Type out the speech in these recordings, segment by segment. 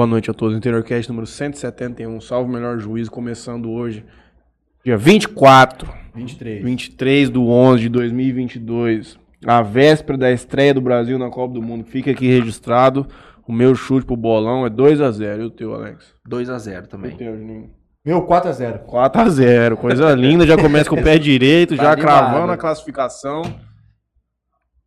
Boa noite a todos. Interiorcast número 171. Salve o melhor juízo, começando hoje, dia 24, 23. 23 do 11 de 2022. A véspera da estreia do Brasil na Copa do Mundo. Fica aqui registrado. O meu chute pro bolão é 2x0. E o teu, Alex? 2x0 E o também. teu, Juninho? Meu 4x0. 4x0. Coisa linda. Já começa com o pé direito, Tá já animado. cravando a classificação.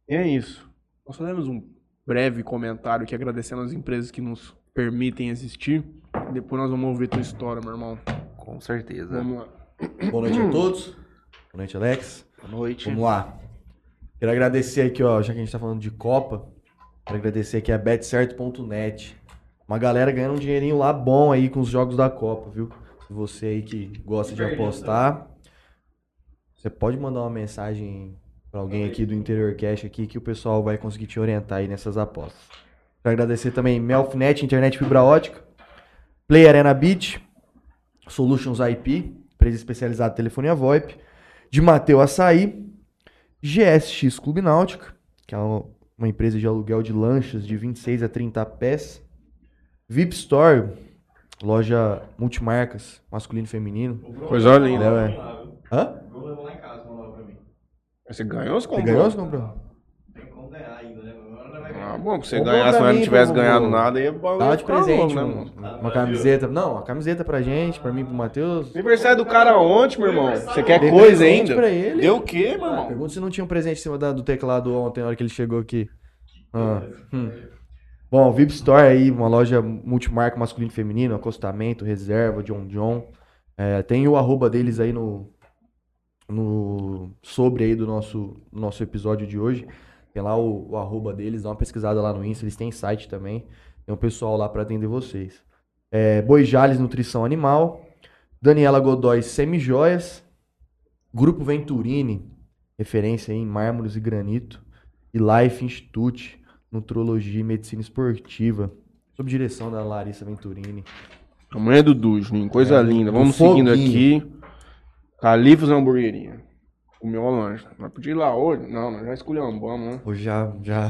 E é isso. Nós fazemos um breve comentário aqui agradecendo as empresas que nos permitem existir. Depois nós vamos ouvir tua história, meu irmão. Com certeza. Vamos lá. Boa noite a todos. Boa noite, Alex. Boa noite. Vamos lá. Quero agradecer aqui, ó, já que a gente tá falando de Copa, quero agradecer aqui a betcerto.net. Uma galera ganhando um dinheirinho lá bom aí com os jogos da Copa, viu? Se você aí que gosta de apostar, você pode mandar uma mensagem pra alguém aqui do Interior Cash aqui que o pessoal vai conseguir te orientar aí nessas apostas. Quero agradecer também Melfinet, internet fibra ótica, Play Arena Beach, Solutions IP, empresa especializada em telefonia VoIP, de Mateu Açaí, GSX Clube Náutica, que é uma, empresa de aluguel de lanchas de 26 a 30 pés, VIP Store, loja multimarcas, masculino e feminino. Coisa linda. É. Hã? Vou levar lá em casa, vamos lá pra mim. Você ganhou ou você Você comprou? ganhou ou comprou? Tem como ganhar ainda, né? Ah, bom, se você Comprou ganhasse, mas não tivesse ganhado nada, ia Dá de presente, louco, né, mano? uma camiseta. Não, uma camiseta pra gente, pra mim e pro Matheus. Aniversário do cara ontem, meu irmão. Você quer Dei coisa ainda? pra ele. Deu o quê, meu Ah, irmão? pergunta se não tinha um presente em cima da- do teclado ontem, na hora que ele chegou aqui. Ah, hum. Bom, VIP Store aí, uma loja multimarca masculino e feminino, acostamento, reserva, John John. É, tem o arroba deles aí no, no sobre aí do nosso, do nosso episódio de hoje. Tem lá o, o arroba deles, dá uma pesquisada lá no Insta, eles têm site também. Tem um pessoal lá pra atender vocês. É, Boi Jales Nutrição Animal, Daniela Godoy Semijoias, Grupo Venturini, referência em mármores e granito, e Life Institute, Nutrologia e Medicina Esportiva, sob direção da Larissa Venturini. Amanhã é Dudu, Juninho. Coisa É, linda. do Vamos seguindo aqui. Califas Hamburgueria. Comeu uma lanche. Vai pedir ir lá hoje? Não, nós já escolhemos, né? Hoje já, já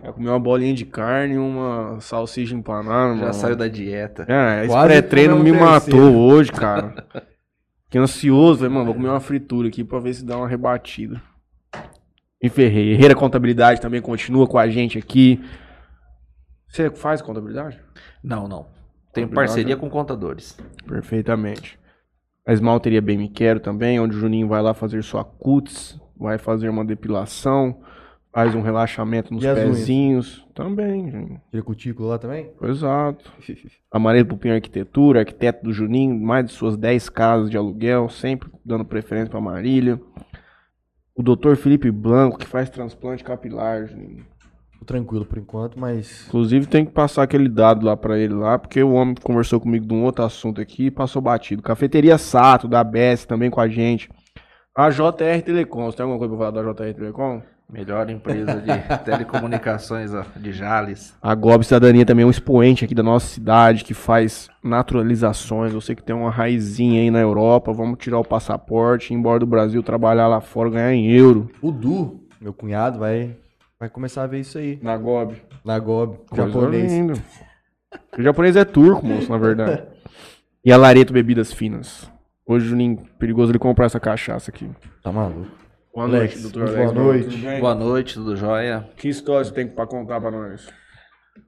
Já comeu uma bolinha de carne, uma salsicha empanada. Já mano. saiu da dieta. É, esse pré-treino me matou terceiro. hoje, cara. Fiquei ansioso, falei, mano, vou comer uma fritura aqui pra ver se dá uma rebatida. Me ferrei. Herreira Contabilidade também continua com a gente aqui. Você faz contabilidade? Não, não. Tenho parceria com contadores. Perfeitamente. A esmalteria Bem Me Quero também, onde o Juninho vai lá fazer sua cutis, vai fazer uma depilação, faz um relaxamento nos E pezinhos. Também, Juninho. tira cutícula lá também. Exato. Amarelo Pupim Arquitetura, arquiteto do Juninho, mais de suas 10 casas de aluguel, sempre dando preferência pra Marília. O doutor Felipe Blanco, que faz transplante capilar, Juninho. Tô tranquilo por enquanto, mas Inclusive tem que passar aquele dado lá pra ele lá, porque o homem conversou comigo de um outro assunto aqui e passou batido. Cafeteria Sato, da ABS também com a gente. A JR Telecom, você tem alguma coisa pra falar da JR Telecom? Melhor empresa de telecomunicações ó, de Jales. A Gob Cidadania também é um expoente aqui da nossa cidade que faz naturalizações. Você que tem uma raizinha aí na Europa, vamos tirar o passaporte, ir embora do Brasil, trabalhar lá fora, ganhar em euro. o Du, meu cunhado, vai, vai começar a ver isso aí. Na Gob. Na Gob, Coisa japonês. O japonês é turco, moço, na verdade. E a Lareto Bebidas Finas. Hoje, Juninho, perigoso ele comprar essa cachaça aqui. Tá maluco. Boa Alex, noite, doutor Alex. boa noite. Tudo? Boa noite, tudo jóia? Que história você tem pra contar pra nós?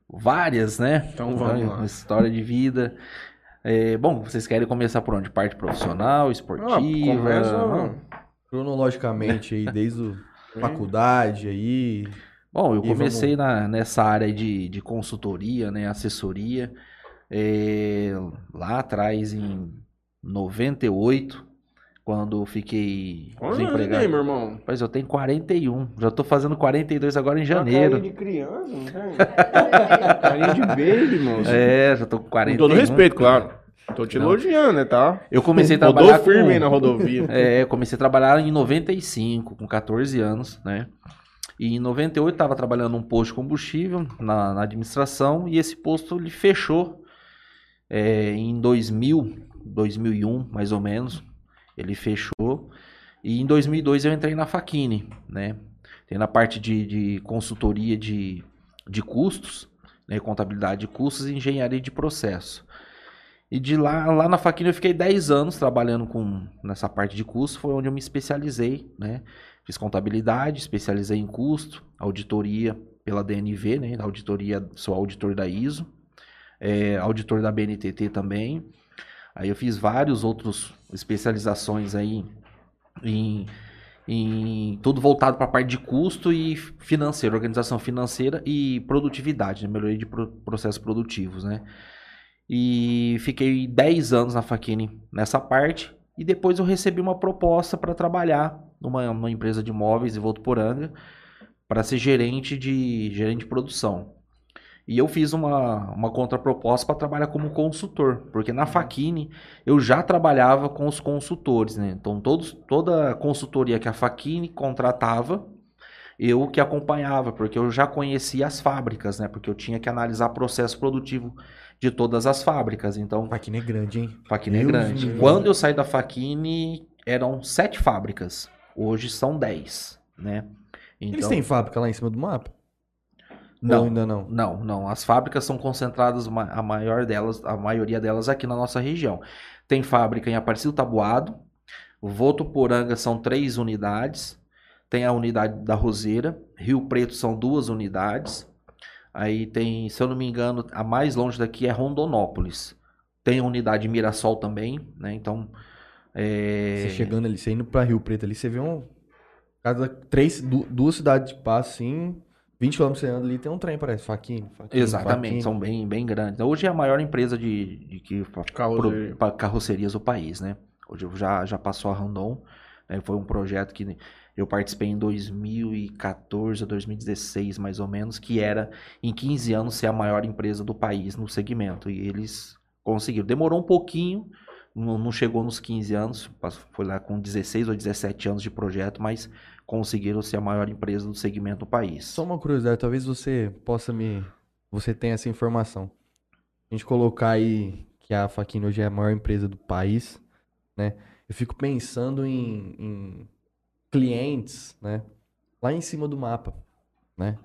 Várias, né? Então vamos lá. História de vida. É, bom, vocês querem começar por onde? Parte profissional, esportiva? Ah, conversa, Não. Cronologicamente aí, desde o faculdade aí. Bom, eu E comecei na, nessa área de, de consultoria, né, assessoria, é, lá atrás em 98, quando eu fiquei Olha aí, desempregado. meu irmão. Mas eu tenho 41, já tô fazendo 42 agora em janeiro. Carinha de criança, não tem? Carinha de baby, moço. É, já tô com Com 41. todo respeito, claro. Tô te elogiando, né, tá? Eu comecei a Rodou trabalhar firme com... aí na rodovia. É, eu comecei a trabalhar em 95, com 14 anos, né? E em 98 estava trabalhando num posto de combustível na, na administração e esse posto ele fechou é, em 2000, 2001 mais ou menos. Ele fechou e em 2002 eu entrei na Faquini, né? Tem na parte de, de consultoria de, de custos né, contabilidade de custos e engenharia de processo. E de lá, lá na Faquina eu fiquei 10 anos trabalhando com nessa parte de custo, foi onde eu me especializei, né? Fiz contabilidade, especializei em custo, auditoria pela DNV, né? Auditoria, sou auditor da ISO, é, auditor da BNTT também. Aí eu fiz vários outros especializações aí em, em tudo voltado para a parte de custo e financeiro, organização financeira e produtividade, né? melhoria de pro, processos produtivos, né? E fiquei 10 anos na Faquini nessa parte. E depois eu recebi uma proposta para trabalhar numa, numa, empresa de imóveis em Votuporanga para ser gerente de, gerente de produção. E eu fiz uma, uma contraproposta para trabalhar como consultor, porque na Faquini eu já trabalhava com os consultores, né? Então todos, toda consultoria que a Faquini contratava, eu que acompanhava, porque eu já conhecia as fábricas, né? Porque eu tinha que analisar processo produtivo de todas as fábricas. Então, Faquini é grande, hein? Faquini é grande. Quando eu saí da Faquini, eram sete fábricas. Hoje são dez, né? Então, Eles têm fábrica lá em cima do mapa? Não, Ou ainda não. Não, não. As fábricas são concentradas, a maior delas, a maioria delas aqui na nossa região. Tem fábrica em Aparecido Tabuado, Votuporanga são três unidades, tem a unidade da Roseira, Rio Preto são duas unidades, Aí tem, se eu não me engano, a mais longe daqui é Rondonópolis. Tem a unidade Mirassol também, né? Então. É... Você chegando ali, você indo pra Rio Preto ali, você vê um. Cada três, duas cidades de passo, assim, 20 km você anda ali, tem um trem, parece. Faquinho. faquinho Exatamente, faquinho. são bem, bem grandes. Hoje é a maior empresa de, de que, Carroceria. pro, carrocerias do país, né? Hoje já, já passou a Randon. Né? Foi um projeto que eu participei em 2014 ou 2016, mais ou menos, que era em 15 anos ser a maior empresa do país no segmento. E eles conseguiram. Demorou um pouquinho, não chegou nos 15 anos, foi lá com 16 ou 17 anos de projeto, mas conseguiram ser a maior empresa do segmento do país. Só uma curiosidade, talvez você possa me. Você tenha essa informação. A gente colocar aí que a Faquinha hoje é a maior empresa do país, né? Eu fico pensando em, em clientes, né? Lá em cima do mapa, né?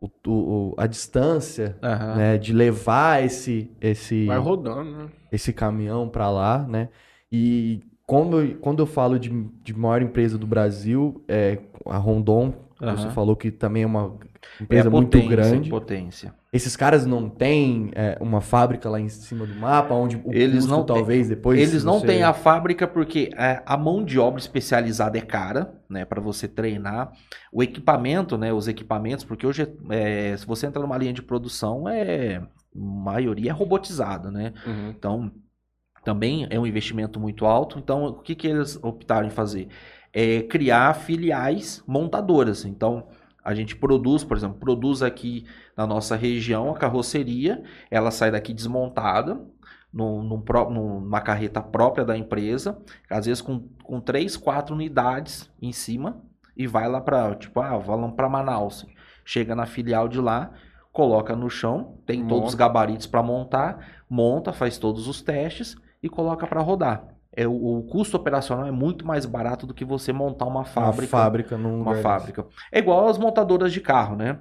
O, o, a distância uhum. né, de levar esse esse vai rodando né? esse caminhão para lá né e quando eu, quando eu falo de, de maior empresa do Brasil é a Rondon uhum. você falou que também é uma empresa é potência, muito grande potência esses caras não têm é, uma fábrica lá em cima do mapa, onde o eles custo, não talvez tem, depois. Eles não você... têm a fábrica porque é, a mão de obra especializada é cara, né, para você treinar. O equipamento, né, os equipamentos, porque hoje é, se você entra numa linha de produção, é maioria é robotizado, né? Uhum. Então também é um investimento muito alto. Então o que que eles optaram em fazer? É criar filiais montadoras. Então a gente produz, por exemplo, produz aqui na nossa região a carroceria, ela sai daqui desmontada, num, num, numa carreta própria da empresa, às vezes com, com três, quatro unidades em cima, e vai lá para, tipo, ah, vamos para Manaus. Chega na filial de lá, coloca no chão, tem monta. todos os gabaritos para montar, monta, faz todos os testes e coloca para rodar é, o, o, custo operacional é muito mais barato do que você montar uma fábrica. Uma fábrica Uma fábrica. É igual as montadoras de carro, né?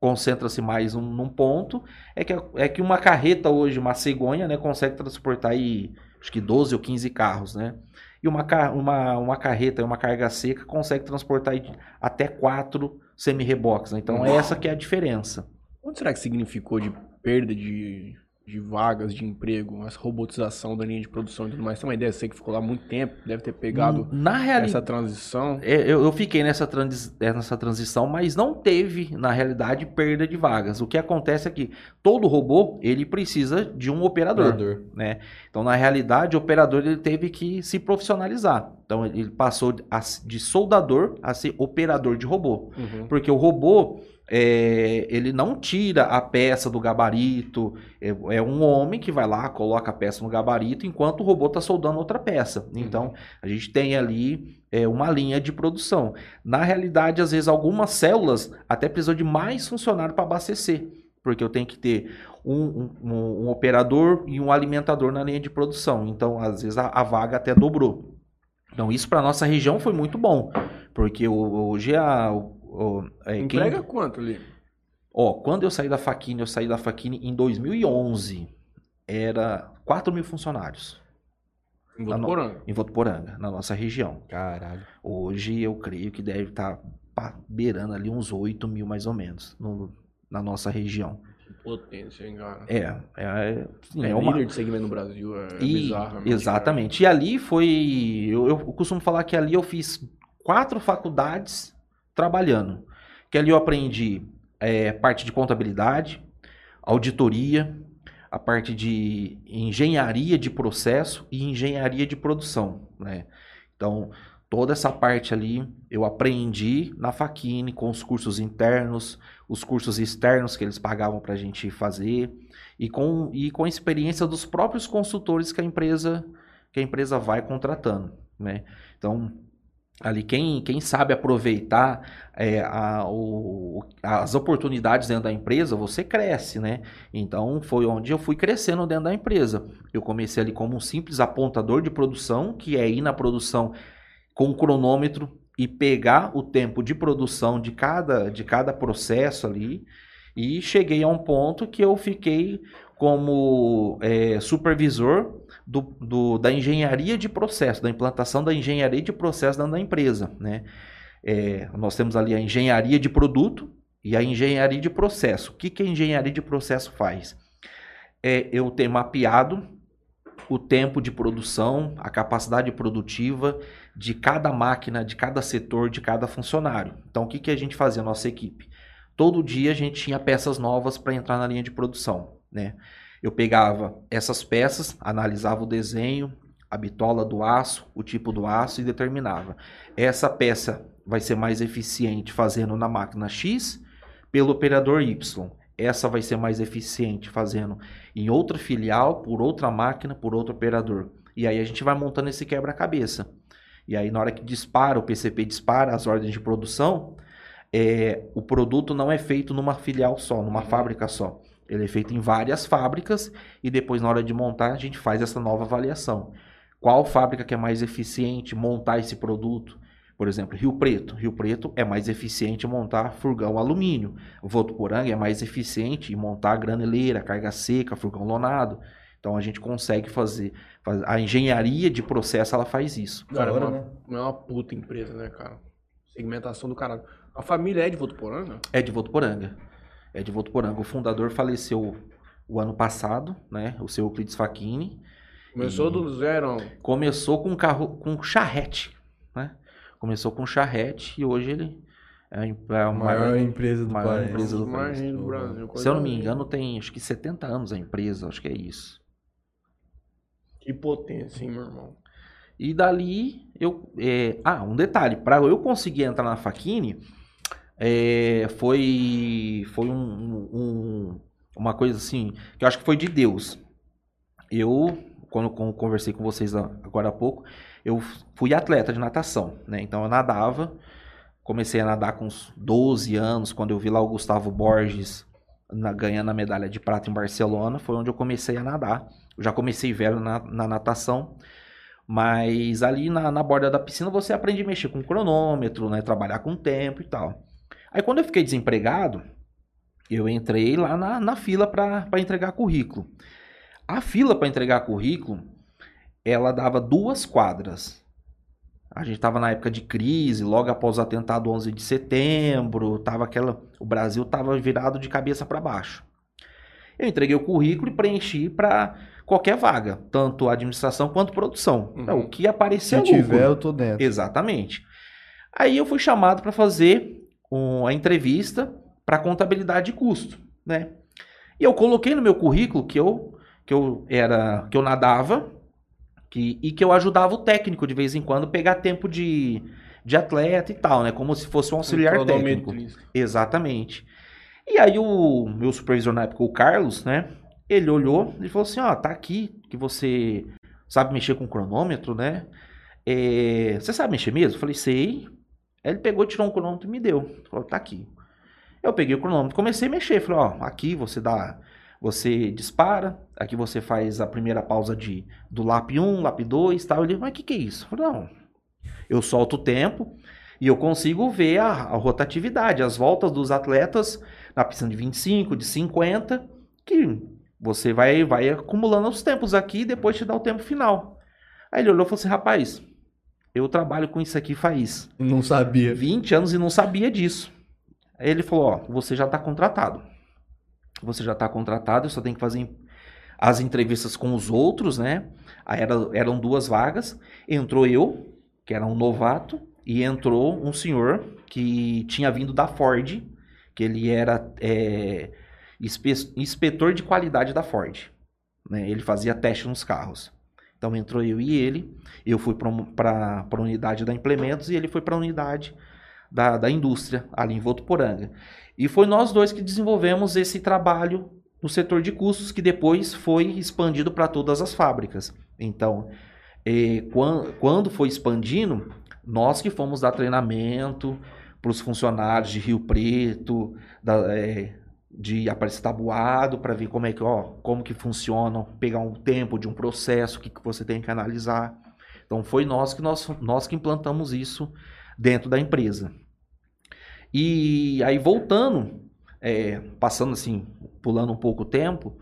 Concentra-se mais um, num ponto. É que, é que uma carreta hoje, uma cegonha, né, consegue transportar aí, acho que 12 ou 15 carros, né? E uma, uma, uma carreta, uma carga seca, consegue transportar aí até quatro semi-reboques. Né? Então, é essa que é a diferença. Quanto será que significou de perda de de vagas de emprego, essa robotização da linha de produção e tudo mais. Tem uma ideia? Você que ficou lá muito tempo, deve ter pegado na realidade, essa transição. É, eu, eu fiquei nessa, transi nessa transição, mas não teve, na realidade, perda de vagas. O que acontece é que todo robô, ele precisa de um operador. operador. Né? Então, na realidade, o operador ele teve que se profissionalizar. Então, ele passou de soldador a ser operador de robô. Uhum. Porque o robô é, ele não tira a peça do gabarito. É, é, um homem que vai lá, coloca a peça no gabarito, enquanto o robô está soldando outra peça. Uhum. Então, a gente tem ali é, uma linha de produção. Na realidade, às vezes, algumas células até precisam de mais funcionário para abastecer. Porque eu tenho que ter um, um, um, operador e um alimentador na linha de produção. Então, às vezes, a, a vaga até dobrou. Então, isso para nossa região foi muito bom. Porque hoje a, Oh, é, Emprega quem... quanto ali? Ó, quando eu saí da Faquini, eu saí da Faquini em 2011. Era 4 mil funcionários Em Lá no- Votuporanga. em Votuporanga, na nossa região. Caralho. Hoje eu creio que deve estar beirando ali uns 8 mil mais ou menos no- na nossa região. Potência, hein, cara? É, é, sim, É, é uma, líder de segmento no Brasil, é E- bizarro. realmente, exatamente. E ali foi. Eu, eu costumo falar que ali eu fiz quatro faculdades trabalhando. Que ali eu aprendi é, parte de contabilidade, auditoria, a parte de engenharia de processo e engenharia de produção. Né? Então, toda essa parte ali eu aprendi na Faquine com os cursos internos, os cursos externos que eles pagavam para a gente fazer e com, e com a experiência dos próprios consultores que a empresa que a empresa vai contratando, né? Então ali quem, quem sabe aproveitar é, a- o- as oportunidades dentro da empresa, você cresce, né? Então foi onde eu fui crescendo dentro da empresa. Eu comecei ali como um simples apontador de produção, que é ir na produção com o cronômetro e pegar o tempo de produção de cada, de cada processo ali. E cheguei a um ponto que eu fiquei como é, supervisor do, do- da engenharia de processo, da implantação da engenharia de processo dentro da empresa. Né? É, nós temos ali a engenharia de produto e a engenharia de processo. O que, que a engenharia de processo faz? É eu ter mapeado o tempo de produção, a capacidade produtiva de cada máquina, de cada setor, de cada funcionário. Então, o que, que a gente fazia, a nossa equipe? Todo dia a gente tinha peças novas para entrar na linha de produção. Né? Eu pegava essas peças, analisava o desenho, a bitola do aço, o tipo do aço e determinava. Essa peça vai ser mais eficiente fazendo na máquina X pelo operador Y. Essa vai ser mais eficiente fazendo em outra filial, por outra máquina, por outro operador. E aí a gente vai montando esse quebra-cabeça. E aí na hora que dispara, o PCP dispara as ordens de produção, é, o produto não é feito numa filial só, numa fábrica só. Ele é feito em várias fábricas e depois na hora de montar a gente faz essa nova avaliação. Qual fábrica que é mais eficiente montar esse produto? Por exemplo, Rio Preto. Rio Preto é mais eficiente montar furgão alumínio. Votuporanga é mais eficiente em montar graneleira, carga seca, furgão lonado. Então a gente consegue fazer, faz- a engenharia de processo ela faz isso. Cara, Da hora, é, uma, né? é uma puta empresa, né, cara? Segmentação do caralho. A família é de Votuporanga? É de Votuporanga. É de Votuporanga. O fundador faleceu o ano passado, né? O seu Euclides Facchini. Começou E- do zero. Começou com um carro com charrete, né? Começou com charrete e hoje ele é a é A maior empresa do maior país. empresa do país. do Brasil. Se eu não me engano, tem acho que 70 anos a empresa, acho que é isso. Que potência, hein, meu irmão? E dali eu. é, Ah, um detalhe, para eu conseguir entrar na Faquini, é, foi, foi um- um- uma coisa assim, que eu acho que foi de Deus. Eu, quando con- conversei com vocês agora há pouco, eu fui atleta de natação, né? Então eu nadava, comecei a nadar com uns 12 anos, quando eu vi lá o Gustavo Borges na- ganhando a medalha de prata em Barcelona, foi onde eu comecei a nadar. Eu já comecei velho na, na natação, mas ali na, na borda da piscina você aprende a mexer com cronômetro, né? Trabalhar com tempo e tal. Aí quando eu fiquei desempregado, eu entrei lá na, na fila para entregar currículo. A fila para entregar currículo, ela dava duas quadras. A gente estava na época de crise, logo após o atentado 11 de setembro, tava aquela, o Brasil estava virado de cabeça para baixo. Eu entreguei o currículo e preenchi para qualquer vaga, tanto administração quanto produção. Uhum. Então, o que aparecer Se é tiver, eu tô dentro. Exatamente. Aí eu fui chamado para fazer um- a entrevista para contabilidade de custo, né? E eu coloquei no meu currículo que eu que eu era que eu nadava que, e que eu ajudava o técnico de vez em quando a pegar tempo de, de atleta e tal, né? Como se fosse um auxiliar técnico. Exatamente. E aí o meu supervisor na época, o Carlos, né? Ele olhou e falou assim, ó, tá aqui que você sabe mexer com cronômetro, né? É, você sabe mexer mesmo? Eu falei, sei. Aí ele pegou, tirou um cronômetro e me deu. Falou, tá aqui. Eu peguei o cronômetro, comecei a mexer. Falei, ó, aqui você dá, você dispara, aqui você faz a primeira pausa de do lap 1, lap 2, tal. Ele, mas o que que é isso? Eu falei, não. Eu solto o tempo e eu consigo ver a, a rotatividade, as voltas dos atletas na piscina de 25, de 50, que você vai, vai acumulando os tempos aqui e depois te dá o tempo final. Aí ele olhou e falou assim, rapaz, eu trabalho com isso aqui faz Não sabia. 20 anos e não sabia disso. Aí ele falou, ó, você já está contratado. Você já está contratado, eu só tenho que fazer as entrevistas com os outros, né? Aí era- eram duas vagas. Entrou eu, que era um novato, e entrou um senhor que tinha vindo da Ford, que ele era é, inspe- inspetor de qualidade da Ford. né? Ele fazia teste nos carros. Então entrou eu e ele. Eu fui para a unidade da implementos e ele foi para a unidade da, da indústria, ali em Votuporanga. E foi nós dois que desenvolvemos esse trabalho no setor de custos, que depois foi expandido para todas as fábricas. Então, eh, quan- quando foi expandindo, nós que fomos dar treinamento para os funcionários de Rio Preto, da, eh, de Aparecido Tabuado, para ver como é que, ó, como que funciona, pegar um tempo de um processo, o que, que você tem que analisar. Então, foi nós que, nós, nós que implantamos isso dentro da empresa. E aí, voltando, é, passando assim, pulando um pouco o tempo,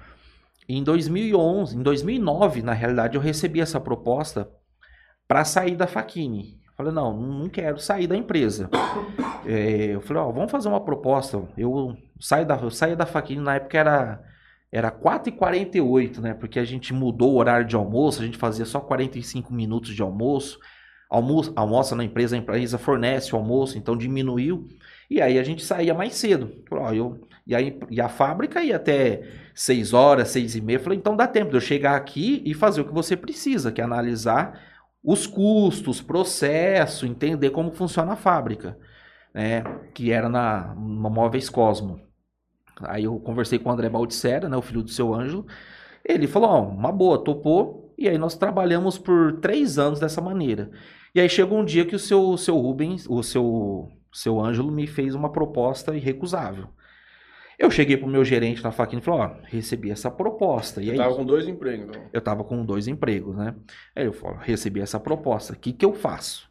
em 2011, em 2009, na realidade, eu recebi essa proposta para sair da Faquini. Falei, não, não quero sair da empresa. É, eu falei, ó, vamos fazer uma proposta. Eu saí da, eu da Faquini, na época era, era 4h48, né? Porque a gente mudou o horário de almoço, a gente fazia só 45 minutos de almoço. Almoço, almoça na empresa, a empresa fornece o almoço, então diminuiu. E aí a gente saía mais cedo. Falei, ó, eu, e, aí, e a fábrica ia até 6 horas, 6 e meia. Falei, então dá tempo de eu chegar aqui e fazer o que você precisa, que é analisar os custos, processo, entender como funciona a fábrica, né? Que era na, na Móveis Cosmo. Aí eu conversei com o André Baldissera, né, o filho do seu Ângelo. Ele falou, ó, uma boa, topou. E aí nós trabalhamos por três anos dessa maneira. E aí chegou um dia que o seu, seu Rubens, o seu, seu Ângelo me fez uma proposta irrecusável. Eu cheguei pro meu gerente na faquinha e falei, ó, recebi essa proposta. E Eu aí, tava com dois empregos, então. eu tava com dois empregos, né? Aí eu falei, recebi essa proposta, o que que eu faço?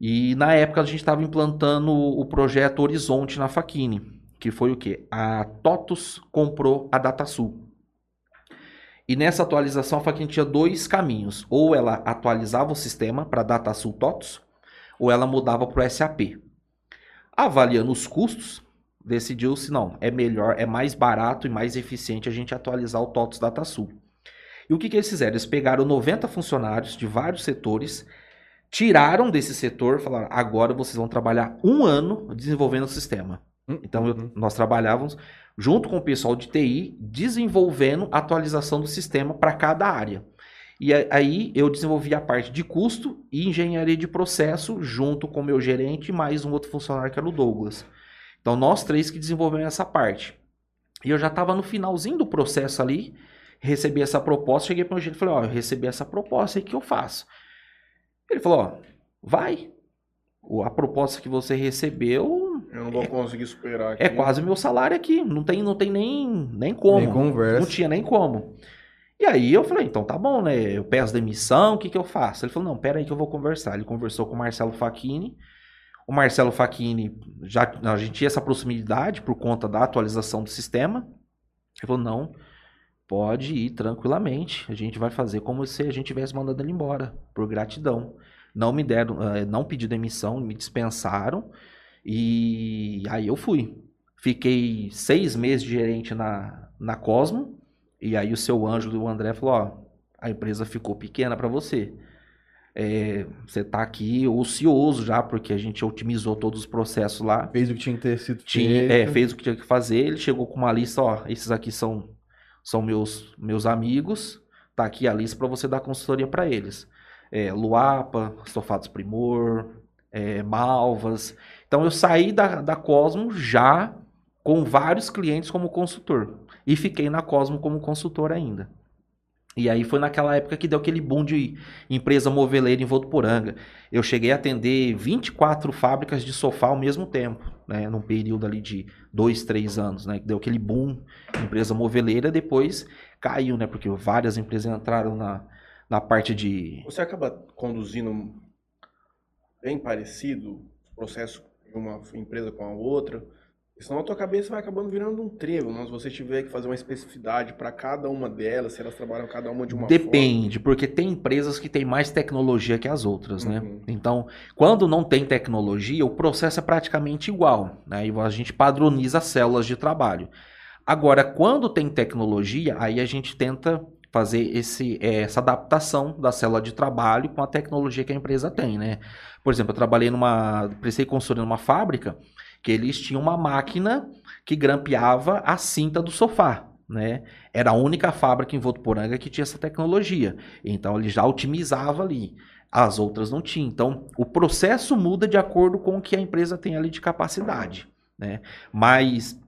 E na época a gente estava implantando o projeto Horizonte na Faquini, que foi o quê? A TOTUS comprou a DataSul. E nessa atualização a Faquini tinha dois caminhos. Ou ela atualizava o sistema para DataSul TOTUS, ou ela mudava para o SAP. Avaliando os custos, decidiu-se não, é melhor, é mais barato e mais eficiente a gente atualizar o TOTUS DataSul. E o que, que eles fizeram? Eles pegaram 90 funcionários de vários setores, tiraram desse setor, falaram: agora vocês vão trabalhar um ano desenvolvendo o sistema. Então eu- Uhum. nós trabalhávamos junto com o pessoal de TI, desenvolvendo a atualização do sistema para cada área. E aí eu desenvolvi a parte de custo e engenharia de processo junto com o meu gerente e mais um outro funcionário que era o Douglas. Então nós três que desenvolvemos essa parte. E eu já estava no finalzinho do processo ali, recebi essa proposta, cheguei para o meu gerente e falei, ó, eu recebi essa proposta, aí o que eu faço? Ele falou, ó, vai. A proposta que você recebeu Eu não vou conseguir superar aqui. é quase o meu salário aqui. Não tem, não tem nem, nem como. Nem conversa. Não tinha nem como. E aí eu falei, então tá bom, né? Eu peço demissão, o que, que eu faço? Ele falou, não, pera aí que eu vou conversar. Ele conversou com o Marcelo Facchini. O Marcelo Facchini, já, a gente tinha essa proximidade por conta da atualização do sistema. Ele falou, não, pode ir tranquilamente. A gente vai fazer como se a gente tivesse mandado ele embora, por gratidão. Não me deram, eh, não pedi demissão, me dispensaram. E aí eu fui. Fiquei seis meses de gerente na, na Cosmo. E aí o seu Ângelo e o André falou, ó, a empresa ficou pequena para você. É, você tá aqui ocioso já, porque a gente otimizou todos os processos lá. Fez o que tinha que ter sido Tinha, feito. é, fez o que tinha que fazer. Ele chegou com uma lista, ó, esses aqui são, são meus, meus amigos. Tá aqui a lista para você dar consultoria para eles. É, Luapa, Estofados Primor, é, Malvas. Então eu saí da, da Cosmo já com vários clientes como consultor. E fiquei na Cosmo como consultor ainda. E aí foi naquela época que deu aquele boom de empresa moveleira em Votuporanga. Eu cheguei a atender 24 fábricas de sofá ao mesmo tempo, né? Num período ali de dois, três anos, né? Deu aquele boom, empresa moveleira, depois caiu, né? Porque várias empresas entraram na, na parte de... Você acaba conduzindo bem parecido o processo de uma empresa com a outra. Senão a tua cabeça vai acabando virando um trevo, mas se você tiver que fazer uma especificidade para cada uma delas, se elas trabalham cada uma de uma Depende, porque tem empresas que têm mais tecnologia que as outras, né? Uhum. Então, quando não tem tecnologia, o processo é praticamente igual, né? E a gente padroniza as células de trabalho. Agora, quando tem tecnologia, aí a gente tenta fazer esse, eh, essa adaptação da célula de trabalho com a tecnologia que a empresa tem, né? Por exemplo, eu trabalhei numa, prestei consultoria numa fábrica que eles tinham uma máquina que grampeava a cinta do sofá, né? Era a única fábrica em Votuporanga que tinha essa tecnologia. Então ele já otimizava ali. As outras não tinham. Então o processo muda de acordo com o que a empresa tem ali de capacidade, né? Mas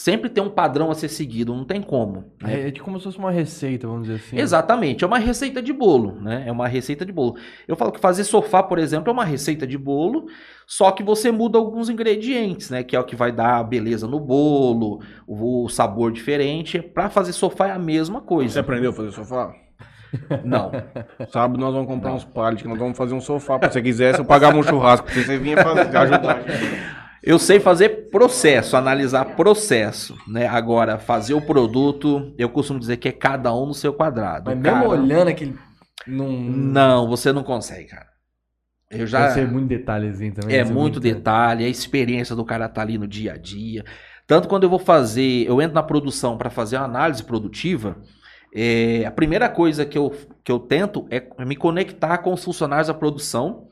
sempre tem um padrão a ser seguido, não tem como. né? É, é de como se fosse uma receita, vamos dizer assim. Exatamente, é uma receita de bolo, né? É uma receita de bolo. Eu falo que fazer sofá, por exemplo, é uma receita de bolo, só que você muda alguns ingredientes, né? Que é o que vai dar a beleza no bolo, o sabor diferente. Para fazer sofá é a mesma Você coisa. aprendeu a fazer sofá? Não. Sábado nós vamos comprar uns pallets, que nós vamos fazer um sofá. Se você quisesse, eu pagava um churrasco. pra Você você vinha fazer, ajudar. Eu sei fazer processo, analisar processo, né? Agora, fazer o produto, eu costumo dizer que é cada um no seu quadrado. Mas Cara, mesmo olhando aquele. Não. Não, você não consegue, cara. Eu já. Deve ser muito detalhezinho também. É ser muito detalhe, a experiência do cara tá ali no dia a dia. Tanto quando eu vou fazer, eu entro na produção para fazer uma análise produtiva, é, a primeira coisa que eu, que eu tento é me conectar com os funcionários da produção,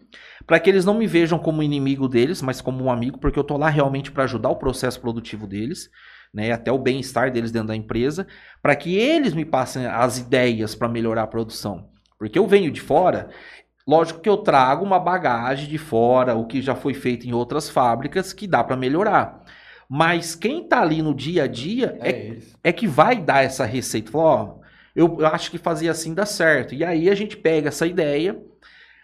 para que eles não me vejam como inimigo deles, mas como um amigo, porque eu tô lá realmente para ajudar o processo produtivo deles, né, até o bem-estar deles dentro da empresa, para que eles me passem as ideias para melhorar a produção. Porque eu venho de fora, Lógico que eu trago uma bagagem de fora, o que já foi feito em outras fábricas, que dá para melhorar. Mas quem tá ali no dia a dia É, é, é que vai dar essa receita. Fala, ó, eu, eu acho que fazia assim dá certo. E aí a gente pega essa ideia,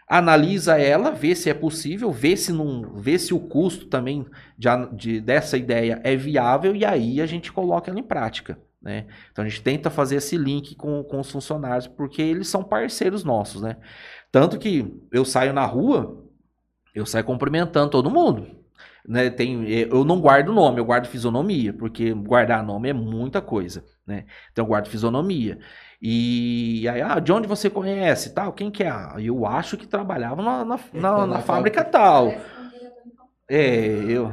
analisa ela, vê se é possível, vê se não, vê se o custo também de, de- dessa ideia é viável e aí a gente coloca ela em prática. Né? Então a gente tenta fazer esse link com, com os funcionários, porque eles são parceiros nossos, né? Tanto que eu saio na rua, eu saio cumprimentando todo mundo. Né? Tem, eu não guardo nome, eu guardo fisionomia, porque guardar nome é muita coisa. Né? Então eu guardo fisionomia. E aí, ah, de onde você conhece? Tal, quem que é? Eu acho que trabalhava na, na, na- na fábrica tal. É, eu,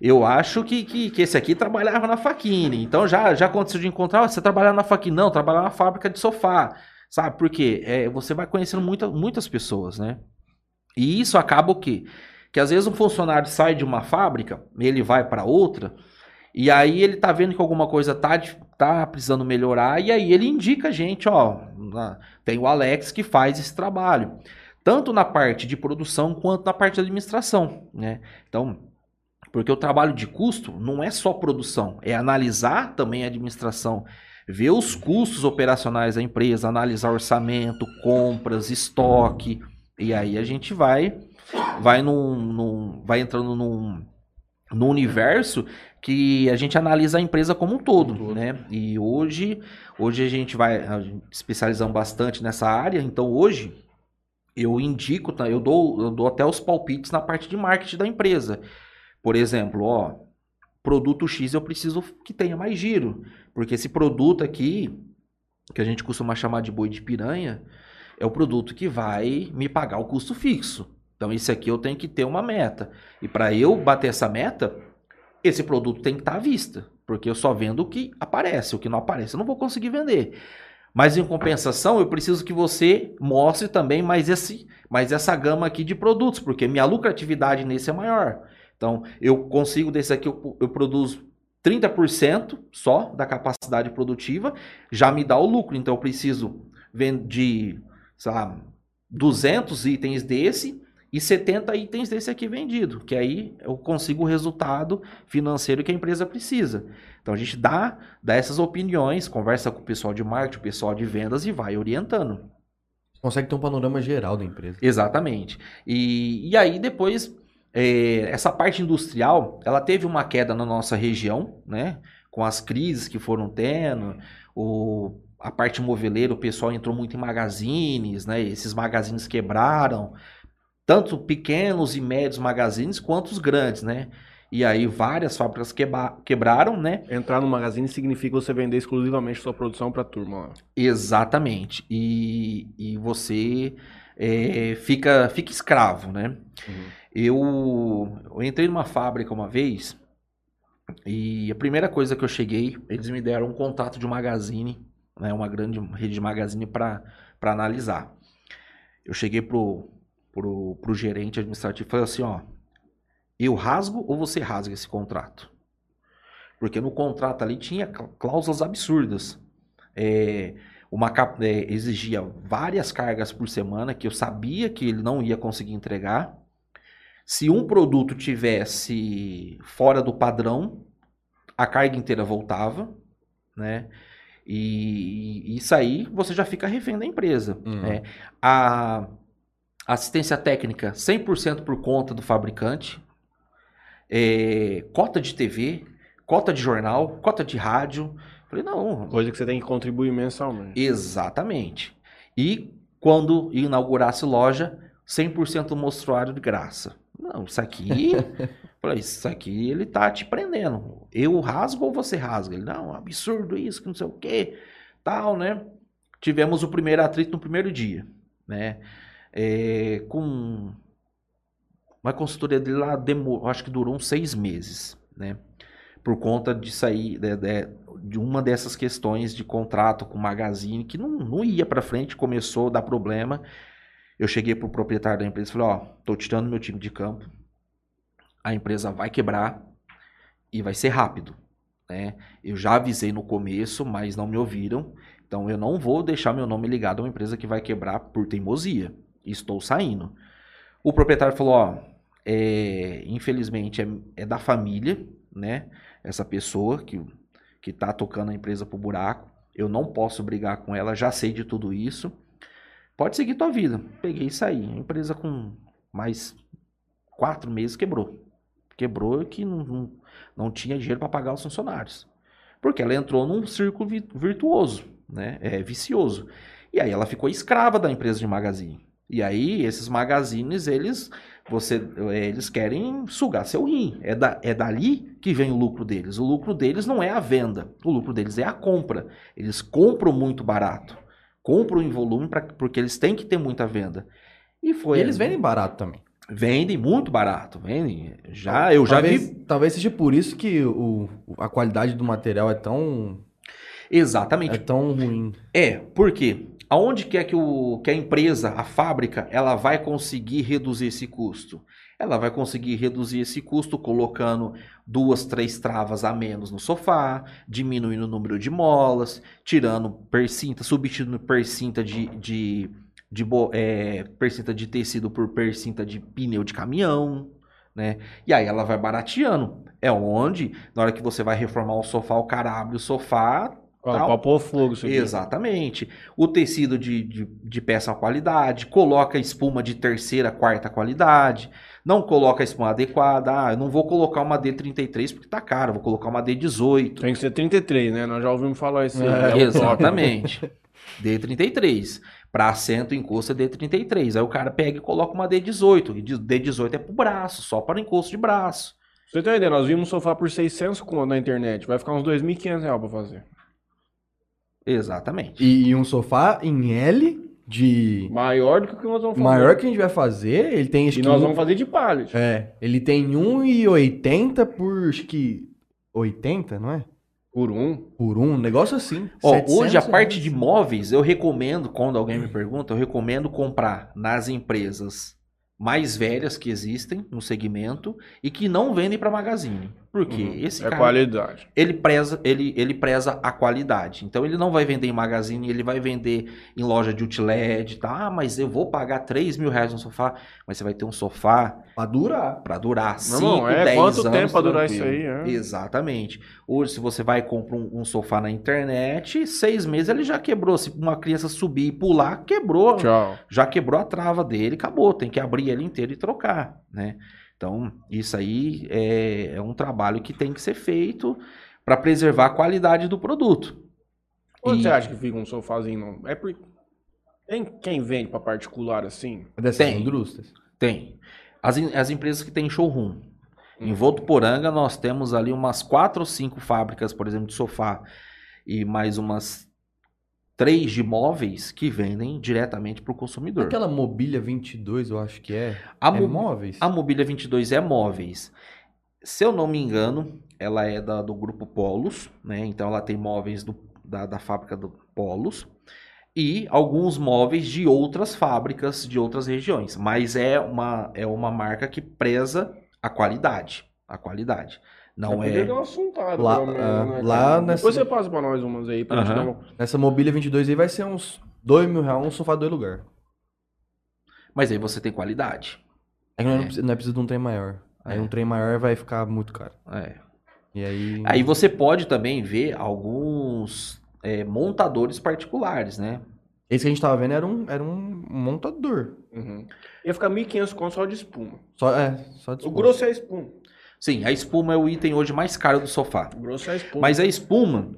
eu acho que, que, que esse aqui trabalhava na Faquine. Então já, já aconteceu de encontrar, "Ah, você trabalhava na Faquine? Não, trabalhava na fábrica de sofá. Sabe por quê? É, você vai conhecendo muita, muitas pessoas, né? E isso acaba o quê? Que às vezes um funcionário sai de uma fábrica, ele vai para outra, e aí ele tá vendo que alguma coisa tá, tá precisando melhorar, e aí ele indica a gente, ó, tem o Alex que faz esse trabalho. Tanto na parte de produção quanto na parte de administração, né? Então, porque o trabalho de custo não é só produção, é analisar também a administração, ver os custos operacionais da empresa, analisar orçamento, compras, estoque, e aí a gente vai vai num, num- vai entrando num, num universo que a gente analisa a empresa como um todo, né? E hoje hoje a gente vai especializando bastante nessa área, então hoje eu indico, tá? eu dou eu dou até os palpites na parte de marketing da empresa. Por exemplo, ó, produto X eu preciso que tenha mais giro, porque esse produto aqui, que a gente costuma chamar de boi de piranha, é o produto que vai me pagar o custo fixo. Então, esse aqui eu tenho que ter uma meta. E para eu bater essa meta, esse produto tem que estar à vista, porque eu só vendo o que aparece, o que não aparece eu não vou conseguir vender. Mas em compensação, eu preciso que você mostre também mais, esse, mais essa gama aqui de produtos, porque minha lucratividade nesse é maior. Então, eu consigo desse aqui, eu, eu produzo 30% só da capacidade produtiva, já me dá o lucro. Então, eu preciso vender, sei lá, 200 itens desse e 70 itens desse aqui vendido, que aí eu consigo o resultado financeiro que a empresa precisa. Então, a gente dá, dá essas opiniões, conversa com o pessoal de marketing, o pessoal de vendas e vai orientando. Consegue ter um panorama geral da empresa. Exatamente. E, e aí depois, é, essa parte industrial, ela teve uma queda na nossa região, né? Com as crises que foram tendo, o, a parte moveleira, o pessoal entrou muito em magazines, né? Esses magazines quebraram, tanto pequenos e médios magazines quanto os grandes, né? E aí várias fábricas queba- quebraram, né? Entrar no magazine significa você vender exclusivamente sua produção pra turma lá. Exatamente. E, e você é, fica, fica escravo, né? Eu, eu entrei numa fábrica uma vez e a primeira coisa que eu cheguei, eles me deram um contato de um magazine, né, uma grande rede de magazine para analisar. Eu cheguei pro, pro, pro gerente administrativo e falei assim, ó, eu rasgo ou você rasga esse contrato? Porque no contrato ali tinha clá- cláusulas absurdas. É, uma é, exigia várias cargas por semana que eu sabia que ele não ia conseguir entregar. Se um produto tivesse fora do padrão, a carga inteira voltava, né? E, e isso aí você já fica refém da empresa. Hum. né? A assistência técnica 100% por conta do fabricante, é, cota de TV, cota de jornal, cota de rádio. Falei, não, Coisa que você tem que contribuir mensalmente. Exatamente. E quando inaugurasse loja, 100% do mostruário de graça. Não, isso aqui. falei, isso aqui ele tá te prendendo. Eu rasgo ou você rasga? Ele, não, absurdo isso, que não sei o quê, tal, né? Tivemos o primeiro atrito no primeiro dia, né? É, com uma consultoria dele lá, demorou, acho que durou uns seis meses, né? Por conta de sair de, de- de uma dessas questões de contrato com o magazine que não, não ia para frente, começou a dar problema. Eu cheguei pro proprietário da empresa e falei, ó, tô tirando meu time de campo. A empresa vai quebrar e vai ser rápido, né? Eu já avisei no começo, mas não me ouviram. Então eu não vou deixar meu nome ligado a uma empresa que vai quebrar por teimosia. Estou saindo. O proprietário falou, ó, é, infelizmente é, é da família, né? Essa pessoa que, que tá tocando a empresa pro buraco. Eu não posso brigar com ela, já sei de tudo isso. Pode seguir tua vida. Peguei e saí. A empresa com mais quatro meses quebrou. Quebrou que não, não, não tinha dinheiro para pagar os funcionários. Porque ela entrou num círculo vi- virtuoso, né? É, vicioso. E aí ela ficou escrava da empresa de magazine. E aí esses magazines, eles você eles querem sugar seu rim. É, da, é dali que vem o lucro deles. O lucro deles não é a venda. O lucro deles é a compra. Eles compram muito barato. Compram em volume pra, porque eles têm que ter muita venda. E foi E eles vendem barato também. vendem muito barato, vendem. Já eu já talvez, vi Talvez seja por isso que o, a qualidade do material é tão, exatamente é tão ruim. É, porque aonde que é que, o, que a empresa, a fábrica, ela vai conseguir reduzir esse custo? Ela vai conseguir reduzir esse custo colocando duas, três travas a menos no sofá, diminuindo o número de molas, tirando percinta, substituindo percinta de, de, de, é, percinta de tecido por percinta de pneu de caminhão, né? E aí ela vai barateando. É onde, na hora que você vai reformar o sofá, o cara abre o sofá, Pra pôr fogo isso aqui. Exatamente. O tecido de, de, de péssima qualidade, coloca espuma de terceira, quarta qualidade, não coloca a espuma adequada. Ah, eu não vou colocar uma D33 porque tá caro, vou colocar uma D18. Tem que ser 33, né? Nós já ouvimos falar isso. É, É. Exatamente. D33. Para assento encosto é D33. Aí o cara pega e coloca uma D18. E diz- D18 é pro braço, só para encosto de braço. Você tem uma ideia? Nós vimos um sofá por 600 conto na internet. Vai ficar uns 2.500 reais pra fazer. Exatamente. E, e um sofá em L de Maior do que o que nós vamos fazer. maior que a gente vai fazer, ele tem E que nós vamos fazer de pallet. É, ele tem 1,80 por acho que 80, não é? Por um. Por um, um negócio assim. Ó, 700 hoje a parte reais. de móveis, eu recomendo, quando alguém me pergunta, eu recomendo comprar nas empresas mais velhas que existem no segmento e que não vendem para magazine. Porque Uhum. esse é cara, qualidade. ele preza, ele, ele preza a qualidade. Então ele não vai vender em magazine, ele vai vender em loja de outlet, tá? Ah, mas eu vou pagar 3 mil reais no sofá, mas você vai ter um sofá Pra durar. para durar Meu 5, irmão, é 10 quanto anos tempo pra durar tranquilo. isso aí, é? Exatamente. Hoje, se você vai e compra um, um sofá na internet, seis meses ele já quebrou. Se uma criança subir e pular, quebrou. Tchau. Já quebrou a trava dele, acabou. Tem que abrir ele inteiro e trocar, né? Então, isso aí é, é um trabalho que tem que ser feito para preservar a qualidade do produto. Onde E- você acha que fica um sofazinho? Não? É por... Tem quem vende pra particular assim? Dessas Tem. indústrias. Tem. As, as empresas que têm showroom. Em Votuporanga nós temos ali umas quatro ou cinco fábricas, por exemplo, de sofá e mais umas três de móveis que vendem diretamente para o consumidor. Aquela mobília 22, eu acho que é. A, é móveis? a Mobília 22 é móveis. Se eu não me engano, ela é da- do grupo Polos, né? Então ela tem móveis do- da, da fábrica do Polos e alguns móveis de outras fábricas de outras regiões. Mas é uma, é uma marca que preza a qualidade. A qualidade. Não é. dar uma assuntada, Lá- pelo menos, ah, né, lá nessa- Depois você passa pra nós umas aí pra gente Aham. dar uma... Nessa mobília 22 aí vai ser uns 2 mil reais, um sofá dois lugar. Mas aí você tem qualidade. É que não é, É. preciso- não é preciso de um trem maior. Aí É. um trem maior vai ficar muito caro. É. E aí. Aí você pode também ver alguns é, montadores particulares, né? Esse que a gente tava vendo era um, era um montador. Uhum. Ia ficar 1.500 conto só de espuma. Só, é, só de O grosso é a espuma. Sim, a espuma é o item hoje mais caro do sofá. O grosso é a espuma. Mas a espuma,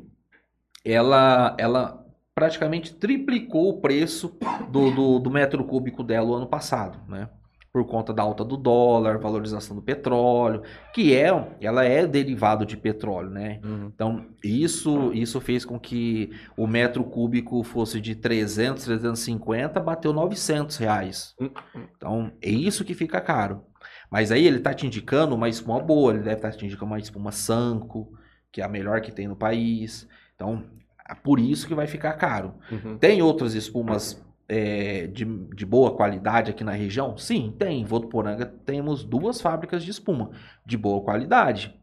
ela, ela praticamente triplicou o preço do, do, do metro cúbico dela o ano passado, né? Por conta da alta do dólar, valorização do petróleo, que é, ela é derivado de petróleo, né? Uhum. Então, isso, isso fez com que o metro cúbico fosse de 300, 350, bateu 900 reais. Hum, Então, é isso que fica caro. Mas aí ele tá te indicando uma espuma boa, ele deve estar te indicando uma espuma Sanco, que é a melhor que tem no país. Então, é por isso que vai ficar caro. Uhum. Tem outras espumas é, de, de boa qualidade aqui na região? Sim, tem. Em Votuporanga temos duas fábricas de espuma de boa qualidade.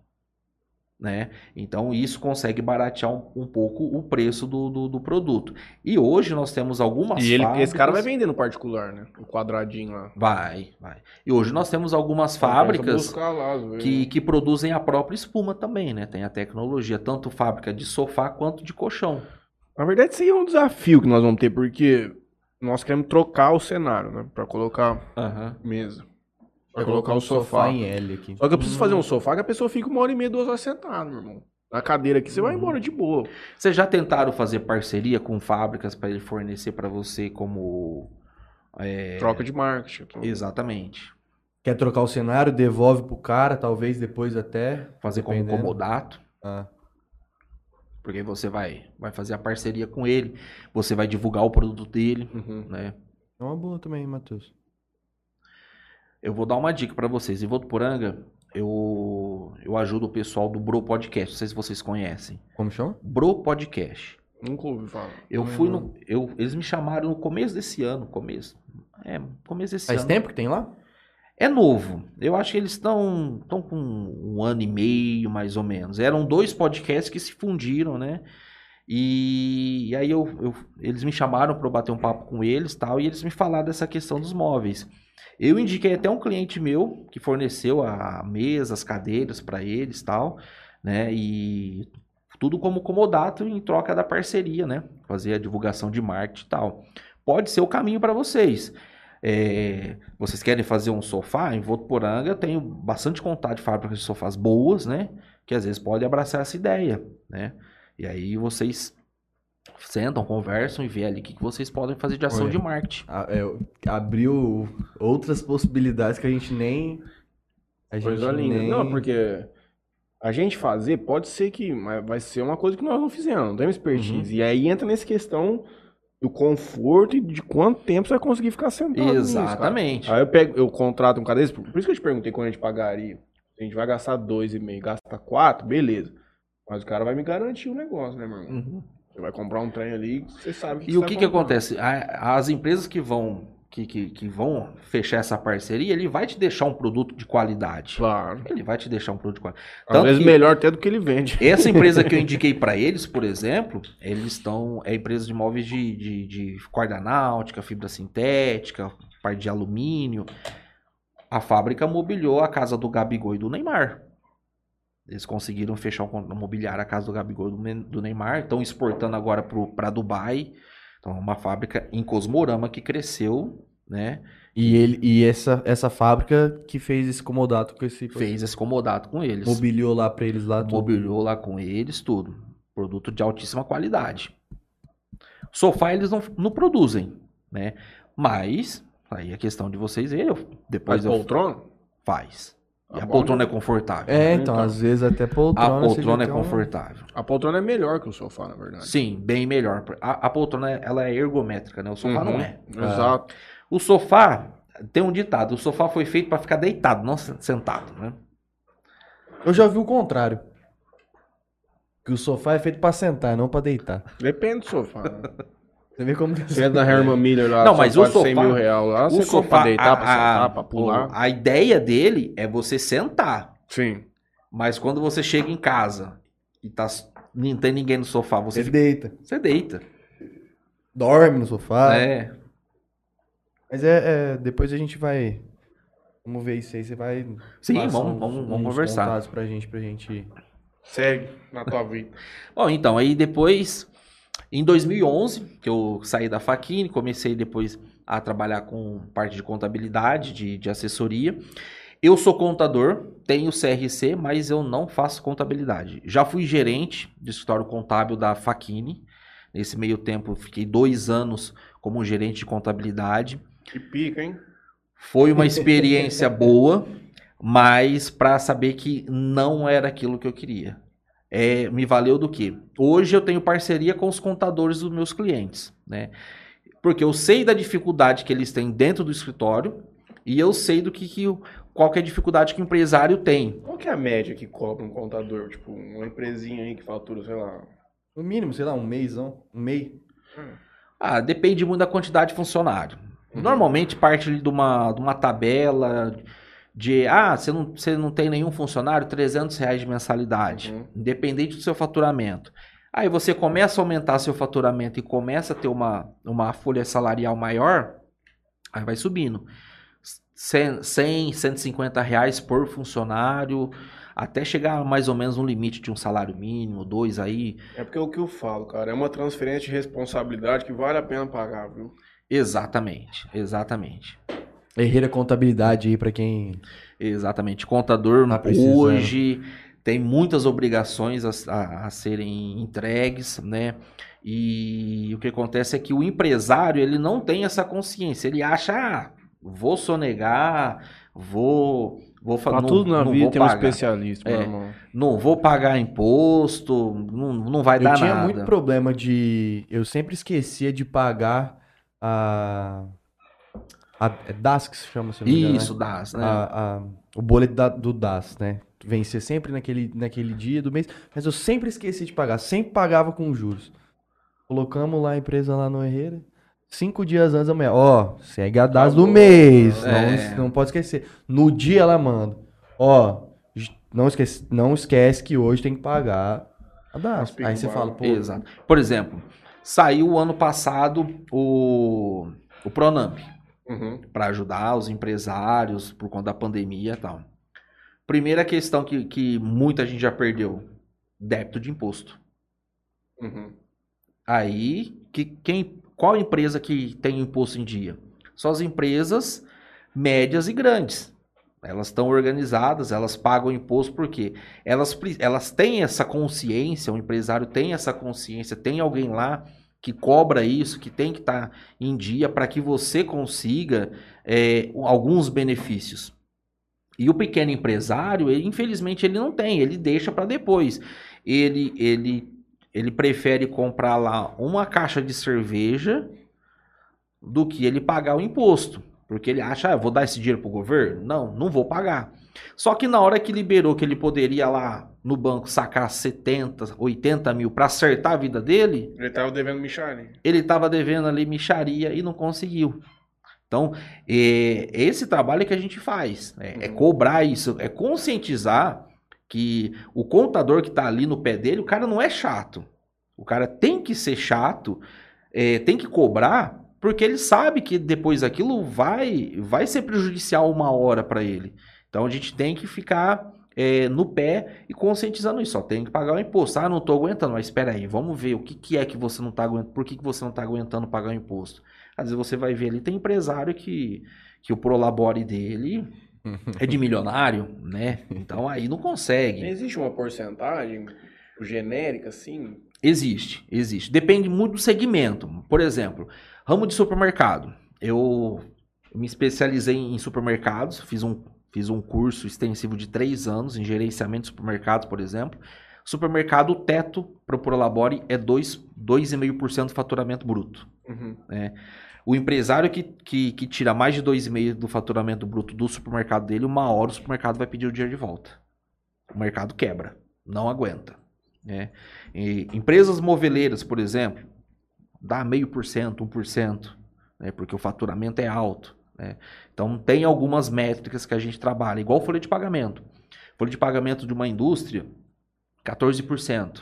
Né? Então isso consegue baratear um, um pouco o preço do, do, do produto. E hoje nós temos algumas E ele, fábricas... esse cara vai vender no particular, né? O quadradinho lá. Vai, vai. E hoje nós temos algumas fábricas lá, que, que produzem a própria espuma também, né? Tem a tecnologia, tanto fábrica de sofá quanto de colchão. Na verdade, isso aí é um desafio que nós vamos ter, porque nós queremos trocar o cenário, né? Pra colocar mesa. Pra colocar o sofá. em L aqui. Só que eu preciso fazer um sofá que a pessoa fica uma hora e meia, duas horas sentada, meu irmão. Na cadeira aqui, você vai embora de boa. Vocês já tentaram fazer parceria com fábricas para ele fornecer para você como. é, Troca de marketing. tudo. Exatamente. Quer trocar o cenário, devolve pro cara, talvez depois até. Fazer como Dependendo. comodato. Ah. Porque você vai, vai fazer a parceria com ele, você vai divulgar o produto dele, Uhum. né? É uma boa também, Matheus. Eu vou dar uma dica para vocês. Em Votuporanga, eu, eu ajudo o pessoal do Bro Podcast. Não sei se vocês conhecem. Como chama? Bro Podcast. Nunca ouvi falar. Eu fui no. Eu, eles me chamaram no começo desse ano. Começo. É, começo desse Faz ano. tempo que tem lá? É novo. Eu acho que eles estão estão com um ano e meio, mais ou menos. Eram dois podcasts que se fundiram, né? E, e aí eu, eu- eles me chamaram para eu bater um papo com eles tal, e eles me falaram dessa questão dos móveis. Eu indiquei até um cliente meu que forneceu a mesa, as cadeiras para eles tal, né? E tudo como comodato em troca da parceria, né? Fazer a divulgação de marketing e tal. Pode ser o caminho para vocês. É, vocês querem fazer um sofá? Em Votuporanga eu tenho bastante contato de fábricas de sofás boas, né? Que às vezes podem abraçar essa ideia, né? E aí vocês sentam, conversam e vê ali o que, que vocês podem fazer de ação Olha. de marketing. Ah, é, abriu outras possibilidades que a gente nem. A gente Coisa linda. nem... Não, porque a gente fazer pode ser que mas vai ser uma coisa que nós não fizemos, não temos expertise. E aí entra nessa questão do conforto e de quanto tempo você vai conseguir ficar sentado. nisso. Exatamente. Aí eu pego, eu contrato um cara desse, por isso que eu te perguntei quando a gente pagaria. Se a gente vai gastar dois e meio, gasta quatro, beleza. Mas o cara vai me garantir o negócio, né, meu irmão? Uhum. Você vai comprar um trem ali, você sabe E você o que, que acontece? As empresas que vão que, que, que vão fechar essa parceria, ele vai te deixar um produto de qualidade. Claro. Ele vai te deixar um produto de qualidade. Às Tanto vezes que- melhor até do que ele vende. Essa empresa que eu indiquei para eles, por exemplo, eles estão. É empresa de móveis de, de, de corda náutica, fibra sintética, parte de alumínio. A fábrica mobiliou a casa do Gabigol e do Neymar. Eles conseguiram fechar um con- mobiliar a casa do Gabigol do Neymar. Estão exportando agora para Dubai. Então, é uma fábrica em Cosmorama que cresceu, né? E, ele, e essa, essa fábrica que fez esse comodato com esse. Fez esse comodato com eles. Mobiliou lá pra eles lá. tudo. mobiliou lá com eles, tudo. Produto de altíssima qualidade. Sofá eles não, não produzem, né? Mas, aí é questão de vocês verem. eu- Depois Faz eu poltrona? faz. E a bom, poltrona é confortável. É, então, Então. às vezes até A poltrona. você poltrona é um- confortável. A poltrona é melhor que o sofá, na verdade. Sim, bem melhor. A, a poltrona ela é ergométrica, né? O sofá Uhum. não é. Exato. O sofá, tem um ditado, o sofá foi feito para ficar deitado, não se- sentado, né? Eu já vi o contrário. Que o sofá é feito pra sentar, não pra deitar. Depende do sofá. né? Você vê como Você é da Herman Miller lá, Não, mas o de 100 sofá- mil real lá, o você sofá, pra deitar, a, pra sentar, a- pra pular. a ideia dele é você sentar. Sim. Mas quando você chega em casa e tá, não tem ninguém no sofá, você, Você fica- deita. você deita. Dorme no sofá. É. Mas é, é, Depois a gente vai. Vamos ver isso aí. Você vai. Sim, vamos, uns- vamos, vamos uns conversar. pra gente, pra gente. Segue na tua vida. Bom, então, aí depois, em 2011, que eu saí da Faquine, comecei depois a trabalhar com parte de contabilidade, de, de assessoria. Eu sou contador, tenho CRC, mas eu não faço contabilidade. Já fui gerente de escritório contábil da Faquine. Nesse meio tempo, fiquei dois anos como gerente de contabilidade. Que pica, hein? Foi uma experiência boa, mas para saber que não era aquilo que eu queria. É, me valeu do quê? Hoje eu tenho parceria com os contadores dos meus clientes, né? Porque eu sei da dificuldade que eles têm dentro do escritório e eu sei do que, que o- qual que é a dificuldade que o empresário tem. Qual que é a média que cobra um contador? Tipo, uma empresinha aí que fatura, sei lá. No mínimo, sei lá, um mêsão. Um mês. Ah, depende muito da quantidade de funcionário. Normalmente parte de uma, de uma tabela de, ah, você não, você não tem nenhum funcionário, 300 reais de mensalidade, Uhum. independente do seu faturamento. Aí você começa a aumentar seu faturamento e começa a ter uma, uma folha salarial maior, aí vai subindo. 100, 100, 150 reais por funcionário, até chegar mais ou menos no limite de um salário mínimo, dois aí. É porque é o que eu falo, cara. É uma transferência de responsabilidade que vale a pena pagar, viu? Exatamente, exatamente. Herreira Contabilidade aí pra quem. Exatamente. Contador Tá hoje tem muitas obrigações a, a- a serem entregues, né? E o que acontece é que o empresário ele não tem essa consciência. Ele acha, ah, vou sonegar, vou, vou Pra fazer, tudo na vida tem um pagar, especialista, meu É. irmão. não vou pagar imposto, não, não vai Eu dar tinha nada. muito problema de. Eu sempre esquecia de pagar a. a é DAS que se chama, se não me engano, Isso, né? dá, né? A- a- o boleto da- do DAS, né? Vencer sempre naquele, naquele dia do mês. Mas eu sempre esqueci de pagar. Sempre pagava com juros. Colocamos lá a empresa lá no Herreira. Cinco dias antes da manhã. Ó, segue a DAS do mês. É. Não, não pode esquecer. No dia ela manda. Ó, não esquece, não esquece que hoje tem que pagar a DAS. Aí você o fala, pô. Exato. Por exemplo, saiu ano passado o, o Pronamp. Uhum. para ajudar os empresários por conta da pandemia e tal. Primeira questão que, que muita gente já perdeu: débito de imposto. Uhum. Aí, que, quem, qual empresa que tem imposto em dia? Só as empresas médias e grandes. Elas estão organizadas, elas pagam imposto porque elas, elas têm essa consciência, o empresário tem essa consciência, tem alguém lá que cobra isso, que tem que estar em dia para que você consiga é, alguns benefícios. E o pequeno empresário, ele, infelizmente, ele não tem, ele deixa para depois. Ele, ele, ele prefere comprar lá uma caixa de cerveja do que ele pagar o imposto. Porque ele acha, ah, vou dar esse dinheiro pro governo? Não, não vou pagar. Só que na hora que liberou que ele poderia lá no banco sacar 70, 80 mil para acertar a vida dele, Ele tava devendo Michele. ele estava devendo ali micharia e não conseguiu. Então, é, esse trabalho que a gente faz, né? é Uhum. cobrar isso, é conscientizar que o contador que está ali no pé dele, o cara não é chato. O cara tem que ser chato, é, tem que cobrar, porque ele sabe que depois aquilo vai, vai ser prejudicial uma hora para ele. Então a gente tem que ficar é, no pé e conscientizando isso. Ó, tem que pagar o imposto. Ah, não estou aguentando, mas espera aí, vamos ver o que, que é que você não está aguentando, por que, que você não está aguentando pagar o imposto. Às vezes você vai ver ali, tem empresário que, que o prolabore dele é de milionário, né? Então aí não consegue. Existe uma porcentagem genérica, assim? Existe, existe. Depende muito do segmento. Por exemplo, ramo de supermercado. Eu me especializei em supermercados, fiz um, Fiz um curso extensivo de três anos em gerenciamento de supermercados, por exemplo. Supermercado, o teto para o Prolabore é dois- 2,5% do faturamento bruto. Uhum. O empresário que, que, que tira mais de 2,5% do faturamento bruto do supermercado dele, uma hora o supermercado vai pedir o dinheiro de volta. O mercado quebra, não aguenta. né? E empresas moveleiras, por exemplo, dá meio por cento, 1%, né? porque o faturamento é alto. Né? Então tem algumas métricas que a gente trabalha, igual folha de pagamento. Folha de pagamento de uma indústria, 14%.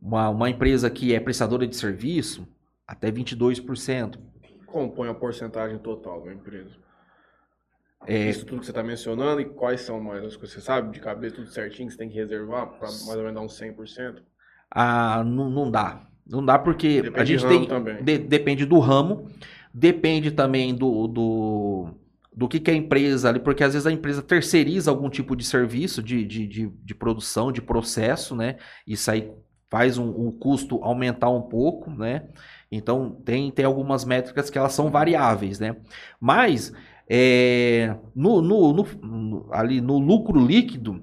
Uma, uma empresa que é prestadora de serviço, até 22%. Compõe a porcentagem total da empresa. É, Isso tudo que você está mencionando e quais são mais as coisas? Você sabe de cabeça tudo certinho que você tem que reservar para mais ou menos dar uns 100%? Ah, não, não dá. Não dá porque Depende a gente tem. de- depende do ramo, depende também do, do, do que, que a empresa ali, porque às vezes a empresa terceiriza algum tipo de serviço de, de, de, de produção, de processo, né? Isso aí faz um, custo aumentar um pouco, né? Então tem, tem algumas métricas que elas são variáveis, né? Mas é, no, no- no- ali no lucro líquido,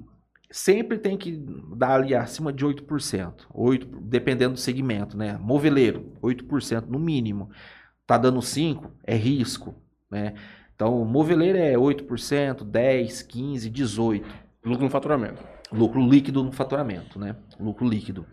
sempre tem que dar ali acima de 8%. 8 dependendo do segmento, né? Moveleiro, 8% no mínimo. Tá dando 5, é risco, né? Então, moveleiro é 8%, 10, 15, 18. Lucro no faturamento. Lucro líquido no faturamento, né? Lucro líquido.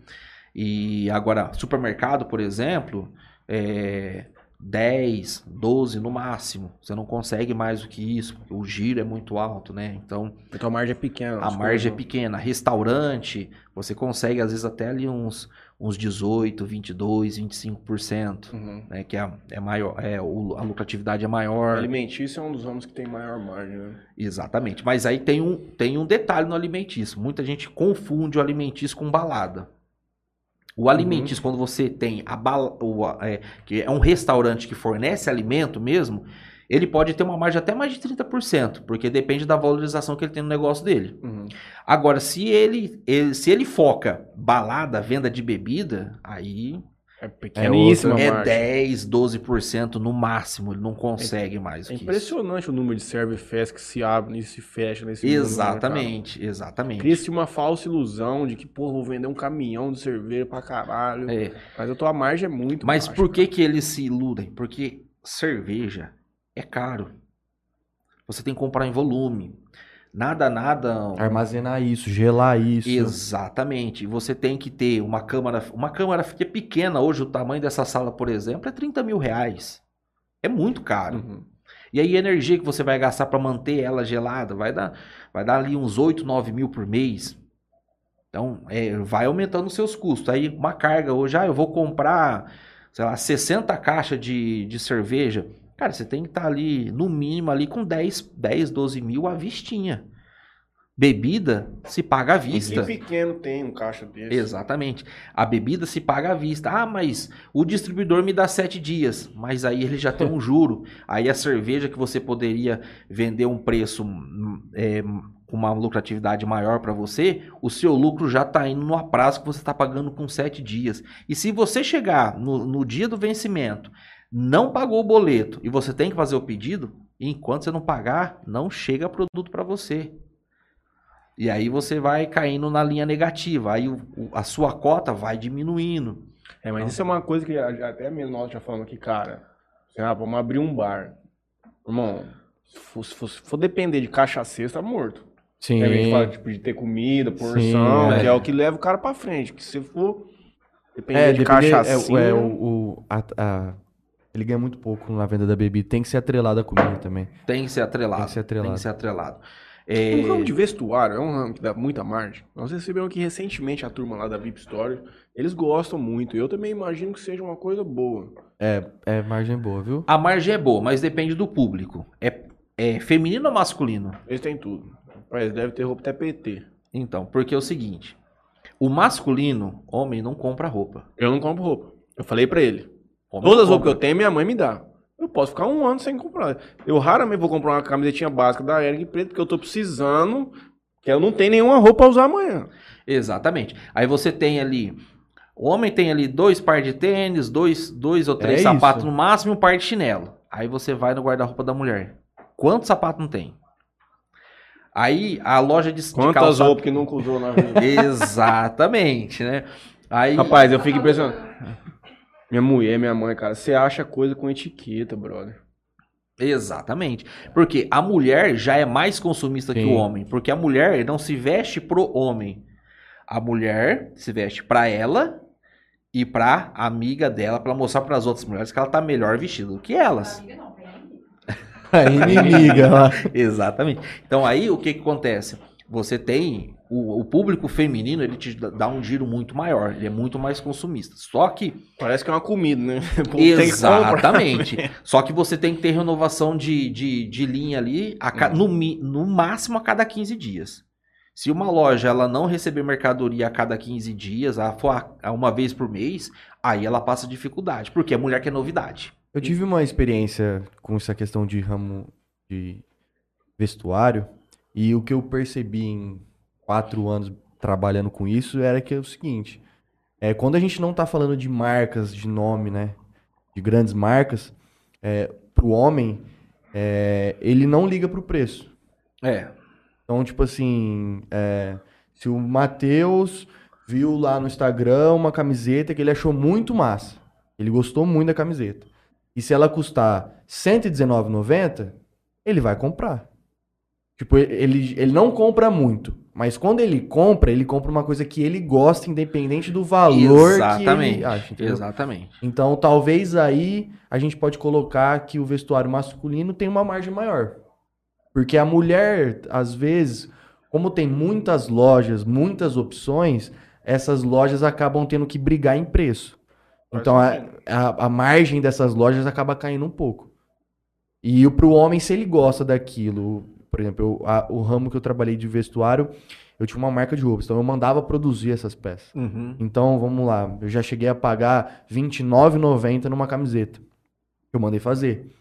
E agora, supermercado, por exemplo, é 10, 12 no máximo. Você não consegue mais do que isso, porque o giro é muito alto, né? Então, Então a margem é pequena. a margem é pequena. Restaurante, você consegue às vezes até ali uns, uns 18, 22, 25%, Uhum. né? Que é, é maior, é, o- a lucratividade é maior. Alimentício é um dos ramos que tem maior margem, né? Exatamente. Mas aí tem um, tem um detalhe no alimentício. Muita gente confunde o alimentício com balada. O alimentício, quando você tem a bala, o, é, que é um restaurante que fornece alimento mesmo, ele pode ter uma margem até mais de 30%, porque depende da valorização que ele tem no negócio dele. Uhum. Agora, se ele, ele- se ele foca balada, venda de bebida, aí É pequeníssima é a margem. 10, 12% no máximo, ele não consegue mais É que isso. impressionante o número de serve fest que se abre e se fecha nesse né, Exatamente, exatamente. Cria-se uma falsa ilusão de que, pô, vou vender um caminhão de cerveja pra caralho. É, Mas a tua margem é muito Mas baixa, por que que eles se iludem? Porque cerveja é caro. Você tem que comprar em volume. Nada, nada. Armazenar isso, gelar isso. Exatamente. Você tem que ter uma câmara. Uma câmara que é pequena hoje, o tamanho dessa sala, por exemplo, é 30 mil reais. É muito caro. Uhum. E aí a energia que você vai gastar para manter ela gelada vai dar, vai dar ali uns 8, 9 mil por mês. Então, é, vai aumentando os seus custos. Aí uma carga hoje, ah, eu vou comprar, sei lá, 60 caixas de, de cerveja. Cara, você tem que estar ali, no mínimo, ali com 10, 10, 12 mil à vistinha. Bebida se paga à E vista. que pequeno tem um caixa desse? Exatamente. A bebida se paga à vista. Ah, mas o distribuidor me dá sete dias. Mas aí ele já tem um juro. Aí a cerveja que você poderia vender um preço é, com uma lucratividade maior para você, o seu lucro já está indo no prazo que você está pagando com sete dias. E se você chegar no, no dia do vencimento, não pagou o boleto e você tem que fazer o pedido, enquanto você não pagar, não chega produto para você. E aí você vai caindo na linha negativa. Aí o- o- a sua cota vai diminuindo. É, mas isso é uma coisa que até mesmo nós já falamos aqui, cara. Assim, ah, vamos abrir um bar. Irmão, se for, se for- se for depender de cachaceiro, tá morto. Sim. É, a gente fala tipo, de ter comida, porção, Sim, que é. é o que leva o cara pra frente. Que se for depender É, de depender, é, cachaça. o- é, o, o- a- a- ele ganha muito pouco na venda da bebida. Tem que ser atrelado à comida também. Tem que ser atrelado. Tem que ser atrelado. Tem que ser atrelado. É, O ramo de vestuário é um ramo que dá muita margem. Nós recebemos aqui recentemente a turma lá da VIP Story. Eles gostam muito. E eu também imagino que seja uma coisa boa. É, é margem boa, viu? A margem é boa, mas depende do público. É, é feminino ou masculino? Eles têm tudo. Mas deve ter roupa até PT. Então, porque é o seguinte: o masculino, homem, não compra roupa. Eu não compro roupa. Eu falei pra ele. Homem Todas as roupas que eu tenho, minha mãe me dá. Eu posso ficar um ano sem comprar. Eu raramente vou comprar uma camisetinha básica da Eric Preto, porque eu tô precisando, que eu não tenho nenhuma roupa pra usar amanhã. Exatamente. Aí você tem ali. O homem tem ali dois par de tênis, dois, dois ou três É sapatos isso. no máximo e um par de chinelo. Aí você vai no guarda-roupa da mulher. Quantos sapatos não tem? Aí a loja de, de Quantas calçado- roupas que nunca usou na vida? Exatamente, né? Aí, Rapaz, eu fico impressionado. Minha mulher, minha mãe, cara, você acha coisa com etiqueta, brother. Exatamente. Porque a mulher já é mais consumista que Sim. o homem. Porque a mulher não se veste pro homem. A mulher se veste pra ela e pra amiga dela, pra mostrar pras outras mulheres que ela tá melhor vestida do que elas. Amiga não, foi amiga. A inimiga lá. Exatamente. Então aí o que que acontece? Você tem o, o público feminino, ele te dá- um giro muito maior, ele é muito mais consumista. Só que Parece que é uma comida, né? Que. Exatamente. Só que você tem que ter renovação de, de, de linha ali a ca- no, no máximo a cada 15 dias. Se uma loja ela não receber mercadoria a cada 15 dias, a, a uma vez por mês, aí ela passa dificuldade, porque a mulher quer novidade. Eu tive uma experiência com essa questão de ramo de vestuário e o que eu percebi em quatro anos trabalhando com isso era que é o seguinte: é, quando a gente não tá falando de marcas de nome, né, de grandes marcas, é, pro homem, é, ele não liga pro preço. É. Então, tipo assim, é, se o Matheus viu lá no Instagram uma camiseta que ele achou muito massa, ele gostou muito da camiseta, e se ela custar R$ 119,90, ele vai comprar. Tipo, ele, ele não compra muito, mas quando ele compra, ele compra uma coisa que ele gosta, independente do valor que Exatamente. ele acha. entendeu? Exatamente. Então, talvez aí a gente pode colocar que o vestuário masculino tem uma margem maior. Porque a mulher, às vezes, como tem muitas lojas, muitas opções, essas lojas acabam tendo que brigar em preço. Então, a, a, a margem dessas lojas acaba caindo um pouco. E para o homem, se ele gosta daquilo, por exemplo, eu- a- o ramo que eu trabalhei de vestuário, eu tinha uma marca de roupas, então eu mandava produzir essas peças. Uhum. Então, vamos lá. Eu já cheguei a pagar R$ 29,90 numa camiseta. que Eu mandei fazer.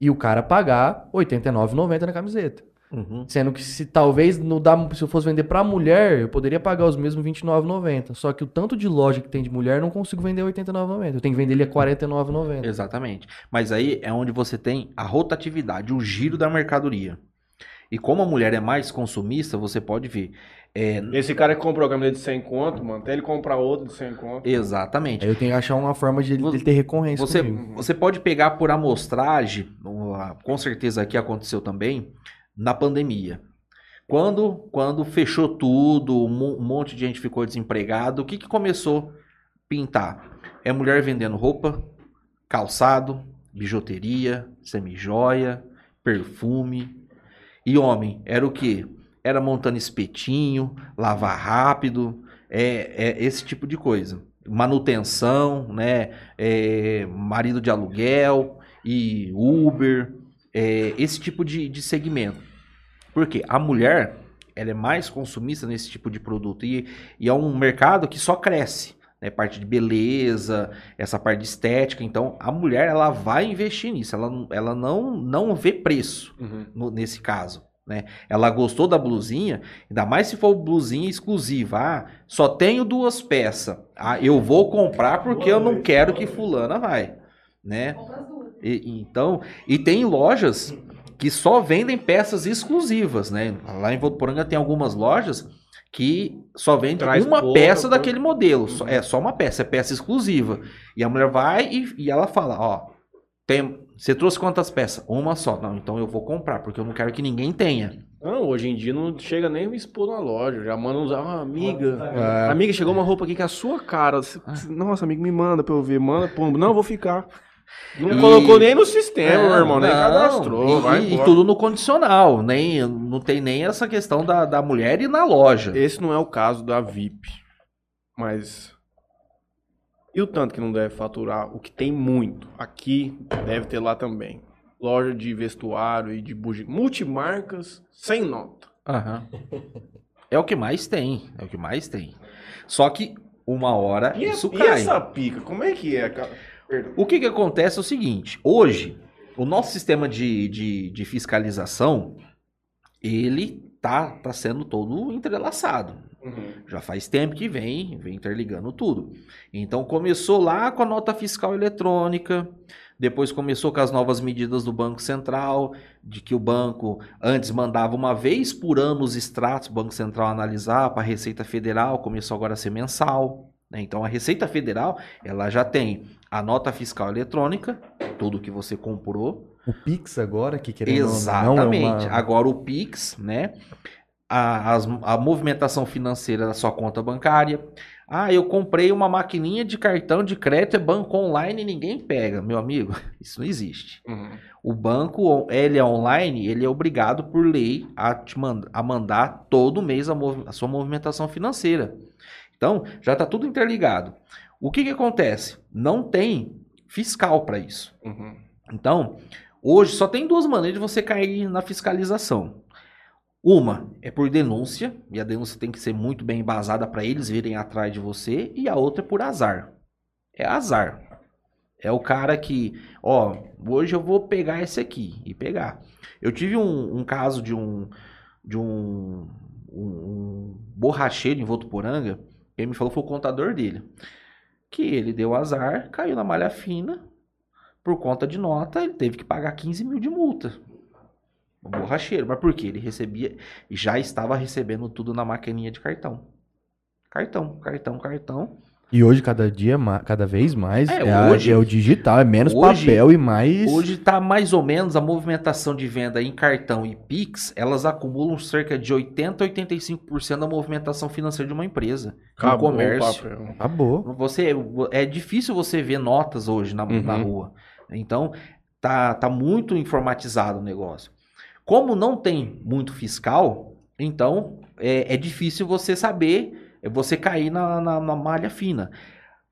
E o cara pagar R$ 89,90 na camiseta. Uhum. Sendo que se talvez não dá, se eu fosse vender pra mulher, eu poderia pagar os mesmos R$ 29,90. Só que o tanto de loja que tem de mulher, eu não consigo vender R$ 89,90. Eu tenho que vender ele a R$ 49,90. Exatamente. Mas aí é onde você tem a rotatividade, o giro da mercadoria. E como a mulher é mais consumista, você pode ver. É, Esse cara que comprou a camiseta de 100 conto, mano, até ele comprar outro de 100 conto. exatamente. Aí eu tenho que achar uma forma de ele, ter recorrência Você, comigo. você pode pegar por amostragem, com certeza aqui aconteceu também, na pandemia. Quando, quando fechou tudo, um um monte de gente ficou desempregado, o que, que começou a pintar? É mulher vendendo roupa, calçado, bijuteria, semijoia, perfume. E homem, era o quê? Era montando espetinho, lavar rápido, é, é esse tipo de coisa. Manutenção, né? é, marido de aluguel e Uber, é, esse tipo de, de segmento. Porque a mulher, ela é mais consumista nesse tipo de produto e, e é um mercado que só cresce. Né? Parte de beleza, essa parte de estética. Então, a mulher, ela vai investir nisso. Ela, não- ela não, não vê preço Uhum. no- nesse caso. Né? Ela gostou da blusinha, ainda mais se for blusinha exclusiva. Ah, só tenho duas peças. Ah, eu vou comprar porque eu não quero que fulana vai. Né? E- e então, e tem lojas que só vendem peças exclusivas, né? Lá em Votuporanga tem algumas lojas que só vendem Traz uma peça daquele modelo. Só- É só uma peça, é peça exclusiva. E a mulher vai e, e ela fala, ó, tem, você trouxe quantas peças? Uma só. Não, então eu vou comprar, porque eu não quero que ninguém tenha. Não, hoje em dia não chega nem a expor na loja. Já manda usar uma amiga. É. Amiga, chegou uma roupa aqui que é a sua cara. Cê- Nossa, amigo, me manda pra eu ver. Manda, pô, não, eu vou ficar. Não E- colocou nem no sistema, É, meu irmão. Nem não, cadastrou. E, e tudo no condicional. Nem, não tem nem essa questão da, da mulher ir na loja. Esse não é o caso da VIP. Mas. E o tanto que não deve faturar? O que tem muito. Aqui deve ter lá também. Loja de vestuário e de bugi. Multimarcas sem nota. Aham. É o que mais tem. É o que mais tem. Só que uma hora E, isso e cai. essa pica? Como é que é, cara? O que, que acontece é o seguinte: hoje, o nosso sistema de, de, de fiscalização ele tá, tá sendo todo entrelaçado. Uhum. Já faz tempo que vem, vem interligando tudo. Então começou lá com a nota fiscal eletrônica, Depois começou com as novas medidas do Banco Central, de que o banco antes mandava uma vez por ano os extratos, o Banco Central analisar para a Receita Federal, começou agora a ser mensal. né? Então a Receita Federal, ela já tem a nota fiscal eletrônica, tudo que você comprou, O Pix agora, que querendo ou não, Exatamente. é uma... Agora o Pix, né? A, as- a movimentação financeira da sua conta bancária. Ah, eu comprei uma maquininha de cartão de crédito, é banco online e ninguém pega. Meu amigo, isso não existe. Uhum. O banco, ele é online, ele é obrigado por lei a, te mand- a mandar todo mês a, movi- a sua movimentação financeira. Então, já está tudo interligado. O que, que acontece? Não tem fiscal para isso. Uhum. Então, hoje só tem duas maneiras de você cair na fiscalização. Uma é por denúncia, e a denúncia tem que ser muito bem embasada para eles virem atrás de você, e a outra é por azar. É azar. É o cara que, ó, hoje eu vou pegar esse aqui e pegar. Eu tive um, um caso de um de um, um, um borracheiro em Votuporanga, ele me falou que foi o contador dele, que ele deu azar, caiu na malha fina, por conta de nota, ele teve que pagar 15 mil de multa. Um borracheiro. Mas por quê? Ele recebia, já estava recebendo tudo na maquininha de cartão. Cartão, cartão, cartão. E hoje, cada dia, cada vez mais, É, é, a- hoje- é o digital, é menos hoje- papel e mais... Hoje está mais ou menos a movimentação de venda em cartão e Pix, elas acumulam cerca de 80 a 85% da movimentação financeira de uma empresa. no Acabou o comércio. papel. Acabou. Você, é difícil você ver notas hoje na, Uhum. na rua. Então, tá, tá muito informatizado o negócio. Como não tem muito fiscal, então é, é difícil você saber, é você cair na, na, na malha fina.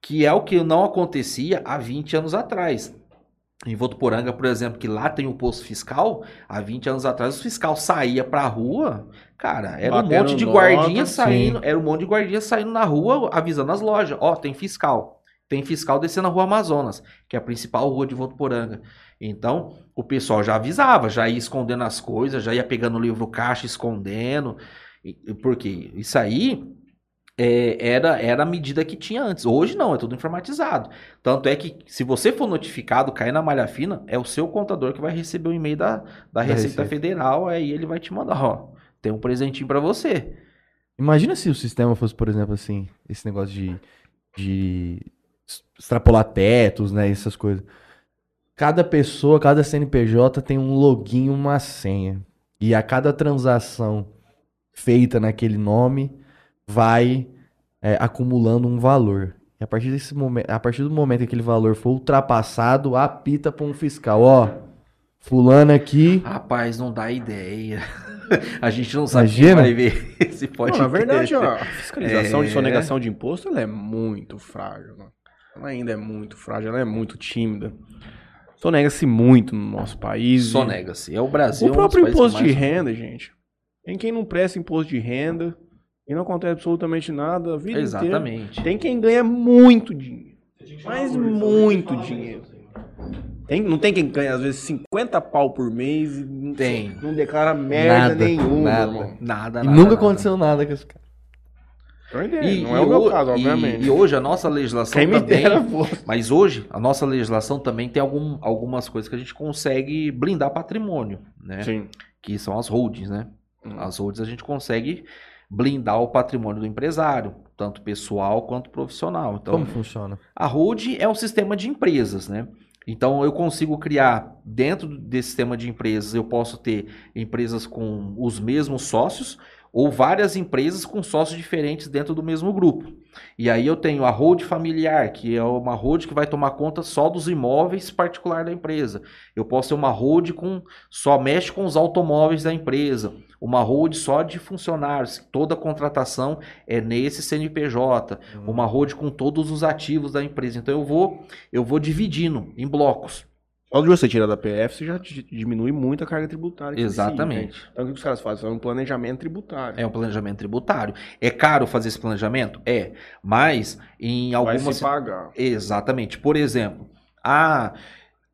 Que é o que não acontecia há 20 anos atrás. Em Votuporanga, por exemplo, que lá tem o posto fiscal, há 20 anos atrás o fiscal saía pra rua, cara, era um monte de nota, guardinha sim. saindo, era um monte de guardinha saindo na rua avisando as lojas, ó, tem fiscal. Tem fiscal descendo a Rua Amazonas, que é a principal rua de Votuporanga. Então, o pessoal já avisava, já ia escondendo as coisas, já ia pegando o livro caixa, escondendo. Porque isso aí é, era, era a medida que tinha antes. Hoje não, é tudo informatizado. Tanto é que se você for notificado, cair na malha fina, é o seu contador que vai receber o e-mail da, da Receita Receita. Federal, aí ele vai te mandar, ó, tem um presentinho pra você. Imagina se o sistema fosse, por exemplo, assim, esse negócio de, de extrapolar tetos, né, essas coisas. Cada pessoa, cada CNPJ tem um login, uma senha. E a cada transação feita naquele nome vai é, acumulando um valor. E a partir desse momento, a partir do momento que aquele valor for ultrapassado, apita para um fiscal, ó, fulano aqui, Rapaz, não dá ideia. A gente não sabe quem Imagina. vai ver esse Não, podcast. na verdade, ó, a fiscalização de É. sonegação de imposto ela é muito frágil. Né? Ela ainda é muito frágil, ela é muito tímida. Sonega-se muito no nosso país. Só e- nega-se. É o Brasil. O é um próprio países imposto de renda, gente. Tem quem não presta imposto de renda e não acontece absolutamente nada a vida inteira. Exatamente. Tem quem ganha muito dinheiro. Mas muito dinheiro. Tem, não tem quem ganha, às vezes, 50 pau por mês e não, Tem. não declara merda Nada, nenhuma, nada. irmão. Nada, e nada, nunca nada. aconteceu nada com esse cara. E, não é e o meu caso, e- obviamente. E hoje a nossa legislação Quem me também. dera fosse. Mas hoje a nossa legislação também tem algum, algumas coisas que a gente consegue blindar patrimônio, né? Sim. Que são as holdings, né? Hum. As holdings a gente consegue blindar o patrimônio do empresário, tanto pessoal quanto profissional. Então, Como funciona? A hold é um sistema de empresas, né? Então eu consigo criar dentro desse sistema de empresas, eu posso ter empresas com os mesmos sócios ou várias empresas com sócios diferentes dentro do mesmo grupo. E aí eu tenho a hold familiar, que é uma hold que vai tomar conta só dos imóveis particular da empresa. Eu posso ter uma hold com só mexe com os automóveis da empresa, uma hold só de funcionários, toda contratação é nesse CNPJ, uma hold com todos os ativos da empresa. Então eu vou eu vou dividindo em blocos. De você tirar da PF, você já di- diminui muito a carga tributária. precisa, Exatamente. né? Então o que os caras fazem? Fazem um planejamento tributário. É um planejamento tributário. É caro fazer esse planejamento? É. Mas em Vai algumas. se pagar. Exatamente. Por exemplo, ah,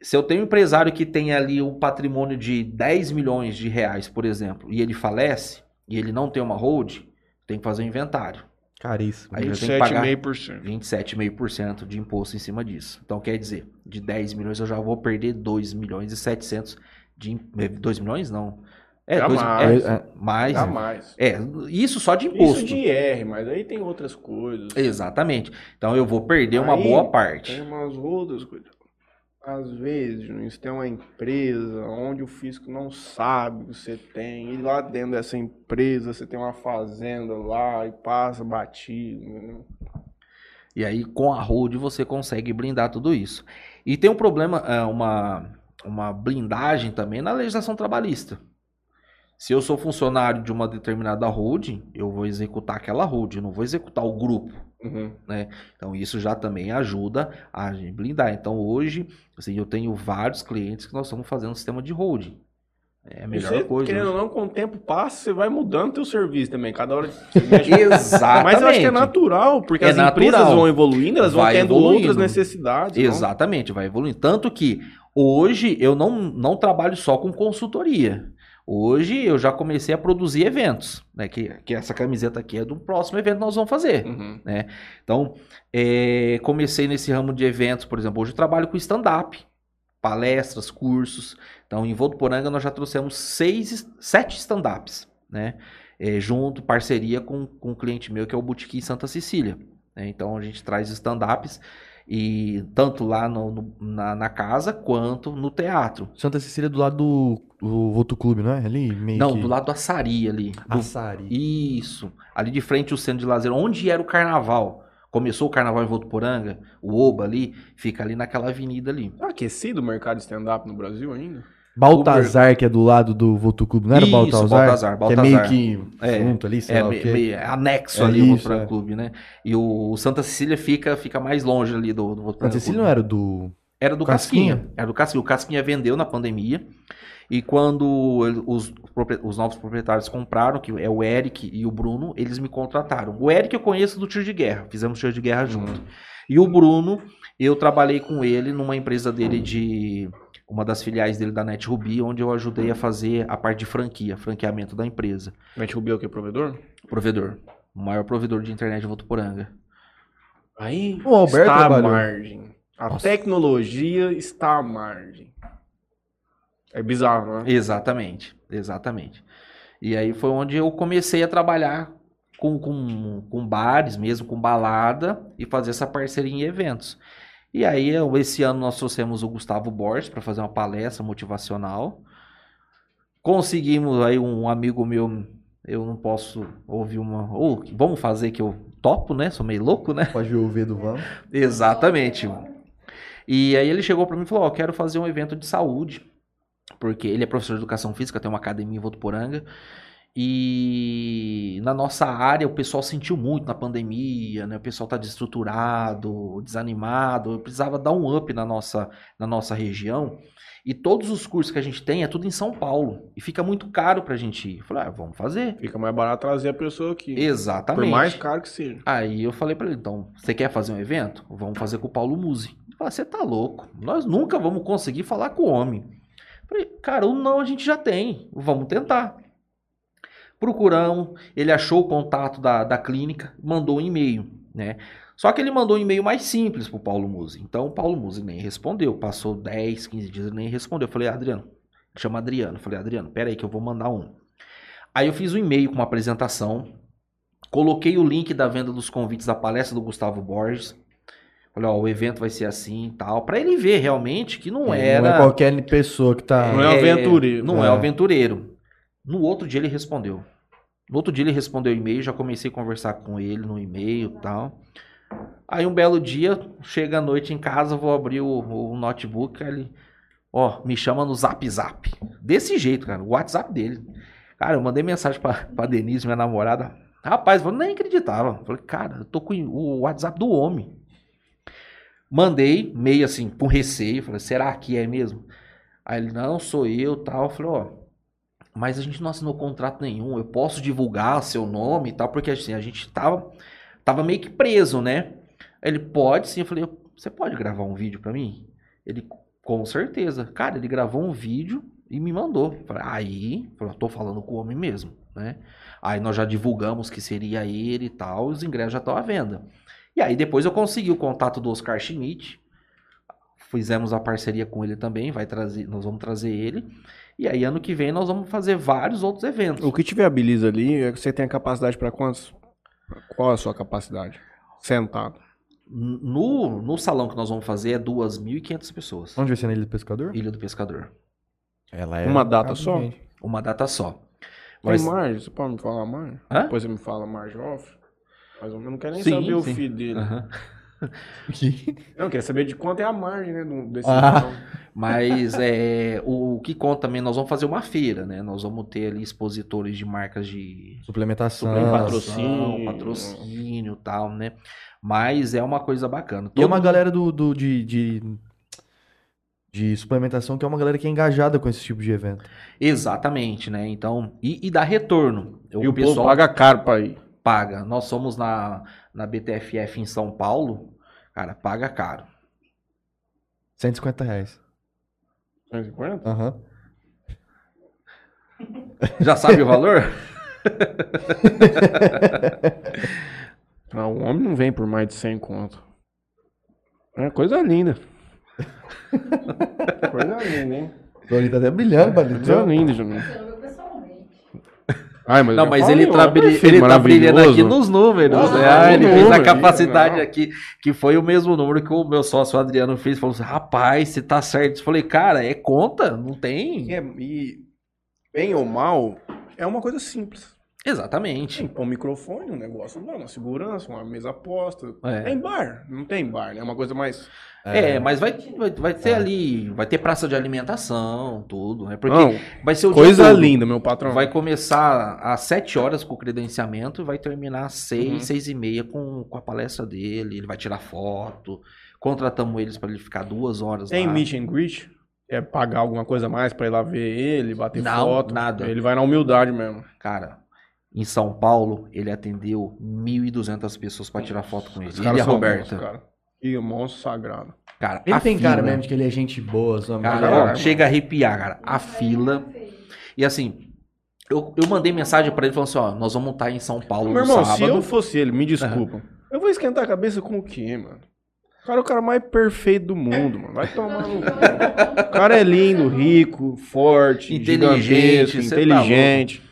se eu tenho um empresário que tem ali um patrimônio de 10 milhões de reais, por exemplo, e ele falece, e ele não tem uma hold, tem que fazer um inventário. Caríssimo. Aí eu tenho que pagar 27,5%. 27,5% de imposto em cima disso. Então quer dizer, de 10 milhões eu já vou perder 2 milhões e 700 de im- eh, 2 milhões não. É, dois, Jamais. é, mais. Jamais. É, isso só de imposto. Isso de IR, mas aí tem outras coisas. Exatamente. Então eu vou perder uma Aí, boa parte. Tem umas outras coisas. Às vezes, você tem uma empresa onde o fisco não sabe que você tem. E lá dentro dessa empresa você tem uma fazenda lá e passa batido. entendeu? E aí, com a Hold, você consegue blindar tudo isso. E tem um problema, é, uma, uma blindagem também na legislação trabalhista. Se eu sou funcionário de uma determinada holding, eu vou executar aquela holding, não vou executar o grupo. Uhum. Então, isso já também ajuda a gente blindar. Então, hoje, assim, eu tenho vários clientes que nós estamos fazendo um sistema de holding. É a melhor você, coisa. Querendo hoje. ou não, com o tempo passa, você vai mudando teu serviço também. Cada hora. Exatamente. Mas eu acho que é natural, porque É as empresas natural. vão evoluindo, elas vão Vai tendo evoluindo. outras necessidades. não? Exatamente, vai evoluindo. Tanto que hoje eu não, não trabalho só com consultoria. Hoje eu já comecei a produzir eventos, né? Que, que essa camiseta aqui é do próximo evento que nós vamos fazer. Uhum. Então, é, comecei nesse ramo de eventos, por exemplo, hoje eu trabalho com stand-up, palestras, cursos. Então, em Votuporanga nós já trouxemos seis, sete stand-ups, né? É, junto, parceria com, com um cliente meu que é o Boutique Santa Cecília. né? Então, a gente traz stand-ups e tanto lá no- no- na, na casa quanto no teatro. Santa Cecília é do lado do, do Voto Clube, não é? Ali meio Não, que... do lado do Açari ali. do- Açari. Isso. Ali de frente o centro de lazer, onde era o carnaval. Começou o carnaval em Votuporanga, o Oba ali, fica ali naquela avenida ali. Tá aquecido o mercado de stand-up no Brasil ainda? Baltazar, que é do lado do Voto Clube, não era Isso, Baltazar? Baltazar, Que é meio Baltazar. que É, junto ali, sei É, lá me- o meio anexo É ali o isso, Votuporanga é. Clube, né? E o Santa Cecília fica, fica mais longe ali do, do Votuporanga Santa Cecília não era do... Era do Casquinha? Casquinha. Era do Casquinha. O Casquinha vendeu na pandemia. E quando os, os novos proprietários compraram, que é o Eric e o Bruno, eles me contrataram. O Eric eu conheço do tiro de guerra. Fizemos tiro de guerra junto. E o Bruno, eu trabalhei com ele numa empresa dele de. Uma das filiais dele da NetRuby, onde eu ajudei a fazer a parte de franquia, franqueamento da empresa. Rubi é o que? Provedor? Provedor. O maior provedor de internet de Votuporanga. Aí O Alberto está à trabalhou. margem. A Nossa. tecnologia está à margem. É bizarro, né? Exatamente, exatamente. E aí foi onde eu comecei a trabalhar com, com, com bares mesmo, com balada e fazer essa parceria em eventos. E aí esse ano nós trouxemos o Gustavo Borges para fazer uma palestra motivacional. Conseguimos aí um amigo meu, eu não posso ouvir uma, ou vamos fazer que eu topo, né? Sou meio louco, né? Pode ouvir do Vamos. Exatamente. E aí ele chegou pra mim e falou: Ó, quero fazer um evento de saúde. Porque ele é professor de educação física, tem uma academia em Votuporanga. E na nossa área o pessoal sentiu muito na pandemia, né? O pessoal tá desestruturado, desanimado. Eu precisava dar um up na nossa, na nossa região. E todos os cursos que a gente tem é tudo em São Paulo. E fica muito caro pra gente ir. Eu falei, ah, vamos fazer. Fica mais barato trazer a pessoa aqui. Exatamente. Por mais caro que seja. Aí eu falei pra ele, então, você quer fazer um evento? Vamos fazer com o Paulo Musi. Ele falou, você tá louco, nós nunca vamos conseguir falar com o homem. Eu falei, cara, o não a gente já tem, vamos tentar. Procuramos, ele achou o contato da, da clínica, mandou um e-mail, né? Só que ele mandou um e-mail mais simples pro Paulo Musi. Então o Paulo Musi nem respondeu, passou 10, 15 dias, ele nem respondeu. Eu falei, Adriano, chama Adriano. Eu falei, Adriano, pera aí que eu vou mandar um. Aí eu fiz um e-mail com uma apresentação, Coloquei o link da venda dos convites da palestra do Gustavo Borges. Falei, ó, o evento vai ser assim e tal. Pra ele ver realmente que não era. Não é qualquer pessoa que tá... Não é um aventureiro. Não é, É. um aventureiro. No outro dia ele respondeu. No outro dia ele respondeu o e-mail, já comecei a conversar com ele no e-mail tal. Aí um belo dia, chega à noite em casa, vou abrir o, o notebook, ele, ó, me chama no Zap Zap. Desse jeito, cara, o WhatsApp dele. Cara, eu mandei mensagem pra, pra Denise, minha namorada. Rapaz, eu nem acreditava. Falei, cara, eu tô com o WhatsApp do homem. Mandei, meio assim, com receio. Falei, será que é mesmo? Aí ele, não, sou eu tal. Falei, ó, mas a gente não assinou contrato nenhum. Eu posso divulgar seu nome e tal, porque assim, a gente tava, tava meio que preso, né? Ele pode sim. Eu falei, você pode gravar um vídeo pra mim? Ele, com certeza. Cara, ele gravou um vídeo e me mandou. Aí, eu tô falando com o homem mesmo, né? Aí nós já divulgamos que seria ele e tal, os ingressos já estão à venda. E aí depois eu consegui o contato do Oscar Schmidt, fizemos a parceria com ele também, vai trazer, nós vamos trazer ele. E aí ano que vem nós vamos fazer vários outros eventos. O que te viabiliza ali é que você tem a capacidade pra quantos? Qual é a sua capacidade? Sentado. No, no salão que nós vamos fazer é 2.500 pessoas. Onde vai ser na Ilha do Pescador? Ilha do Pescador. Ela Uma data só? Uma data só. Tem Mas- margem? Você pode me falar margem? Hã? Depois você me fala margem off. Mas eu não quero nem Sim, saber o sim. feed dele. Eu não quero saber de quanto é a margem, né? Desse Ah. Mas é, o que conta também, nós vamos fazer uma feira, né? Nós vamos ter ali expositores de marcas de Suplementação. Patrocínio, patrocínio e tal, né? Mas é uma coisa bacana. E é uma Todo- galera do, do- de, de, de suplementação que é uma galera que é engajada com esse tipo de evento. Exatamente, né? Então, e, e dá retorno. E o povo paga caro pra ir. Paga. Nós somos na, na BTFF em São Paulo, cara, paga caro. 150 reais. 150? Aham. Já sabe o valor? Não, o homem não vem por mais de 100 conto. É coisa linda. coisa linda, hein? Doni tá até brilhando, Balito. Coisa linda, Juninho. Ai, mas Não, mas falo, ele, tá, ele tá brilhando aqui nos números. Ah, né? Ah, ele no fez a número, capacidade não. aqui, que foi o mesmo número que o meu sócio Adriano fez. Falou assim: rapaz, se tá certo. Eu falei, cara, é conta? Não tem? É, e bem ou mal, é uma coisa simples. Exatamente. Tem um microfone, um negócio, não, uma segurança, uma mesa posta. É. Tem bar, não tem bar, né? É uma coisa mais. É, mas vai, vai, vai ter ali, vai ter praça de alimentação, tudo, né? Porque não, vai ser o dia coisa todo. linda, meu patrão. Vai começar às 7 horas com o credenciamento e vai terminar às 6, Uhum. 6 e meia com, com a palestra dele. Ele vai tirar foto. Contratamos eles para ele ficar duas horas Tem lá. meet and greet? É pagar alguma coisa a mais pra ir lá ver ele, bater Não, foto? nada. Ele vai na humildade mesmo. Cara, em São Paulo, ele atendeu 1.200 pessoas para tirar foto com ele. Ele e a Roberta. monstros, cara. E o monstro sagrado. Cara, Ele a tem fila, cara mesmo de que ele é gente boa, só Cara, Caralho, ó, chega a arrepiar, cara. A fila. E assim, eu, eu mandei mensagem pra ele falando assim: ó, nós vamos estar em São Paulo Meu no irmão, sábado. se eu fosse ele, me desculpa. Eu vou esquentar a cabeça com o quê, mano? O cara é o cara mais perfeito do mundo, mano. Vai tomar no cu. O cara é lindo, rico, forte, Inteligente, tá inteligente.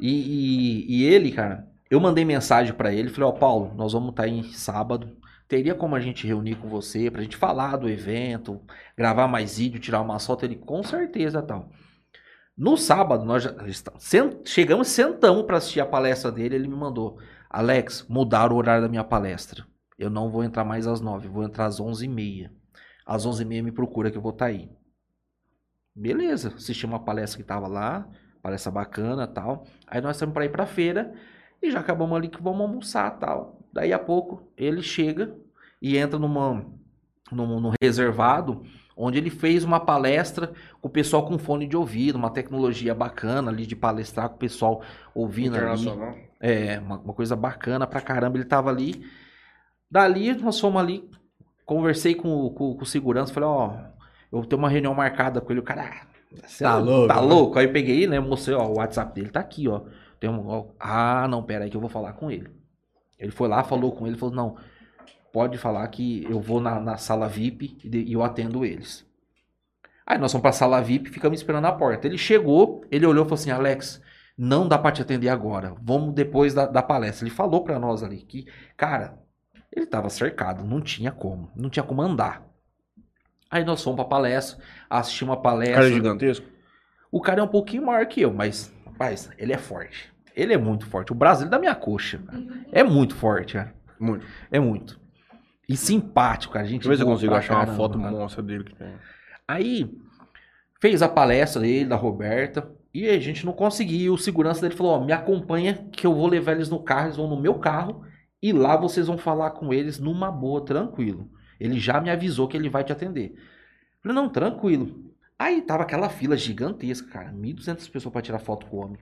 E, e- e ele, cara, eu mandei mensagem pra ele, falei, ó, Paulo, nós vamos estar em sábado. Teria como a gente reunir com você pra gente falar do evento, gravar mais vídeo, tirar uma foto? Ele, com certeza, tal. No sábado, nós já chegamos, sentamos pra assistir a palestra dele, ele me mandou, Alex, mudaram o horário da minha palestra. Eu não vou entrar mais às nove, vou entrar às onze e meia. Às onze e meia me procura que eu vou estar aí. Beleza, assisti uma palestra que tava lá, palestra bacana tal. Aí nós estamos para ir pra feira e já acabamos ali que vamos almoçar tal. Daí a pouco ele chega e entra numa, num, num reservado onde ele fez uma palestra com o pessoal com fone de ouvido, uma tecnologia bacana ali de palestrar com o pessoal ouvindo ali. Internacional. É, uma, uma coisa bacana pra caramba. Ele tava ali. Dali, nós fomos ali. Conversei com, o- com, com o segurança. Falei, ó, eu tenho uma reunião marcada com ele. O cara, ah, você Tá louco, Tá né? louco? Aí eu peguei, né? Mostrei, ó, o WhatsApp dele tá aqui, ó. Tem um, ó. Ah, não, pera aí que eu vou falar com ele. Ele foi lá, falou com ele, falou, não, pode falar que eu vou na, na sala VIP e, de- e eu atendo eles. Aí nós fomos pra sala VIP e ficamos esperando na porta. Ele chegou, ele olhou e falou assim, Alex, não dá pra te atender agora. Vamos depois da, da palestra. Ele falou pra nós ali que, cara, ele tava cercado, não tinha como, não tinha como andar. Aí nós fomos pra palestra, assistimos uma O palestra. cara é gigantesco. O cara é um pouquinho maior que eu, mas, rapaz, ele é forte. Ele é muito forte. O Brasil da minha coxa. cara. É muito forte, cara. Muito. É muito. E simpático, cara. A gente Deixa eu ver se eu boa consigo achar uma caramba, foto cara. monstra dele que tem. Aí fez a palestra dele, da Roberta, e a gente não conseguiu. O segurança dele falou: Ó, me acompanha que eu vou levar eles no carro, eles vão no meu carro, e lá vocês vão falar com eles numa boa, tranquilo. Ele já me avisou que ele vai te atender. Falei, não, tranquilo. Aí tava aquela fila gigantesca, cara. 1.200 pessoas pra tirar foto com o homem.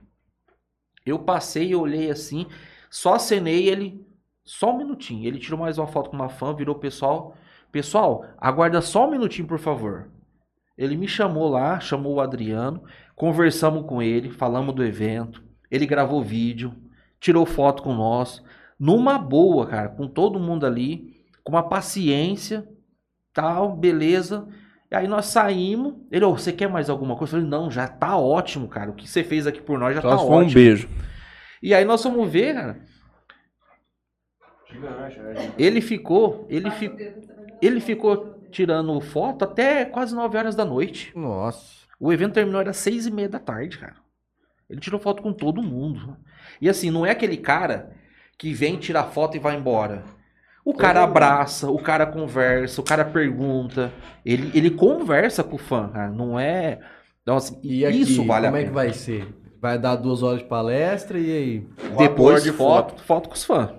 Eu passei e olhei assim, só acenei ele, só um minutinho. Ele tirou mais uma foto com uma fã, virou pessoal. Pessoal, aguarda só um minutinho, por favor. Ele me chamou lá, chamou o Adriano, conversamos com ele, falamos do evento. Ele gravou vídeo, tirou foto com nós, numa boa, cara, com todo mundo ali, com uma paciência, tal, beleza. E aí nós saímos. Ele, ô, você quer mais alguma coisa? Eu falei, não, já tá ótimo, cara. O que você fez aqui por nós já Só tá se for um ótimo. beijo. E aí nós fomos ver, cara. Ele ficou, ele, fi, ele ficou tirando foto até quase 9 horas da noite. Nossa. O evento terminou era seis e meia da tarde, cara. Ele tirou foto com todo mundo. E assim, não é aquele cara que vem tirar foto e vai embora. O cara abraça, o cara conversa, o cara pergunta. Ele, ele conversa com o fã, cara. Não é. Então, assim, E aqui, isso vale como a é que pena. vai ser? Vai dar duas horas de palestra e aí? Depois de foto, foto com os fãs.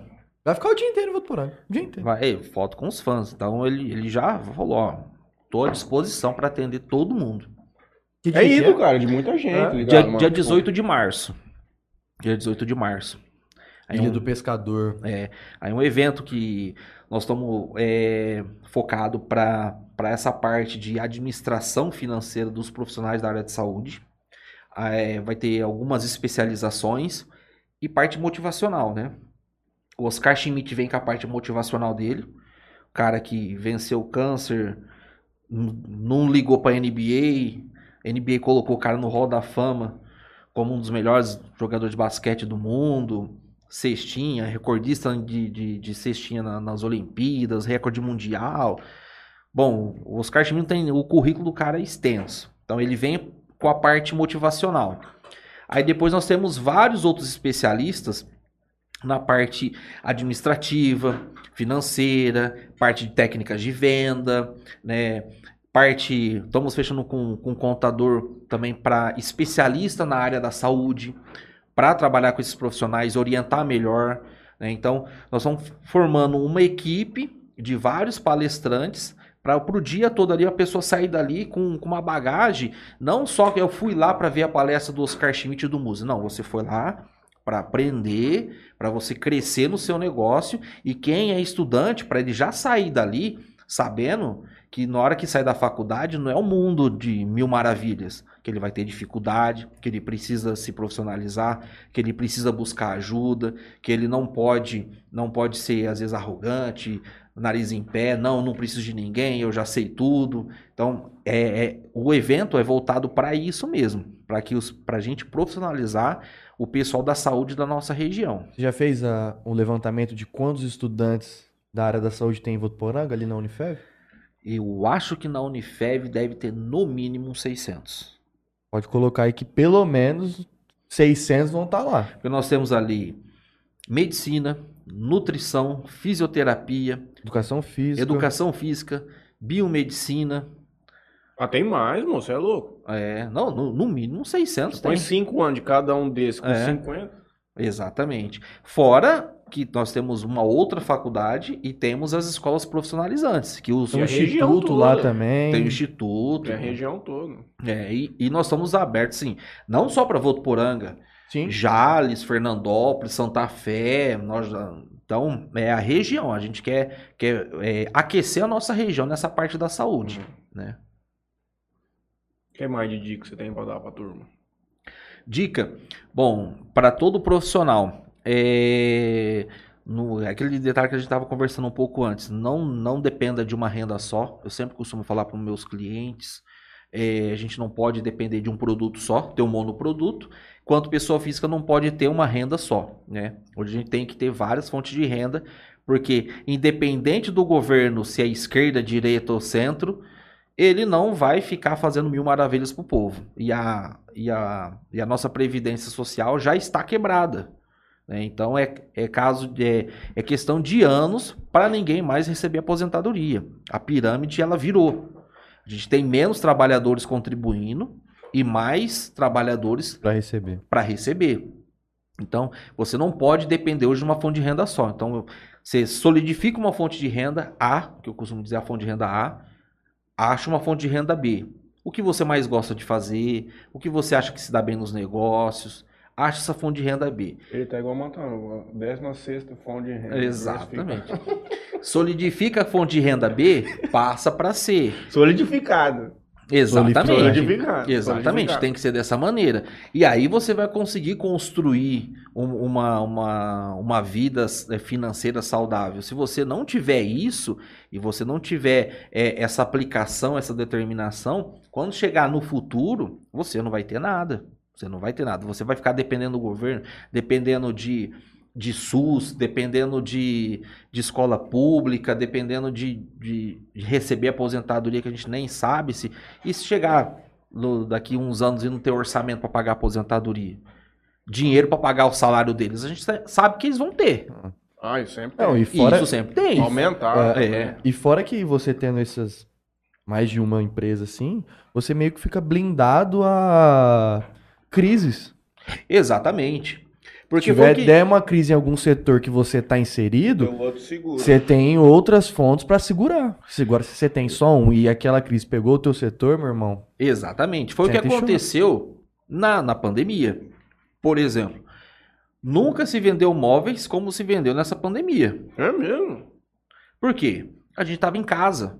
Vai ficar o dia inteiro em Votuporanga. O dia inteiro. Vai, foto com os fãs. Então ele, ele já falou, ó, tô à disposição para atender todo mundo. Que É que ídolo, cara, de muita gente, É. ligado, Dia, mano? dia 18 de março. Dia 18 de março. Aí Ilha um- do Pescador. É, aí um evento que nós estamos é, focado para essa parte de administração financeira dos profissionais da área de saúde. Ah, é, vai ter algumas especializações e parte motivacional, né? O Oscar Schmidt vem com a parte motivacional dele. O cara que venceu o câncer, não ligou para NBA, a NBA colocou o cara no Hall da Fama como um dos melhores jogadores de basquete do mundo cestinha, recordista de, de, de cestinha na- nas Olimpíadas, recorde mundial. Bom, o Oscar Schmidt tem o currículo do cara é extenso. Então ele vem com a parte motivacional. Aí depois nós temos vários outros especialistas na parte administrativa, financeira, parte de técnicas de venda, né? Parte, estamos fechando com, com um contador também para especialista na área da saúde, para trabalhar com esses profissionais, orientar melhor. né? Então, nós estamos formando uma equipe de vários palestrantes para o dia todo ali a pessoa sair dali com, com uma bagagem. Não só que eu fui lá para ver a palestra do Oscar Schmidt e do Muse. Não, você foi lá para aprender, para você crescer no seu negócio. E quem é estudante, para ele já sair dali sabendo que na hora que sai da faculdade não é um mundo de mil maravilhas, que ele vai ter dificuldade, que ele precisa se profissionalizar, que ele precisa buscar ajuda, que ele não pode, não pode ser às vezes arrogante, nariz em pé, não, não preciso de ninguém, eu já sei tudo. Então, é, é- o evento é voltado para isso mesmo, para que os para a gente profissionalizar o pessoal da saúde da nossa região. Já fez a, um levantamento de quantos estudantes da área da saúde tem em Votuporanga, ali na Unifev? Eu acho que na Unifev deve ter no mínimo uns 600. Pode colocar aí que pelo menos 600 vão estar lá. Porque nós temos ali medicina, nutrição, fisioterapia, Educação física. educação física, biomedicina. Ah, tem mais, moço, você é louco. É, não, no, no mínimo 600 Põe tem. 5 anos de cada um desses com É. 50. Exatamente. Fora que nós temos uma outra faculdade e temos as escolas profissionalizantes, que os Tem a região instituto lá também. tem o instituto, É a região toda. é, e, e nós estamos abertos, sim, não só para Votuporanga, Sim. Jales, Fernandópolis, Santa Fé, nós, então é a região. A gente quer, quer é, aquecer a nossa região nessa parte da saúde, né? O que mais de dica você tem pra dar pra turma? Dica, bom, para todo profissional, é, no, aquele detalhe que a gente estava conversando um pouco antes, não, não dependa de uma renda só. Eu sempre costumo falar para os meus clientes, é, a gente não pode depender de um produto só, ter um monoproduto, enquanto pessoa física não pode ter uma renda só, né? Hoje a gente tem que ter várias fontes de renda, porque independente do governo, se é esquerda, direita ou centro, ele não vai ficar fazendo mil maravilhas pro povo. E a, e a, e a nossa previdência social já está quebrada. Né? Então é, é caso de, é, é questão de anos para ninguém mais receber aposentadoria. A pirâmide ela virou. A gente tem menos trabalhadores contribuindo e mais trabalhadores Pra receber. para receber. Então, você não pode depender hoje de uma fonte de renda só. Então, você solidifica uma fonte de renda A, que eu costumo dizer a fonte de renda A, acha uma fonte de renda B. O que você mais gosta de fazer? O que você acha que se dá bem nos negócios? Acha essa fonte de renda B. Ele tá igual matando. 16 fonte de renda. Exatamente. Solidifica a fonte de renda B, passa para C. Solidificado. Exatamente. Solidificado, Exatamente, solidificado. tem que ser dessa maneira. E aí você vai conseguir construir um- uma, uma, uma vida eh, financeira saudável. Se você não tiver isso e você não tiver eh, essa aplicação, essa determinação, quando chegar no futuro, você não vai ter nada. Você não vai ter nada. Você vai ficar dependendo do governo, dependendo de, de SUS, dependendo de, de escola pública, dependendo de, de, de receber aposentadoria que a gente nem sabe se. E se chegar no- daqui uns anos e não ter orçamento para pagar a aposentadoria? Dinheiro para pagar o salário deles, a gente sa- sabe que eles vão ter. Ah, isso sempre Não, tem. e fora, Isso sempre tem. Aumentar. É. e fora que você tendo essas mais de uma empresa assim, você meio que fica blindado a crises. Exatamente. Porque Se tiver o que- der uma crise em algum setor que você tá inserido, O você tem outras fontes pra segurar. Se Agora, se você tem só um e aquela crise pegou o teu setor, meu irmão, Exatamente. Foi o que aconteceu na, na pandemia. Por exemplo, nunca se vendeu móveis como se vendeu nessa pandemia. É mesmo? Por quê? A gente estava em casa.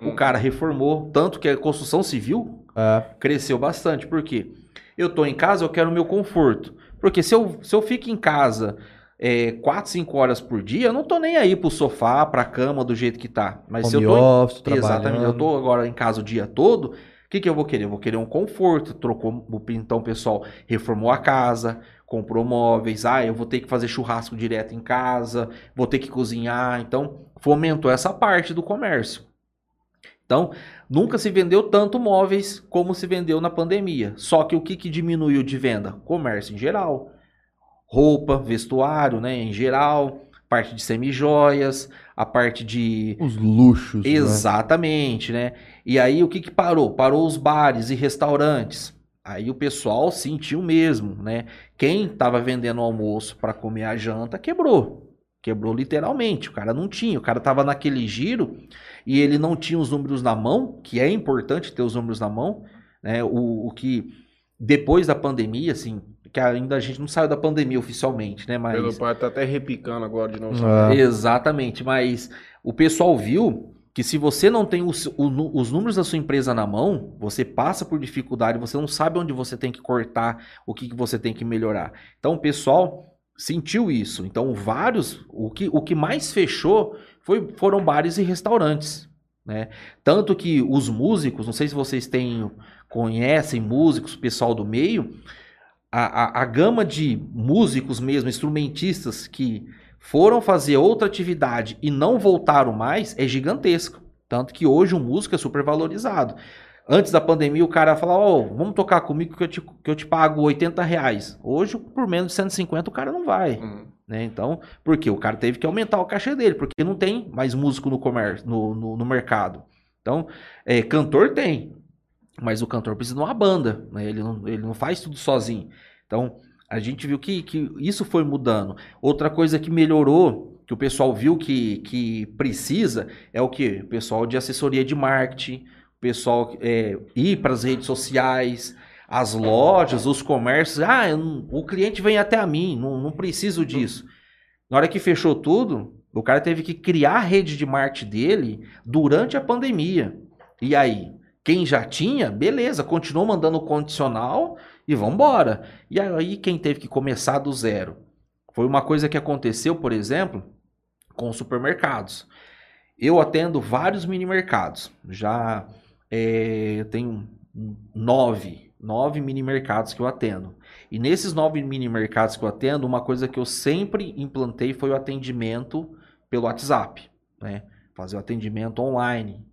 O Hum. cara reformou, tanto que a construção civil é, cresceu bastante. Por quê? Eu tô em casa, eu quero o meu conforto. Porque se eu, se eu fico em casa é, 4, 5 horas por dia, eu não tô nem aí pro sofá, pra cama, do jeito que tá. Mas se home eu tô em- office, Exatamente. Eu tô agora em casa o dia todo. O que, que eu vou querer? Eu vou querer um conforto. Trocou, então o pessoal reformou a casa, comprou móveis. Ah, eu vou ter que fazer churrasco direto em casa, vou ter que cozinhar. Então, fomentou essa parte do comércio. Então, nunca se vendeu tanto móveis como se vendeu na pandemia. Só que o que, que diminuiu de venda? Comércio em geral. Roupa, vestuário, né? Em geral. Parte de semijoias, a parte de Os luxos. né? Exatamente, né? E aí o que que parou? Parou os bares e restaurantes. Aí o pessoal sentiu mesmo, né? Quem estava vendendo almoço para comer a janta quebrou. Quebrou literalmente. O cara não tinha. O cara tava naquele giro e ele não tinha os números na mão, que é importante ter os números na mão, né? O, o que depois da pandemia, assim, que ainda a gente não saiu da pandemia oficialmente, né? Mas Meu pai tá até repicando agora de novo. Ah. Exatamente, mas o pessoal viu que se você não tem os, o os números da sua empresa na mão, você passa por dificuldade, você não sabe onde você tem que cortar, o que, que você tem que melhorar. Então o pessoal sentiu isso. Então vários, o que, o que mais fechou foi, foram bares e restaurantes. Né? Tanto que os músicos, não sei se vocês têm, conhecem músicos, pessoal do meio, a, a, a gama de músicos mesmo, instrumentistas que foram fazer outra atividade e não voltaram mais é gigantesco. Tanto que hoje o músico é super valorizado. Antes da pandemia, o cara falava, ó, vamos tocar comigo que eu, te, que eu te pago 80 reais. Hoje, por menos de 150, o cara não vai. Hum. Né? Então, por quê? O cara teve que aumentar o cachê dele, porque não tem mais músico no comércio, no, no, no mercado. Então, é, cantor tem, mas o cantor precisa de uma banda, né? ele, não, ele não faz tudo sozinho. Então, a gente viu que, que isso foi mudando. Outra coisa que melhorou, que o pessoal viu que, que precisa, é o que? O pessoal de assessoria de marketing, o pessoal é, ir para as redes sociais, as lojas, os comércios. Ah, o cliente vem até a mim, não, não preciso disso. Na hora que fechou tudo, o cara teve que criar a rede de marketing dele durante a pandemia. E aí, quem já tinha, beleza, continuou mandando condicional e vambora. E aí, quem teve que começar do zero? Foi uma coisa que aconteceu, por exemplo, com os supermercados. Eu atendo vários mini mercados. Já é, tenho nove, nove mini mercados que eu atendo. E nesses nove mini mercados que eu atendo, uma coisa que eu sempre implantei foi o atendimento pelo WhatsApp, né? Fazer o atendimento online,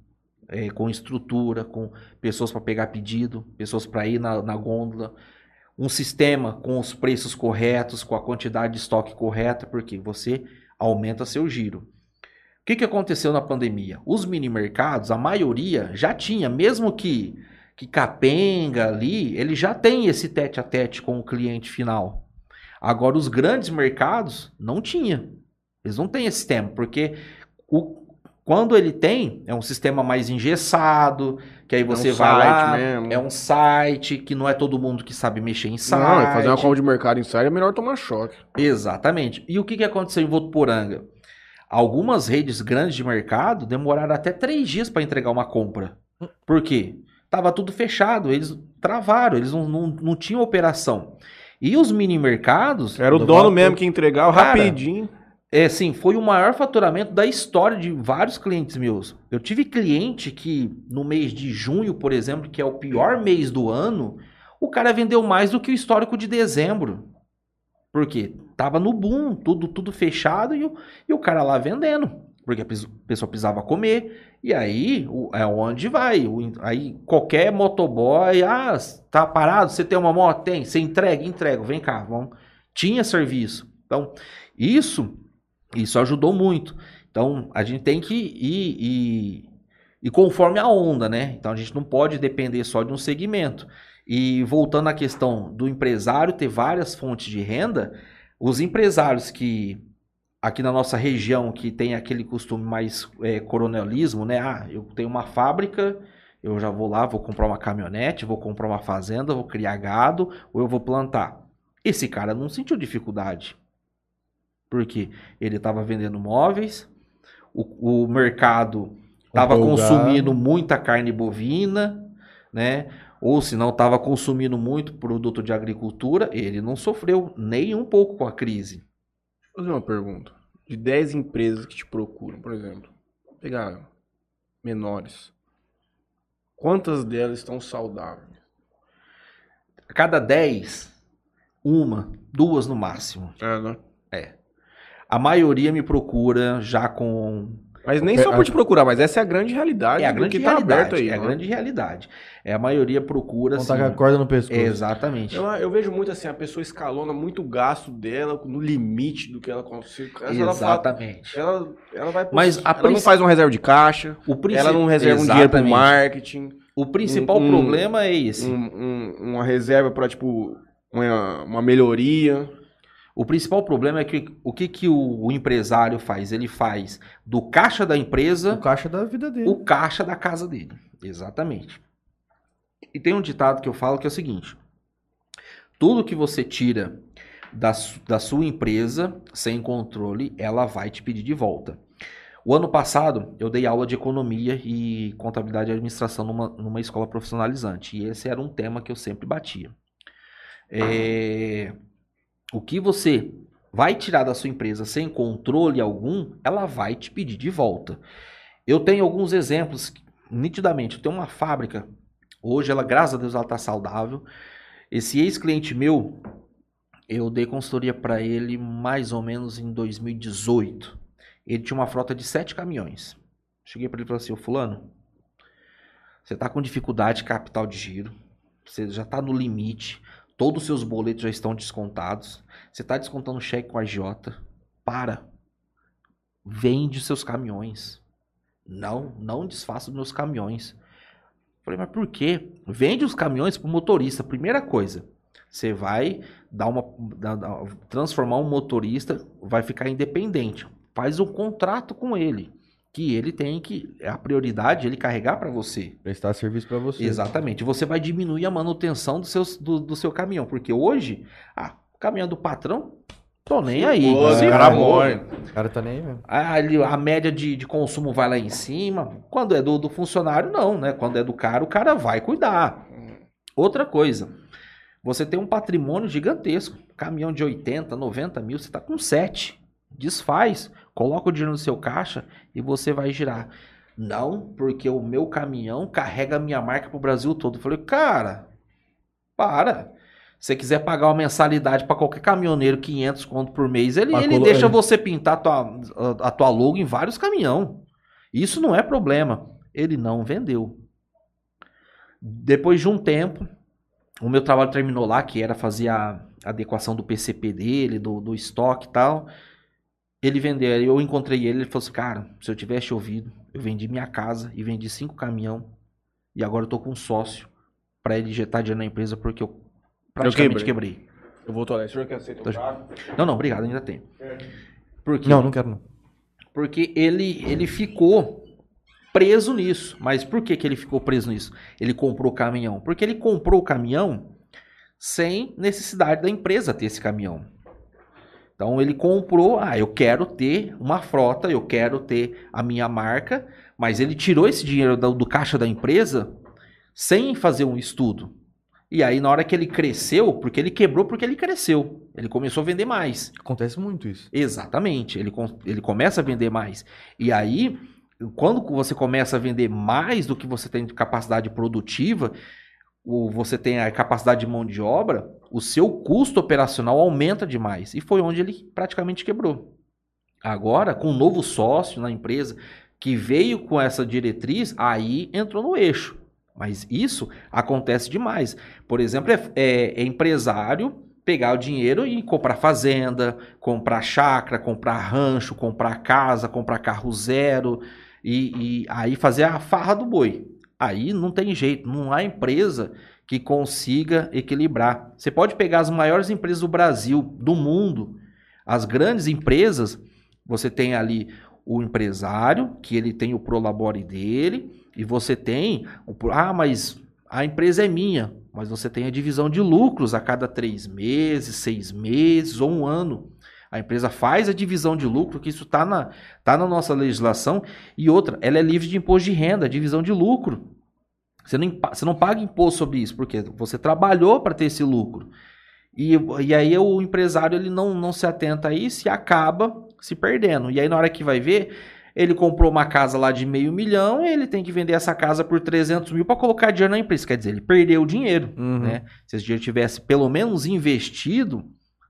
é, com estrutura, com pessoas para pegar pedido, pessoas para ir na, na gôndola, um sistema com os preços corretos, com a quantidade de estoque correta, porque você aumenta seu giro. O que, que aconteceu na pandemia? Os mini mercados, a maioria já tinha, mesmo que que capenga ali, ele já tem esse tete a tete com o cliente final. Agora, os grandes mercados não tinha. Eles não têm esse sistema, porque o, quando ele tem, é um sistema mais engessado, que aí você um vai site lá, mesmo. é um site que não é todo mundo que sabe mexer em site. Não, e fazer uma compra de mercado em série é melhor tomar choque. Exatamente. E o que, que aconteceu em Votuporanga? Algumas redes grandes de mercado demoraram até três dias para entregar uma compra. Por quê? Tava tudo fechado, eles travaram, eles não, não, não tinham operação. E os mini mercados. Era o do dono mesmo que entregava Cara, rapidinho. É, sim, foi o maior faturamento da história de vários clientes meus. Eu tive cliente que no mês de junho, por exemplo, que é o pior mês do ano, o cara vendeu mais do que o histórico de dezembro. Por quê? Tava no boom, tudo, tudo fechado e o, e o cara lá vendendo. Porque a pes- pessoa precisava comer. E aí é onde vai. Aí qualquer motoboy, ah, tá parado, você tem uma moto? Tem. Você entrega? Entrega. Vem cá, vamos. Tinha serviço. Então, isso isso ajudou muito. Então, a gente tem que ir, ir, ir conforme a onda, né? Então, a gente não pode depender só de um segmento. E voltando à questão do empresário ter várias fontes de renda, os empresários que aqui na nossa região que tem aquele costume mais é, coronelismo, né? Ah, eu tenho uma fábrica, eu já vou lá, vou comprar uma caminhonete, vou comprar uma fazenda, vou criar gado, ou eu vou plantar. Esse cara não sentiu dificuldade. Porque ele estava vendendo móveis, o, o mercado estava consumindo muita carne bovina, né? Ou se não estava consumindo muito produto de agricultura, ele não sofreu nem um pouco com a crise. Fazer uma pergunta. De 10 empresas que te procuram, por exemplo, vou pegar menores. Quantas delas estão saudáveis? A cada 10, uma, duas no máximo. É, né? A maioria me procura já com Mas nem só por te procurar, mas essa é a grande realidade É a do grande que tá realidade. aberto aí. é a né? grande realidade. É a maioria procura Não tá assim. com a corda no pescoço. Exatamente. Eu, eu vejo muito assim, a pessoa escalona muito o gasto dela no limite do que ela consegue. Exatamente. ela, ela vai pro- Mas a ela não princi- faz uma reserva de caixa, O princi- ela não reserva um dinheiro pro Exatamente. marketing, O principal um- um- problema é esse. um- um- uma reserva pra, tipo, uma, uma melhoria. O principal problema é que o que, que o, o empresário faz? Ele faz do caixa da empresa O caixa da vida dele. o caixa da casa dele. Exatamente. E tem um ditado que eu falo que é o seguinte: tudo que você tira da, da sua empresa sem controle, ela vai te pedir de volta. O ano passado, eu dei aula de economia e contabilidade e administração numa, numa escola profissionalizante. E esse era um tema que eu sempre batia. É, o que você vai tirar da sua empresa sem controle algum, ela vai te pedir de volta. Eu tenho alguns exemplos, nitidamente. Eu tenho uma fábrica, hoje ela, graças a Deus, ela está saudável. Esse ex-cliente meu, eu dei consultoria para ele mais ou menos em 2018. Ele tinha uma frota de sete caminhões. Cheguei para ele e falei assim: Ô Fulano, você está com dificuldade de capital de giro, você já está no limite, todos os seus boletos já estão descontados, você está descontando cheque com a agiota. Para. Vende seus caminhões. Não, não desfaça os meus caminhões. Falei, mas por quê? Vende os caminhões pro motorista. Primeira coisa, você vai dar uma, transformar um motorista, vai ficar independente. Faz um contrato com ele, que ele tem que a prioridade é ele carregar para você. Prestar serviço pra você. Exatamente. Você vai diminuir a manutenção do, seus, do, do seu caminhão, porque hoje, ah, o caminhão do patrão, tô nem aí. Se cara morre. O cara tá nem aí mesmo. A, ele- a média de, de consumo vai lá em cima. Quando é do, do funcionário, não, né? Quando é do cara, o cara vai cuidar. Outra coisa, você tem um patrimônio gigantesco. Caminhão de 80, 90 mil, você tá com 7. Desfaz, coloca o dinheiro no seu caixa e você vai girar. Não, porque o meu caminhão carrega a minha marca pro Brasil todo. Eu falei, cara, para. Se você quiser pagar uma mensalidade para qualquer caminhoneiro, 500 conto por mês, ele, ele deixa é. você pintar a tua, a, a tua logo em vários caminhão. Isso não é problema. Ele não vendeu. Depois de um tempo, o meu trabalho terminou lá, que era fazer a adequação do PCP dele, do, do estoque e tal. Ele vendeu, eu encontrei ele, ele falou assim, cara, se eu tivesse ouvido, eu vendi minha casa e vendi cinco caminhão e agora eu tô com um sócio para ele injetar dinheiro na empresa porque eu praticamente quebrei. quebrei. Eu vou tolerar. O senhor quer aceitar Tô-? Não, não, obrigado, ainda tem. Por quê? Não, não quero não. Porque ele, ele ficou preso nisso. Mas por que, que ele ficou preso nisso? Ele comprou o caminhão. Porque ele comprou o caminhão sem necessidade da empresa ter esse caminhão. Então ele comprou, ah, eu quero ter uma frota, eu quero ter a minha marca, mas ele tirou esse dinheiro do, do caixa da empresa sem fazer um estudo. E aí, na hora que ele cresceu, porque ele quebrou porque ele cresceu. Ele começou a vender mais. Acontece muito isso. Exatamente. Ele, ele começa a vender mais. E aí, quando você começa a vender mais do que você tem de capacidade produtiva, ou você tem a capacidade de mão de obra, o seu custo operacional aumenta demais. E foi onde ele praticamente quebrou. Agora, com um novo sócio na empresa que veio com essa diretriz, aí entrou no eixo. Mas isso acontece demais. Por exemplo, é, é- é empresário pegar o dinheiro e comprar fazenda, comprar chácara, comprar rancho, comprar casa, comprar carro zero e, e aí fazer a farra do boi. Aí não tem jeito, não há empresa que consiga equilibrar. Você pode pegar as maiores empresas do Brasil, do mundo, as grandes empresas, você tem ali o empresário, que ele tem o prolabore dele, e você tem, ah, mas a empresa é minha, mas você tem a divisão de lucros a cada três meses, seis meses ou um ano. A empresa faz a divisão de lucro, que isso está na, tá na nossa legislação. E outra, ela é livre de imposto de renda, divisão de lucro. Você não, você não paga imposto sobre isso, porque você trabalhou para ter esse lucro. E, e aí o empresário ele não, não se atenta a isso e acaba se perdendo. E aí na hora que vai ver, ele comprou uma casa lá de meio milhão e ele tem que vender essa casa por 300 mil para colocar dinheiro na empresa. Quer dizer, ele perdeu o dinheiro. Uhum. Né? Se esse dinheiro tivesse pelo menos investido,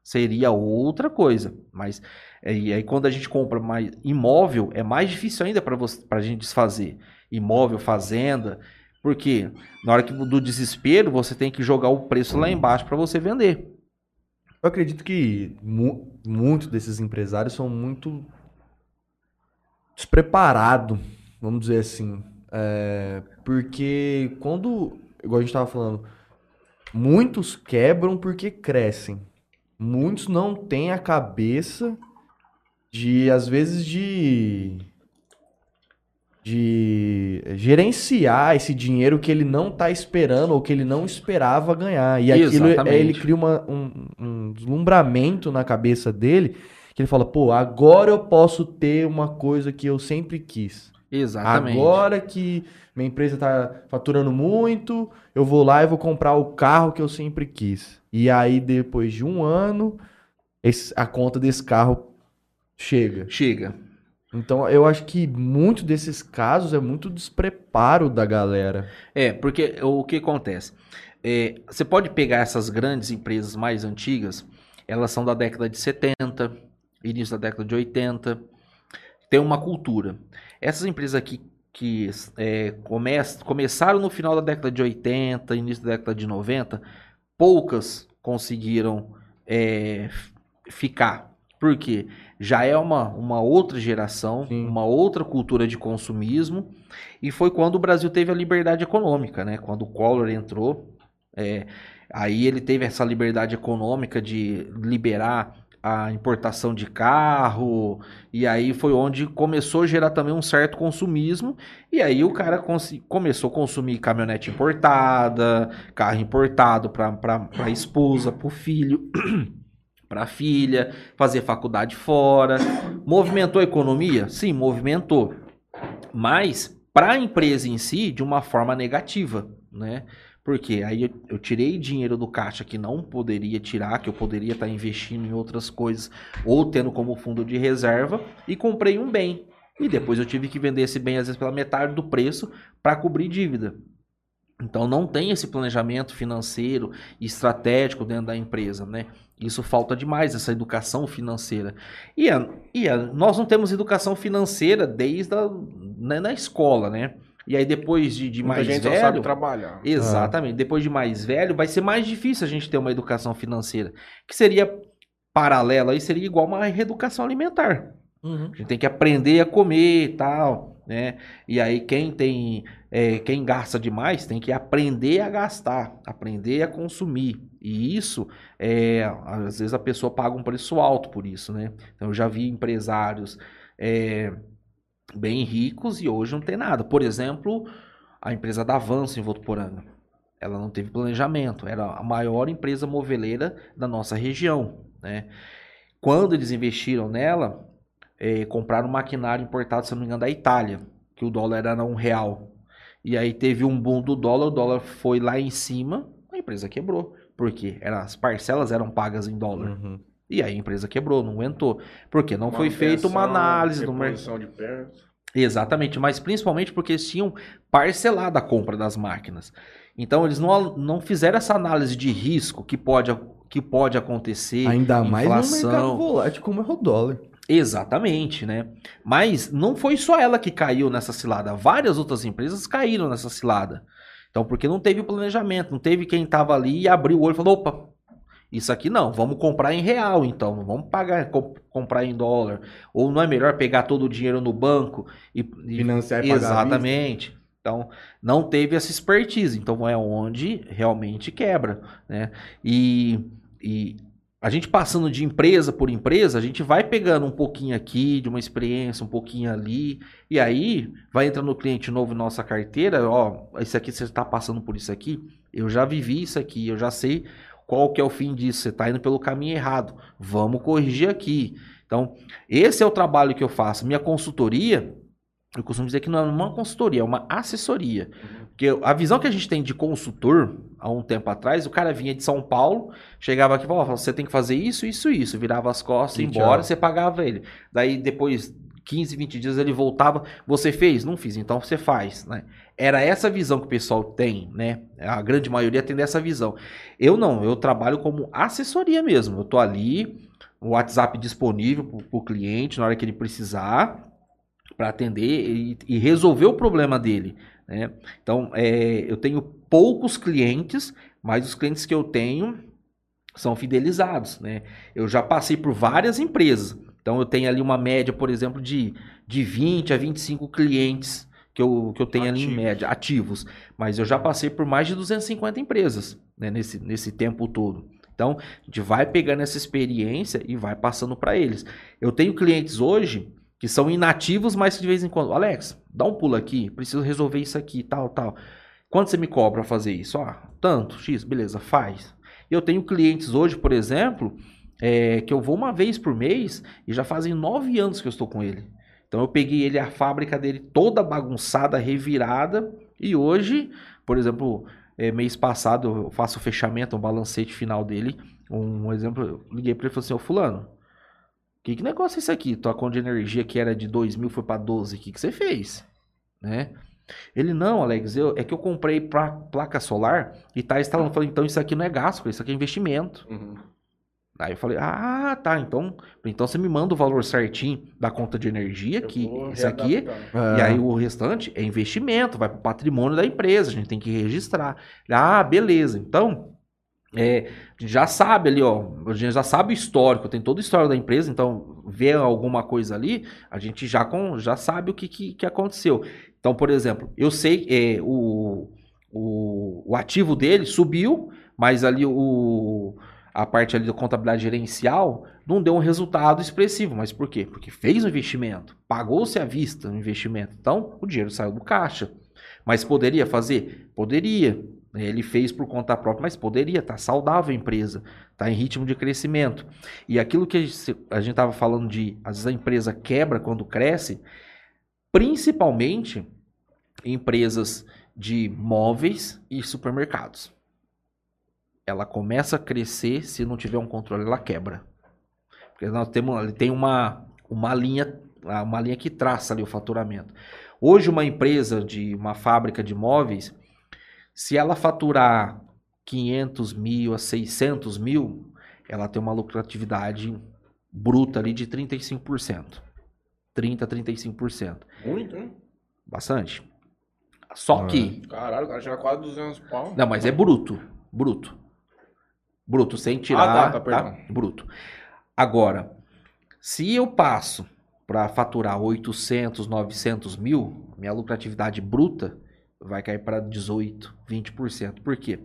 seria outra coisa. Mas é, e aí quando a gente compra mais imóvel, é mais difícil ainda para a gente desfazer. Imóvel, fazenda. Porque na hora que, do desespero, você tem que jogar o preço lá embaixo para você vender. Eu acredito que mu muitos desses empresários são muito despreparados, vamos dizer assim. É, porque quando, igual a gente estava falando, muitos quebram porque crescem. Muitos não têm a cabeça de, às vezes, de de gerenciar esse dinheiro que ele não está esperando ou que ele não esperava ganhar. E aquilo, é- Exatamente. ele cria uma- um, um deslumbramento na cabeça dele, que ele fala, pô, agora eu posso ter uma coisa que eu sempre quis. Exatamente. Agora que minha empresa está faturando muito, eu vou lá e vou comprar o carro que eu sempre quis. E aí, depois de um ano, esse- a conta desse carro chega. Chega. Então, eu acho que muito desses casos é muito despreparo da galera. É, porque o que acontece? É, você pode pegar essas grandes empresas mais antigas, elas são da década de 70, início da década de 80, tem uma cultura. Essas empresas aqui que é, come- começaram no final da década de 80, início da década de 90, poucas conseguiram é, ficar. Por quê? Já é uma, uma outra geração, Sim. uma outra cultura de consumismo, e foi quando o Brasil teve a liberdade econômica, né? Quando o Collor entrou, é, aí ele teve essa liberdade econômica de liberar a importação de carro, e aí foi onde começou a gerar também um certo consumismo, e aí o cara começou a consumir caminhonete importada, carro importado para a esposa, para o filho, para a filha, fazer faculdade fora. Movimentou a economia? Sim, movimentou. Mas para a empresa em si, de uma forma negativa, né? Porque aí eu, eu tirei dinheiro do caixa que não poderia tirar, que eu poderia estar investindo em outras coisas, ou tendo como fundo de reserva, e comprei um bem. E depois eu tive que vender esse bem, às vezes, pela metade do preço para cobrir dívida. Então não tem esse planejamento financeiro e estratégico dentro da empresa, né? Isso falta demais, essa educação financeira. E, e nós não temos educação financeira desde a, né, na escola, né? E aí depois de, de mais gente velho... sabe trabalhar. Exatamente. Depois de mais velho, vai ser mais difícil a gente ter uma educação financeira. Que seria paralela aí, seria igual uma reeducação alimentar. Uhum. A gente tem que aprender a comer e tal, né? E aí quem tem, é, quem gasta demais tem que aprender a gastar, aprender a consumir. E isso, é, às vezes a pessoa paga um preço alto por isso, né? Então eu já vi empresários é, bem ricos e hoje não tem nada. Por exemplo, a empresa da Avanço em Votuporanga. Ela não teve planejamento, era a maior empresa moveleira da nossa região, né? Quando eles investiram nela, eh, compraram um maquinário importado, se não me engano, da Itália, que o dólar era um real. E aí teve um boom do dólar, o dólar foi lá em cima, a empresa quebrou. Por quê? Era, as parcelas eram pagas em dólar. Uhum. E aí a empresa quebrou, não aguentou. Porque não foi feita uma análise do mercado. de perto. Exatamente, mas principalmente porque eles tinham parcelado a compra das máquinas. Então eles não, não fizeram essa análise de risco que pode, que pode acontecer. Ainda mais no inflação. mercado volátil como é o dólar. Exatamente, né? Mas não foi só ela que caiu nessa cilada, várias outras empresas caíram nessa cilada. Então, porque não teve planejamento, não teve quem estava ali e abriu o olho e falou: opa, isso aqui não, vamos comprar em real, então, não vamos pagar, co- comprar em dólar. Ou não é melhor pegar todo o dinheiro no banco e, e Financiar e pagar Exatamente. Então, não teve essa expertise. Então, é onde realmente quebra, né? E, e a gente passando de empresa por empresa, a gente vai pegando um pouquinho aqui, de uma experiência, um pouquinho ali, e aí vai entrando o cliente novo em nossa carteira, ó, isso aqui você está passando por isso aqui, eu já vivi isso aqui, eu já sei qual que é o fim disso, você está indo pelo caminho errado, vamos corrigir aqui. Então, esse é o trabalho que eu faço. Minha consultoria, eu costumo dizer que não é uma consultoria, é uma assessoria. Porque a visão que a gente tem de consultor, há um tempo atrás, o cara vinha de São Paulo, chegava aqui e falava, você tem que fazer isso, isso, isso. Virava as costas, E embora, tchau. você pagava ele. Daí depois, 15, 20 dias, ele voltava, você fez? Não fiz, então você faz, né? Era essa visão que o pessoal tem, né? A grande maioria tem dessa visão. Eu não, eu trabalho como assessoria mesmo. Eu tô ali, o WhatsApp disponível para o cliente na hora que ele precisar para atender e, e resolver o problema dele. Né? Então, é, eu tenho poucos clientes, mas os clientes que eu tenho são fidelizados. Né? Eu já passei por várias empresas. Então, eu tenho ali uma média, por exemplo, de, de 20 a 25 clientes que eu, que eu tenho ali em Ativos. média, ativos. Mas eu já passei por mais de 250 empresas né, nesse, nesse tempo todo. Então, a gente vai pegando essa experiência e vai passando para eles. Eu tenho clientes hoje que são inativos, mas que de vez em quando, Alex, dá um pulo aqui, preciso resolver isso aqui, tal, tal. Quanto você me cobra fazer isso? Ah, tanto, X, beleza, faz. Eu tenho clientes hoje, por exemplo, é, que eu vou uma vez por mês e já fazem nove anos que eu estou com ele. Então eu peguei ele, a fábrica dele toda bagunçada, revirada, e hoje, por exemplo, é, mês passado eu faço o fechamento, um balancete final dele. Um exemplo, eu liguei para ele e falei assim, ô fulano, que, que negócio é esse aqui? Tua conta de energia que era de 2 mil foi para 12, o que, que você fez? Né? Ele, não, Alex, eu, é que eu comprei pra, placa solar e tá instalando. Eu falei, então isso aqui não é gasto, isso aqui é investimento. Uhum. Aí eu falei, ah, tá, então, então você me manda o valor certinho da conta de energia, Eu que isso aqui, readaptar. e aí o restante é investimento, vai para o patrimônio da empresa, a gente tem que registrar. Ah, beleza. Então, é, já sabe ali, ó, a gente já sabe o histórico, tem todo o histórico da empresa, então vê alguma coisa ali, a gente já, com, já sabe o que, que, que aconteceu. Então, por exemplo, eu sei é, o, o, o ativo dele subiu, mas ali o, a parte ali da contabilidade gerencial não deu um resultado expressivo. Mas por quê? Porque fez o investimento, pagou-se à vista o investimento. Então, o dinheiro saiu do caixa. Mas poderia fazer? Poderia. Ele fez por conta própria, mas poderia. Tá saudável a empresa, tá em ritmo de crescimento. E aquilo que a gente estava falando de, às vezes a empresa quebra quando cresce, principalmente empresas de móveis e supermercados. Ela começa a crescer, se não tiver um controle, ela quebra. Porque nós temos, ele tem uma, uma linha, uma linha que traça ali o faturamento. Hoje uma empresa de uma fábrica de móveis, se ela faturar 500 mil a 600 mil, ela tem uma lucratividade bruta ali de 35%. 30 a 35%. Muito, hein? Bastante. Só que Caralho, o cara tira quase 200 pau. não, mas é bruto. Bruto. Bruto, sem tirar. Ah, tá, tá, perdão. Bruto. Agora, se eu passo para faturar 800, 900 mil, minha lucratividade bruta vai cair para 18, 20%. Por quê?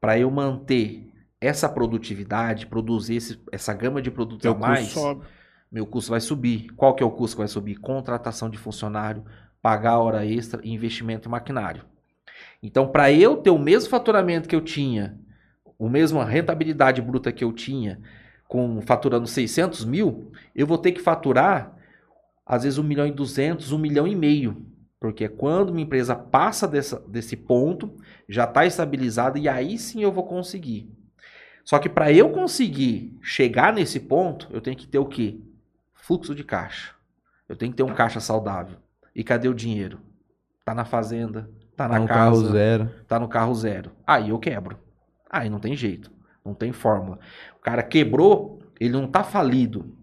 Para eu manter essa produtividade, produzir esse- essa gama de produtos a mais, custo sobe. meu custo vai subir. Qual que é o custo que vai subir? Contratação de funcionário, pagar hora extra e investimento em maquinário. Então, para eu ter o mesmo faturamento que eu tinha, o mesmo rentabilidade bruta que eu tinha, com faturando 600 mil, eu vou ter que faturar, às vezes, 1 milhão e 200, 1 milhão e meio Porque quando uma empresa passa dessa, desse ponto, já está estabilizada e aí sim eu vou conseguir. Só que para eu conseguir chegar nesse ponto, eu tenho que ter o quê? Fluxo de caixa. Eu tenho que ter um caixa saudável. E cadê o dinheiro? Tá na fazenda, tá na Tá no casa, carro zero. tá no carro zero. Aí eu quebro. Aí não tem jeito. Não tem fórmula. O cara quebrou, ele não tá falido.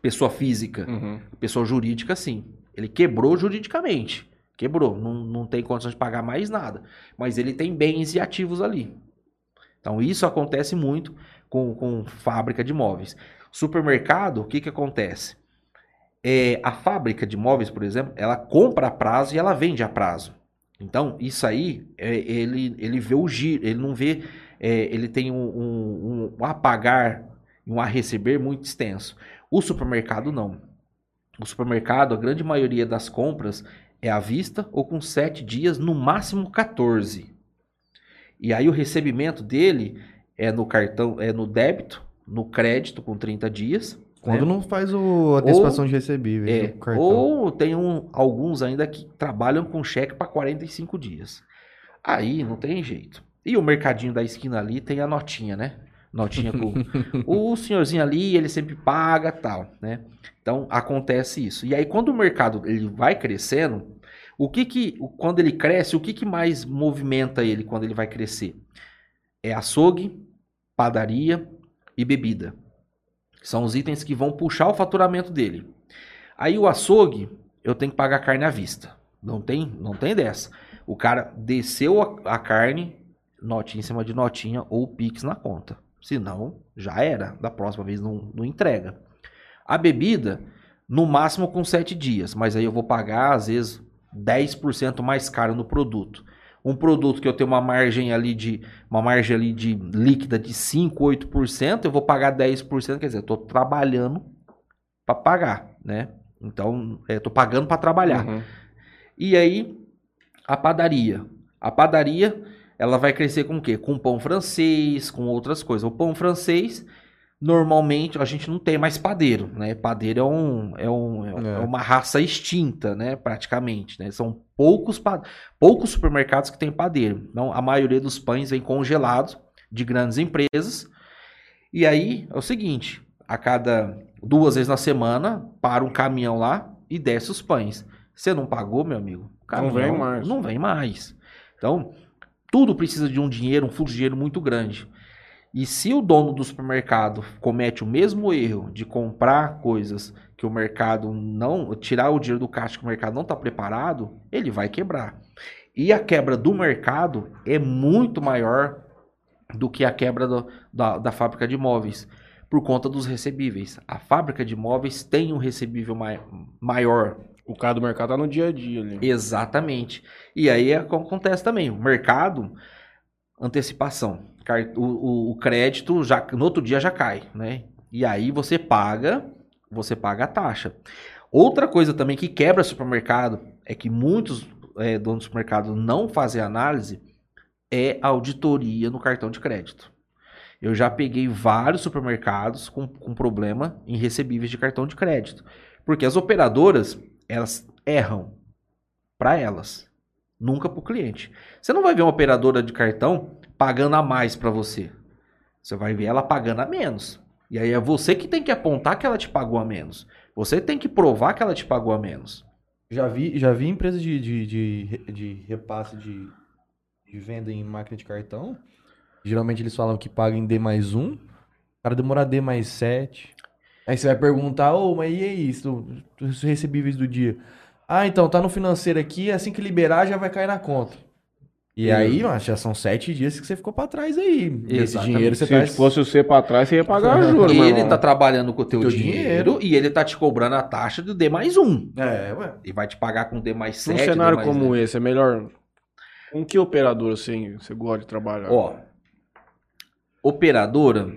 Pessoa física. Uhum. Pessoa jurídica, sim. Ele quebrou juridicamente. Quebrou. Não, não tem condições de pagar mais nada. Mas ele tem bens e ativos ali. Então, isso acontece muito com, com fábrica de móveis. Supermercado, o que, que acontece? É, a fábrica de móveis, por exemplo, ela compra a prazo e ela vende a prazo. Então, isso aí, é, ele, ele vê o giro, ele não vê, é, ele tem um, um, um a pagar e um a receber muito extenso. O supermercado não. O supermercado, a grande maioria das compras é à vista ou com 7 dias, no máximo 14. E aí o recebimento dele é no cartão, é no débito, no crédito com 30 dias. Quando né? não faz o, a antecipação de recebíveis É, ou tem um- alguns ainda que trabalham com cheque para 45 dias. Aí não tem jeito. E o mercadinho da esquina ali tem a notinha, né? Notinha com o senhorzinho ali, ele sempre paga, tal, né? Então acontece isso. E aí quando o mercado ele vai crescendo, o que que quando ele cresce, o que que mais movimenta ele quando ele vai crescer? É açougue, padaria e bebida. São os itens que vão puxar o faturamento dele. Aí o açougue, eu tenho que pagar carne à vista. Não tem, não tem dessa. O cara desceu a, a carne, notinha em cima de notinha ou Pix na conta. Senão, já era. Da próxima vez não, não entrega. A bebida, no máximo com 7 dias. Mas aí eu vou pagar, às vezes, 10% mais caro no produto. Um produto que eu tenho uma margem ali de uma margem ali de líquida de 5, 8%, eu vou pagar 10%, quer dizer, eu tô trabalhando para pagar, né? Então, eu tô pagando para trabalhar. Uhum. E aí, a padaria. A padaria, ela vai crescer com o quê? Com pão francês, com outras coisas. O pão francês, normalmente, a gente não tem mais padeiro, né? Padeiro é, um, é, um, é, É. é uma raça extinta, né? Praticamente, né? São poucos, poucos supermercados que tem padeiro. Então, a maioria dos pães vem congelados de grandes empresas. E aí, é o seguinte, a cada duas vezes na semana, para um caminhão lá e desce os pães. Você não pagou, meu amigo? o Não vem mais. Não vem mais. Então, tudo precisa de um dinheiro, um fluxo de dinheiro muito grande. E se o dono do supermercado comete o mesmo erro de comprar coisas que o mercado não. tirar o dinheiro do caixa que o mercado não está preparado, ele vai quebrar. E a quebra do mercado é muito maior do que a quebra do- da, da fábrica de imóveis, por conta dos recebíveis. A fábrica de imóveis tem um recebível mai- maior, O cara do mercado tá no dia a dia. Exatamente. E aí é acontece também. O mercado, antecipação. O, o- o crédito já no outro dia já cai, né? E aí você paga, você paga a taxa. Outra coisa também que quebra supermercado é que muitos é, donos de supermercado não fazem análise é auditoria no cartão de crédito. Eu já peguei vários supermercados com, com problema em recebíveis de cartão de crédito. Porque as operadoras, elas erram para elas, nunca para o cliente. Você não vai ver uma operadora de cartão pagando a mais para você. Você vai ver ela pagando a menos. E aí é você que tem que apontar que ela te pagou a menos. Você tem que provar que ela te pagou a menos. Já vi, já vi empresa de, de, de, de repasse de, de venda em máquina de cartão. Geralmente eles falam que paga em D mais um. O cara demora D mais 7. Aí você vai perguntar, ô, mas e aí, isso, os recebíveis do dia? Ah, então, tá no financeiro aqui, assim que liberar já vai cair na conta. E aí, mano, já são sete dias que você ficou pra trás aí. Esse dinheiro você Se tá... fosse você pra trás, você ia pagar juros, meu ele tá trabalhando com o teu, Teu dinheiro, dinheiro. e ele tá te cobrando a taxa do D mais um. É, ué. E vai te pagar com D mais Num 7. cenário D mais como 10. esse, é melhor. Com que operadora você, você gosta de trabalhar? Ó, operadora,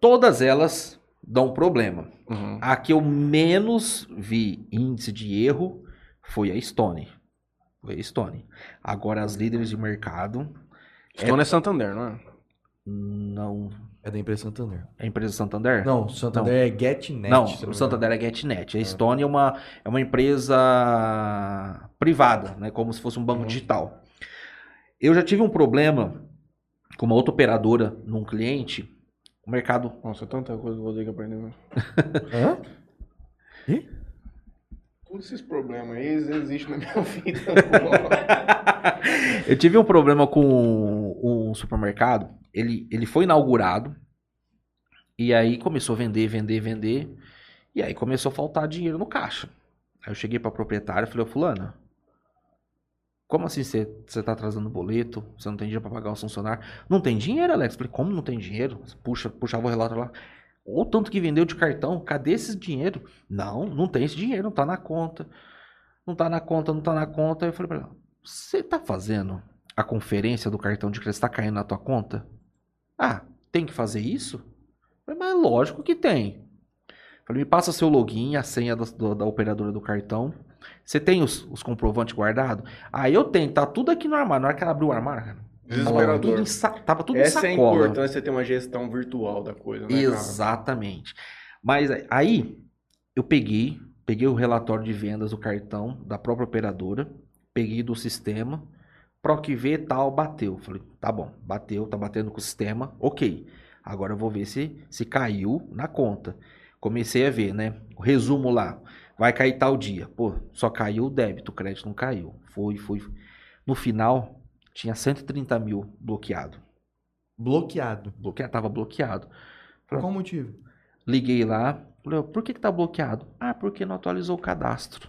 todas elas dão problema. Uhum. A que eu menos vi índice de erro foi a Stone. Foi a Stone. Agora as líderes de mercado, Stone é Santander, não é? não, É da empresa Santander. É a empresa Santander? Não, Santander é GetNet. Não, o Santander é GetNet. A Stone é uma, é uma empresa privada, né? Como se fosse um banco Uhum. digital. Eu já tive um problema com uma outra operadora num cliente. O mercado. Nossa, tanta coisa que eu vou ter que aprender. engano. Hã? Todos esses problemas aí eles existem na minha vida. Eu tive um problema com um supermercado. Ele, ele foi inaugurado. E aí começou a vender, vender, vender. E aí começou a faltar dinheiro no caixa. Aí eu cheguei pra proprietária e falei, ô fulana, como assim você você tá atrasando o boleto? Você não tem dinheiro pra pagar os funcionários? Não tem dinheiro, Alex. Falei, como não tem dinheiro? Puxa, puxava o relato lá. O tanto que vendeu de cartão, cadê esse dinheiro? Não, não tem esse dinheiro, não tá na conta. Não tá na conta, não tá na conta. Eu falei pra ela, você tá fazendo a conferência do cartão de crédito, tá caindo na tua conta? Ah, tem que fazer isso? Falei, mas lógico que tem. Falei, me passa seu login, a senha da, do- da operadora do cartão. Você tem os, os comprovantes guardados? Ah, eu tenho, tá tudo aqui no armário. Na hora que ela abriu o armário, cara, tava Desesperador. tudo em, sa- tava tudo Essa em é a sacola. importância de ter uma gestão virtual da coisa, né, cara? Exatamente. Mas aí eu peguei, peguei o relatório de vendas do cartão da própria operadora, peguei do sistema, Proc V tal, bateu. Falei, tá bom, bateu, tá batendo com o sistema, ok. Agora eu vou ver se, se caiu na conta. Comecei a ver, né? O resumo lá. Vai cair tal dia. Pô, só caiu o débito, o crédito não caiu. Foi, foi. No final, tinha 130 mil bloqueado. Bloqueado. Bloqueado, tava bloqueado. Por qual motivo? Liguei lá, falei, "Ó, por que, que tá bloqueado? Ah, porque não atualizou o cadastro.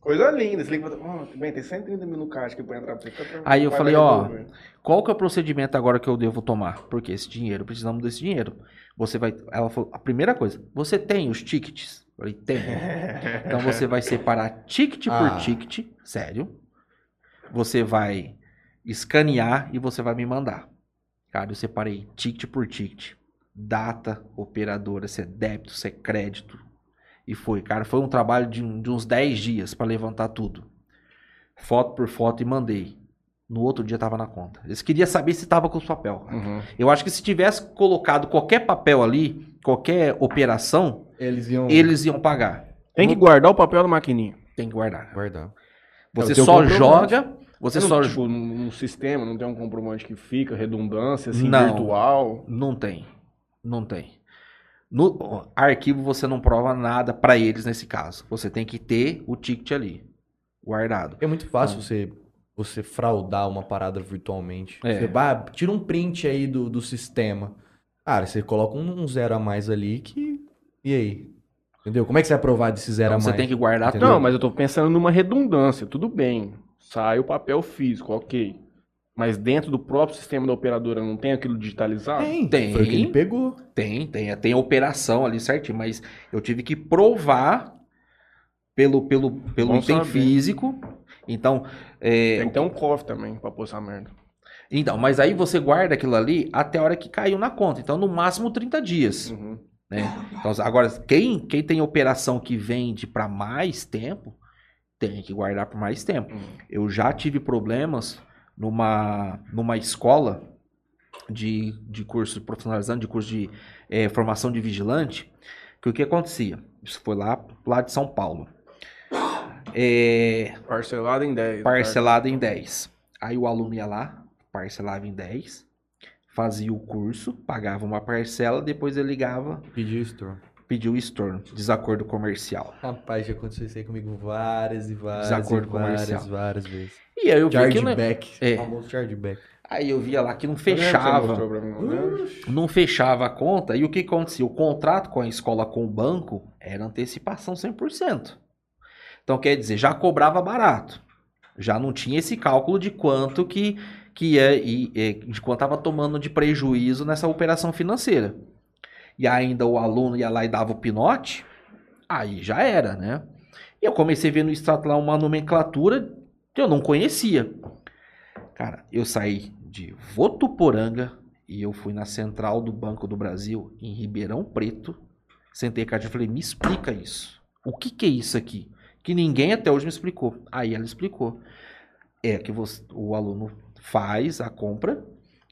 Coisa linda. Você liga fala, oh, bem, tem 130 mil no caixa aqui pra entrar pra Aí eu falei, ó, resolver. Qual que é o procedimento agora que eu devo tomar? Porque esse dinheiro, precisamos desse dinheiro. Você vai. Ela falou, a primeira coisa, você tem os tickets? Eu falei, tenho. Então você vai separar ticket por Ah. ticket, sério. Você vai escanear e você vai me mandar. Cara, eu separei ticket por ticket. Data, operadora, se é débito, se é crédito. E foi, cara, foi um trabalho de, de uns 10 dias para levantar tudo. Foto por foto e mandei. No outro dia tava na conta. Eles queriam saber se tava com os papel. Uhum. Eu acho que se tivesse colocado qualquer papel ali, qualquer operação, Eles iam eles iam pagar. Tem que guardar o papel da maquininha. Tem que guardar. guardar. Você É só joga, você não, só tipo, no, no sistema não tem um comprovante que fica, redundância, assim, Não. virtual. Não tem. Não tem. No arquivo você não prova nada pra eles nesse caso. Você tem que ter o ticket ali, guardado. É muito fácil você, você fraudar uma parada virtualmente. É. Você vai, tira um print aí do, do sistema. Cara, você coloca um, um zero a mais ali que. E aí? Entendeu? Como é que você vai provar desse zero Então a você mais? tem que guardar Entendeu? tudo. Não, mas eu tô pensando numa redundância. Tudo bem. Sai o papel físico, ok. Mas dentro do próprio sistema da operadora não tem aquilo digitalizado? Tem. Tem. Foi o que ele pegou. Tem, tem, tem a operação ali certinho, mas eu tive que provar pelo, pelo, pelo item saber. físico. Então, é, Tem que ter um cofre também pra pôr essa merda. então, mas aí você guarda aquilo ali até a hora que caiu na conta. Então, no máximo 30 dias. Uhum. né? Então, agora, quem, quem tem operação que vende para mais tempo, tem que guardar por mais tempo. Uhum. Eu já tive problemas numa, numa escola de, de curso profissionalizante, de curso de eh, formação de vigilante, que o que acontecia? Isso foi lá, lá de São Paulo. É, Parcelado em 10. parcelado em 10. Aí o aluno ia lá, parcelava em 10, fazia o curso, pagava uma parcela, depois ele ligava, Pediu store. pediu o estorno, desacordo comercial. Rapaz, já aconteceu isso aí comigo várias e várias Desacordo e várias, comercial. várias vezes. E aí eu vi que não, Chargeback. É. O famoso chargeback. aí eu via lá que não Você fechava. né? não fechava a conta e o que acontecia? O contrato com a escola com o banco era antecipação 100%. Então quer dizer, já cobrava barato. Já não tinha esse cálculo de quanto que, que ia, e, de quanto estava tomando de prejuízo nessa operação financeira. E ainda o aluno ia lá e dava o pinote, aí já era, né? E eu comecei a ver no extrato lá uma nomenclatura que eu não conhecia. Cara, eu saí de Votuporanga e eu fui na central do Banco do Brasil, em Ribeirão Preto. Sentei com a e falei, me explica isso. O que, que é isso aqui? Que ninguém até hoje me explicou. Aí ela explicou. É que você- o aluno faz a compra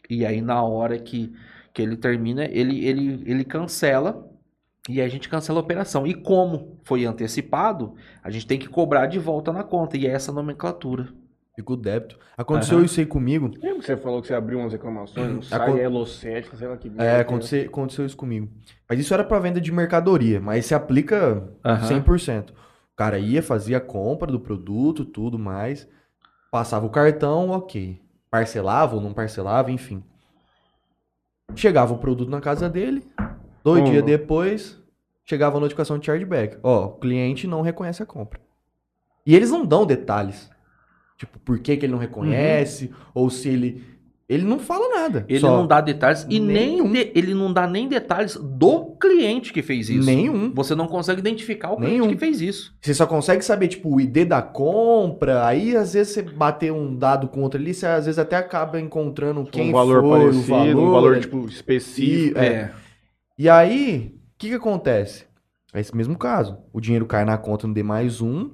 e aí na hora que, que ele termina, ele, ele, ele cancela e aí a gente cancela a operação. E como foi antecipado, a gente tem que cobrar de volta na conta. E é essa nomenclatura. Fica o débito. Aconteceu Aham. isso aí comigo. Lembra que você falou que você abriu umas reclamações no Acon- site Elo 7, sei lá que É, aconteceu, aconteceu isso comigo. Mas isso era pra venda de mercadoria, mas se aplica Aham. 100%. O cara ia, fazia a compra do produto, tudo mais, passava o cartão, ok. Parcelava ou não parcelava, enfim. Chegava o produto na casa dele, dois dias depois, chegava a notificação de chargeback. Ó, o cliente não reconhece a compra. E eles não dão detalhes. Tipo, por que, que ele não reconhece, ou se ele... Ele não fala nada. Ele só não dá detalhes e nem Nenhum. de- ele não dá nem detalhes do cliente que fez isso. Nenhum. Você não consegue identificar o cliente Nenhum. que fez isso. Você só consegue saber, tipo, o ID da compra, aí às vezes você bater um dado com outro ali, você às vezes até acaba encontrando quem um valor foi, parecido, o valor. um valor, é- tipo, específico. E, é. E aí, o que que acontece? É esse mesmo caso. O dinheiro cai na conta no D mais um,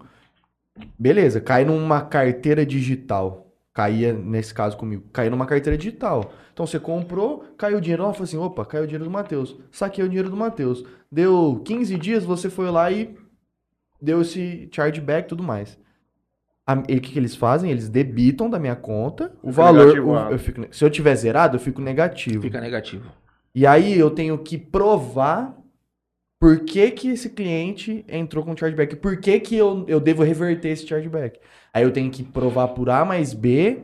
beleza, cai numa carteira digital. Caía, nesse caso comigo, caía numa carteira digital. Então você comprou, caiu o dinheiro, ela falou assim, opa, caiu o dinheiro do Matheus. Saquei o dinheiro do Matheus. Deu 15 dias, você foi lá e deu esse chargeback e tudo mais. O que, que eles fazem? Eles debitam da minha conta o Fica valor. o- eu fico- se eu tiver zerado, eu fico negativo. Fica negativo. E aí eu tenho que provar por que, que esse cliente entrou com chargeback. Por que, que eu, eu devo reverter esse chargeback. Aí eu tenho que provar por A mais B.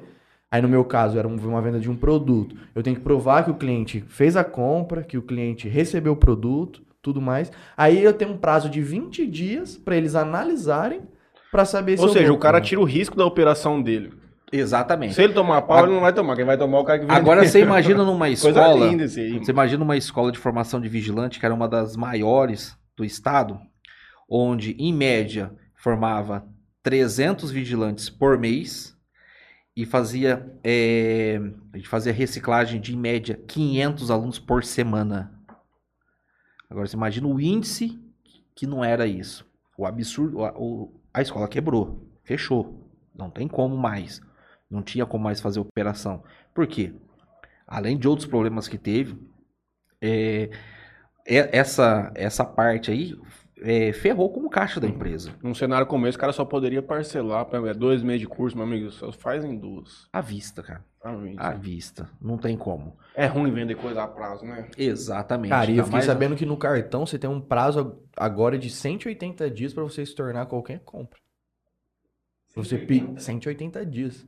Aí no meu caso era um- uma venda de um produto. Eu tenho que provar que o cliente fez a compra, que o cliente recebeu o produto, tudo mais. Aí eu tenho um prazo de 20 dias para eles analisarem para saber se Ou eu seja, vou- o cara tira o risco da operação dele. Exatamente. Se ele tomar pau, ele não vai tomar. Quem vai tomar é o cara que vende. Agora você imagina numa Coisa escola. linda esse aí. Você imagina uma escola de formação de vigilante, que era uma das maiores do estado, onde, em média, formava 300 vigilantes por mês e fazia, é, a gente fazia reciclagem de, em média, 500 alunos por semana. Agora, você imagina o índice que não era isso. O absurdo, a, o- a escola quebrou, fechou. Não tem como mais. Não tinha como mais fazer operação. Por quê? Além de outros problemas que teve, é, é- essa, essa parte aí é, ferrou com o caixa da empresa. Num cenário como esse, o cara só poderia parcelar. É dois meses de curso, meu amigo. Só faz em duas. À vista, cara. À vista. Não tem como. É ruim vender coisa a prazo, né? Exatamente. Cara, e eu fiquei mais- sabendo que no cartão você tem um prazo agora de 180 dias para você se tornar qualquer compra. Você pi- 180 dias.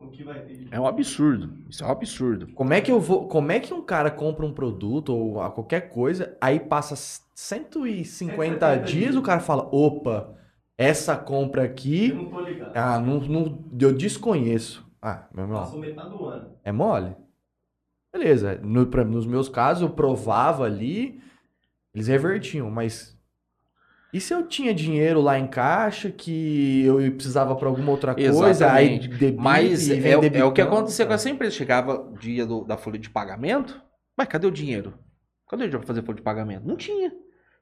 O que vai ter? É um absurdo. Isso é um absurdo. Como é que eu vou, como é que um cara compra um produto ou a qualquer coisa, aí passa 150 dias, o cara fala: "Opa, essa compra Eu aqui, não tô ligado. ah, não, não eu desconheço". Ah, meu irmão, Passou metade do ano. é mole? Beleza, no, pra- nos meus casos eu provava ali, eles revertiam, mas e se eu tinha dinheiro lá em caixa que eu precisava pra alguma outra coisa, aí Exatamente. debita Mas e é, é o que acontecia com cara. essa empresa. Chegava o dia do- da folha de pagamento, mas cadê o dinheiro? Cadê o dinheiro pra fazer folha de pagamento? Não tinha.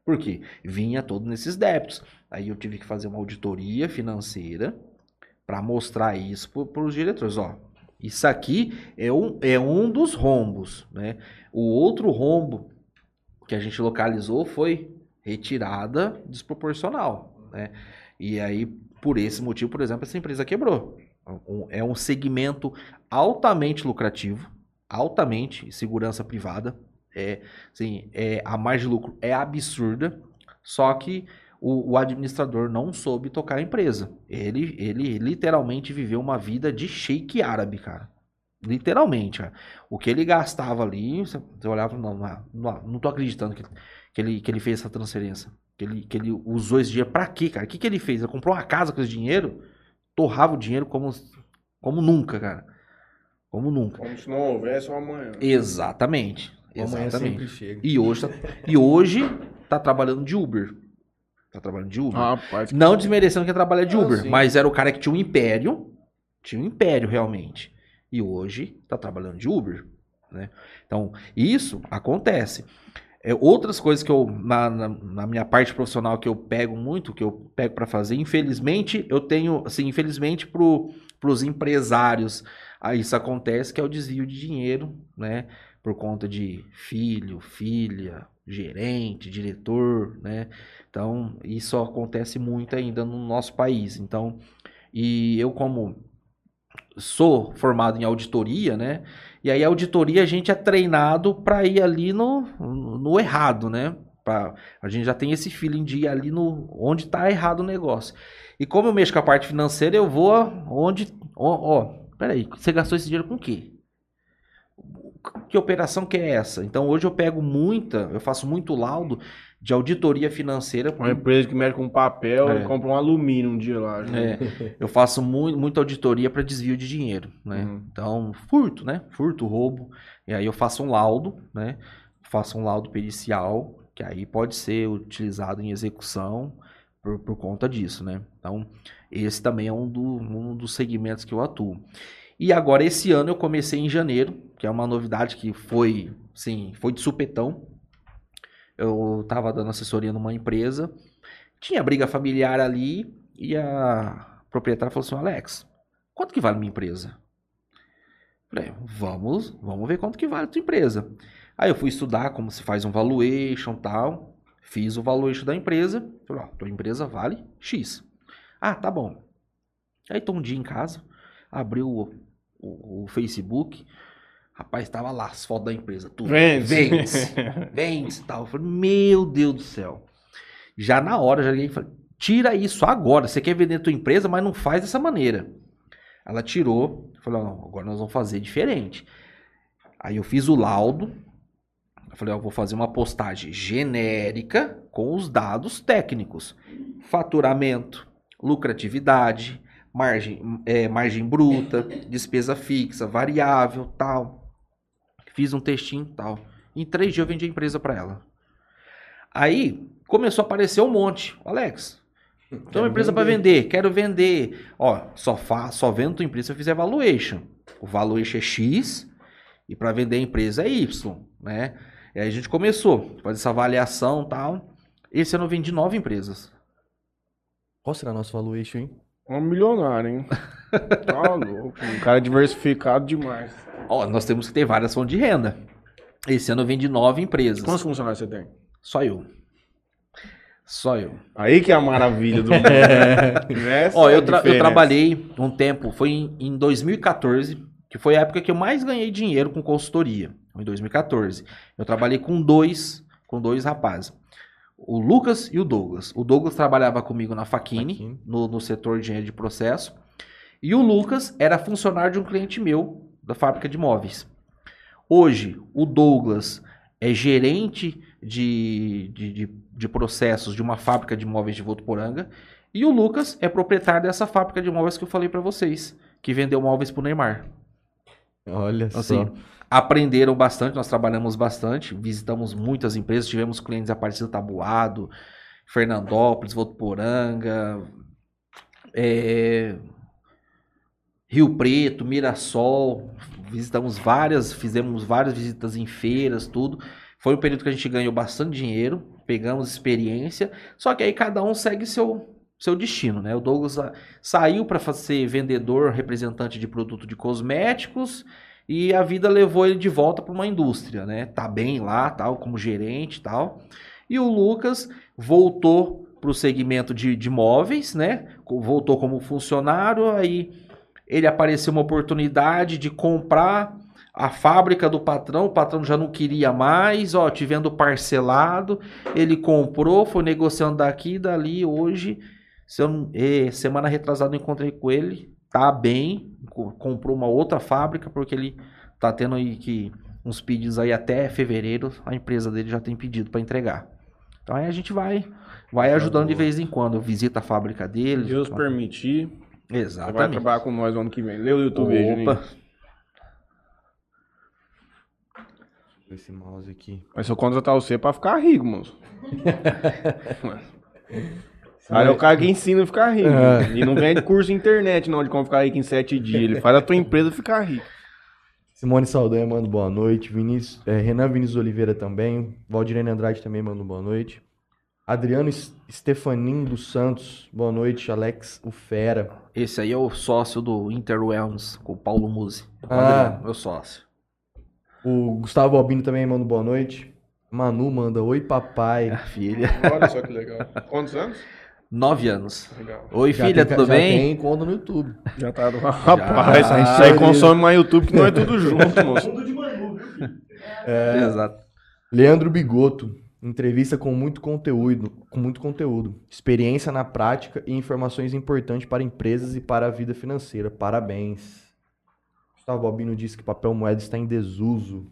Por quê? Vinha todo nesses débitos. Aí eu tive que fazer uma auditoria financeira para mostrar isso para os diretores. Ó, isso aqui é um, é um dos rombos. Né? O outro rombo que a gente localizou foi retirada desproporcional. Né? E aí, por esse motivo, por exemplo, essa empresa quebrou. É um segmento altamente lucrativo, altamente segurança privada. É, assim, é, a margem de lucro é absurda, só que o, o administrador não soube tocar a empresa. Ele, ele literalmente viveu uma vida de sheik árabe, cara. Literalmente, cara. O que ele gastava ali, você olhava, não, não, não tô acreditando que, que, ele, que ele fez essa transferência. Que ele, que ele usou esse dinheiro pra quê, cara? O que, que ele fez? Ele comprou uma casa com esse dinheiro? Torrava o dinheiro como, como nunca, cara. Como nunca. Como se não houvesse um amanhã. Exatamente. O amanhã sempre Exatamente. chega. E hoje, tá, e hoje tá trabalhando de Uber. Tá trabalhando de Uber. Rapaz, Não desmerecendo que trabalha de Ah, Uber, sim. mas era o cara que tinha um império. Tinha um império realmente. E hoje tá trabalhando de Uber. Né? Então, isso acontece. É, outras coisas que eu, na, na, na minha parte profissional, que eu pego muito, que eu pego para fazer, infelizmente, eu tenho, assim, infelizmente, para os empresários, aí isso acontece, que é o desvio de dinheiro, né? por conta de filho, filha, gerente, diretor, né? Então, isso acontece muito ainda no nosso país. Então, e eu como sou formado em auditoria, né? E aí a auditoria a gente é treinado para ir ali no, no errado, né? Pra, a gente já tem esse feeling de ir ali no onde está errado o negócio. E como eu mexo com a parte financeira, eu vou onde. Ó, ó, peraí, você gastou esse dinheiro com o quê? Que operação que é essa? Então hoje eu pego muita, eu faço muito laudo de auditoria financeira. Uma empresa que mexe com papel É. e compra um alumínio um dia lá. né? É, eu faço muito, muita auditoria para desvio de dinheiro, né? Uhum. Então, furto, né? Furto, roubo. E aí eu faço um laudo, né? Faço um laudo pericial, que aí pode ser utilizado em execução por, por conta disso, né? Então, esse também é um, do- um dos segmentos que eu atuo. E agora, esse ano, eu comecei em janeiro, que é uma novidade que foi, sim, foi de supetão. Eu estava dando assessoria numa empresa, tinha briga familiar ali, e a proprietária falou assim, Alex, quanto que vale minha empresa? Falei, vamos, vamos ver quanto que vale a tua empresa. Aí eu fui estudar como se faz um valuation tal, fiz o valuation da empresa, falei, ó, tua empresa vale X. Ah, tá bom. Aí tô um dia em casa, abri o, o, o Facebook, rapaz, tava lá as fotos da empresa, tudo. Vende. Vende, vende e tal. Eu falei, meu Deus do céu. Já na hora, já liguei e falei, tira isso agora. Você quer vender tua empresa, mas não faz dessa maneira. Ela tirou, falou, não, agora nós vamos fazer diferente. Aí eu fiz o laudo. Eu falei, ó, vou fazer uma postagem genérica com os dados técnicos. Faturamento, lucratividade, margem, é, margem bruta, despesa fixa, variável, tal. Fiz um textinho, tal. Em três dias eu vendi a empresa para ela. Aí começou a aparecer um monte. Alex, tem uma empresa para vender, quero vender. Ó, só fa só vendo tua empresa se eu fizer valuation. O valuation é X e para vender a empresa é Y, né? E aí a gente começou a fazer essa avaliação e tal. Esse ano eu vendi nove empresas. Qual será nosso valuation, hein? Um milionário, hein? Tá louco. Um cara diversificado demais. Ó, nós temos que ter várias fontes de renda. Esse ano eu vendi nove empresas. Quantos funcionários você tem? Só eu. Só eu. Aí que é a maravilha do mundo. Ó, é a eu, tra- eu trabalhei um tempo, foi em, em 2014, que foi a época que eu mais ganhei dinheiro com consultoria. Em 2014. Eu trabalhei com dois, com dois rapazes. O Lucas e o Douglas. O Douglas trabalhava comigo na Faquini. no, no setor de engenharia de processo. E o Lucas era funcionário de um cliente meu, da fábrica de móveis. Hoje, o Douglas é gerente de, de, de, de processos de uma fábrica de móveis de Votuporanga. E o Lucas é proprietário dessa fábrica de móveis que eu falei pra vocês, que vendeu móveis pro Neymar. Olha Assim, só. aprenderam bastante, nós trabalhamos bastante, visitamos muitas empresas, tivemos clientes a partir do Tabuado, Fernandópolis, Votuporanga, é, Rio Preto, Mirassol, visitamos várias, fizemos várias visitas em feiras, tudo. Foi um período que a gente ganhou bastante dinheiro, pegamos experiência, só que aí cada um segue seu seu destino, né? O Douglas ah, saiu para ser vendedor, representante de produto de cosméticos, e a vida levou ele de volta para uma indústria, né? Tá bem lá, tal, como gerente, tal. E o Lucas voltou para o segmento de, de móveis, né? Voltou como funcionário, aí ele apareceu uma oportunidade de comprar a fábrica do patrão, o patrão já não queria mais, ó, te vendo parcelado, ele comprou, foi negociando daqui e dali, hoje, se eu não- eh, semana retrasada eu encontrei com ele, tá bem, co- comprou uma outra fábrica, porque ele tá tendo aí que uns pedidos aí até fevereiro, a empresa dele já tem pedido para entregar. Então aí a gente vai vai ajudando de vez em quando, visita a fábrica dele. Deus permitir. Você vai Exatamente. trabalhar com nós no ano que vem. Lê o YouTube aí, Juninho. Opa, Esse mouse aqui. Mas se eu contratar você pra ficar rico, moço. Cara, é o cara que ensina a ficar rico. É. E não vende curso internet, não, de como ficar rico em sete dias. Ele faz a tua empresa ficar rica. Simone Saldanha manda boa noite. Vinícius, é, Renan Vinícius Oliveira também. Valdirene Andrade também manda boa noite. Adriano Stefaninho dos Santos, boa noite. Alex, o Fera. esse aí é o sócio do Interwelms, com o Paulo Musi. O Ah. Adriano, meu sócio. O Gustavo Albino também manda boa noite. Manu manda oi papai. A filha. Olha só que legal. Quantos anos? Nove anos. Legal. Oi, Já filha, tem- tudo já bem? tem conta no YouTube. Já tá do... Rapaz, Já. isso aí consome mais YouTube que não é tudo junto, moço. Mundo de Manu, viu, filho? Exato. Leandro Bigoto, entrevista com muito conteúdo, com muito conteúdo, experiência na prática e informações importantes para empresas e para a vida financeira. Parabéns. Gustavo Albino disse que papel moeda está em desuso.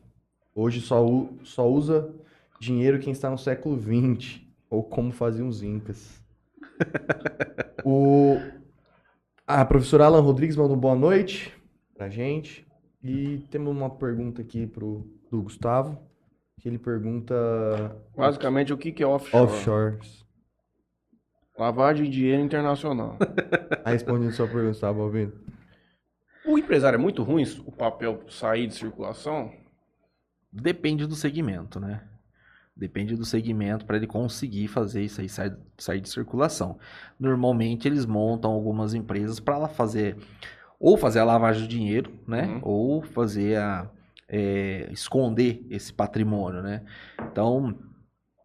Hoje só, só usa dinheiro quem está no século XX, ou como faziam os incas. o a professora Alan Rodrigues mandou boa noite pra gente. E temos uma pergunta aqui pro, do Gustavo, que ele pergunta Basicamente, o que que é offshore? offshores. Lavagem de dinheiro internacional. Aí respondendo sua pergunta, Gustavo Albino. o empresário é muito ruim o papel sair de circulação? Depende do segmento, né? Depende do segmento para ele conseguir fazer isso aí sair, sair de circulação. Normalmente eles montam algumas empresas para fazer ou fazer a lavagem de dinheiro, né? Uhum. Ou fazer a é, esconder esse patrimônio, né? Então,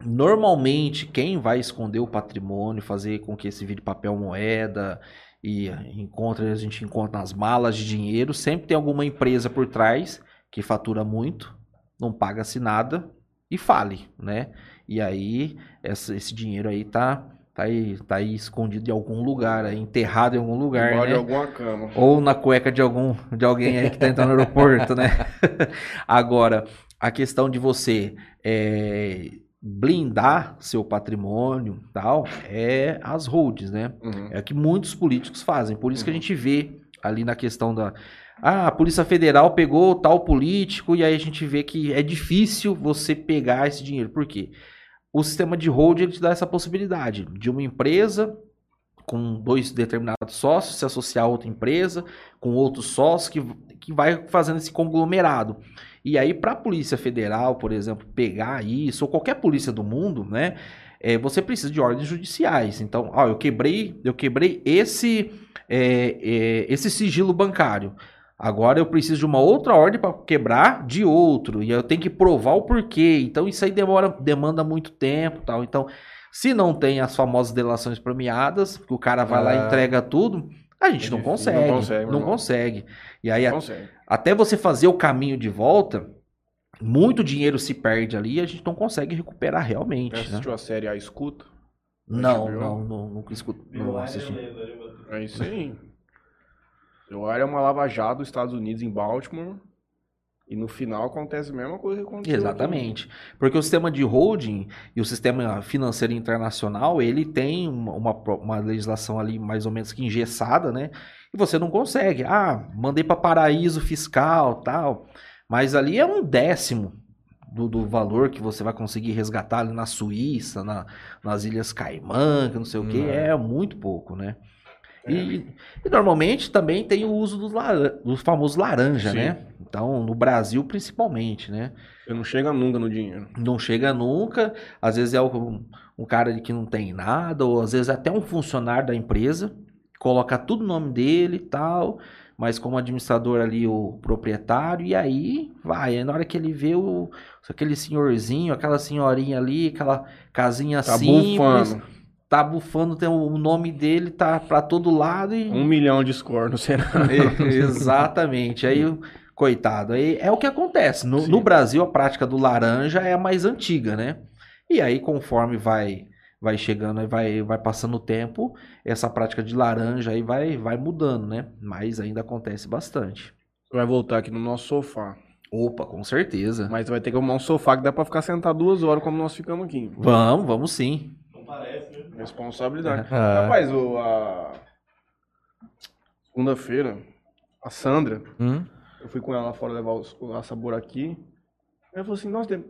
normalmente quem vai esconder o patrimônio, fazer com que esse vire papel moeda e encontra a gente encontra nas malas de dinheiro, sempre tem alguma empresa por trás que fatura muito, não paga-se nada e fale, né? E aí essa- esse dinheiro aí tá tá aí, tá aí escondido em algum lugar, aí, enterrado em algum lugar, Embaixo né? de alguma cama. Ou na cueca de algum de alguém aí que tá entrando no aeroporto, né? Agora, a questão de você é, blindar seu patrimônio tal é as holds, né? Uhum. É o que muitos políticos fazem. Por isso que a gente vê ali na questão da. Ah, a Polícia Federal pegou tal político e aí a gente vê que é difícil você pegar esse dinheiro. Por quê? O sistema de hold ele te dá essa possibilidade de uma empresa com dois determinados sócios se associar a outra empresa, com outros sócios que, que vai fazendo esse conglomerado. E aí, para a Polícia Federal, por exemplo, pegar isso, ou qualquer polícia do mundo, né? é, você precisa de ordens judiciais. Então, ó, eu quebrei, eu quebrei esse, é, é, esse sigilo bancário. Agora eu preciso de uma outra ordem para quebrar de outro. E eu tenho que provar o porquê. Então isso aí demora, demanda muito tempo tal. Então, se não tem as famosas delações premiadas, que o cara vai lá e Ah. entrega tudo, a gente É não difícil. consegue. Não consegue, não consegue. E aí, Consegue. até você fazer o caminho de volta, muito dinheiro se perde ali e a gente não consegue recuperar realmente. Né? assistiu a série A Escuta? Não, não, não, nunca escuto. Não assisti. É isso aí. Área é uma lava-jato dos Estados Unidos em Baltimore. E no final acontece a mesma coisa que aconteceu. aqui. Exatamente. Porque o sistema de holding e o sistema financeiro internacional, ele tem uma, uma, uma legislação ali mais ou menos que engessada, né? E você não consegue. Ah, mandei para paraíso fiscal, tal. Mas ali é um décimo do, do valor que você vai conseguir resgatar ali na Suíça, na- nas Ilhas Caimã, que não sei o que. Hum. É muito pouco, né? E, e normalmente também tem o uso dos, laran- dos famosos laranja, Sim. né? Então, no Brasil principalmente, né? Você não chega nunca no dinheiro. não chega nunca. Às vezes é um, um cara que não tem nada, ou às vezes é até um funcionário da empresa, coloca tudo no nome dele e tal, mas como administrador ali o proprietário, e aí vai. Aí na hora que ele vê o, aquele senhorzinho, aquela senhorinha ali, aquela casinha Tá simples, bufando. Tá bufando, tem o nome dele, tá pra todo lado e. Um milhão de score no Senado. Exatamente. Aí, coitado, aí é o que acontece. No, no Brasil, a prática do laranja é a mais antiga, né? E aí, conforme vai vai chegando, aí vai, vai passando o tempo, essa prática de laranja aí vai, vai mudando, né? Mas ainda acontece bastante. Vai voltar aqui no nosso sofá. Opa, com certeza. Mas vai ter que arrumar um sofá que dá pra ficar sentado duas horas como nós ficamos aqui. Vamos, vamos sim. Não parece? Responsabilidade. Ah, Rapaz, o, a... segunda-feira, a Sandra, hum? eu fui com ela lá fora levar os- o a sabor aqui. Ela falou assim, nossa,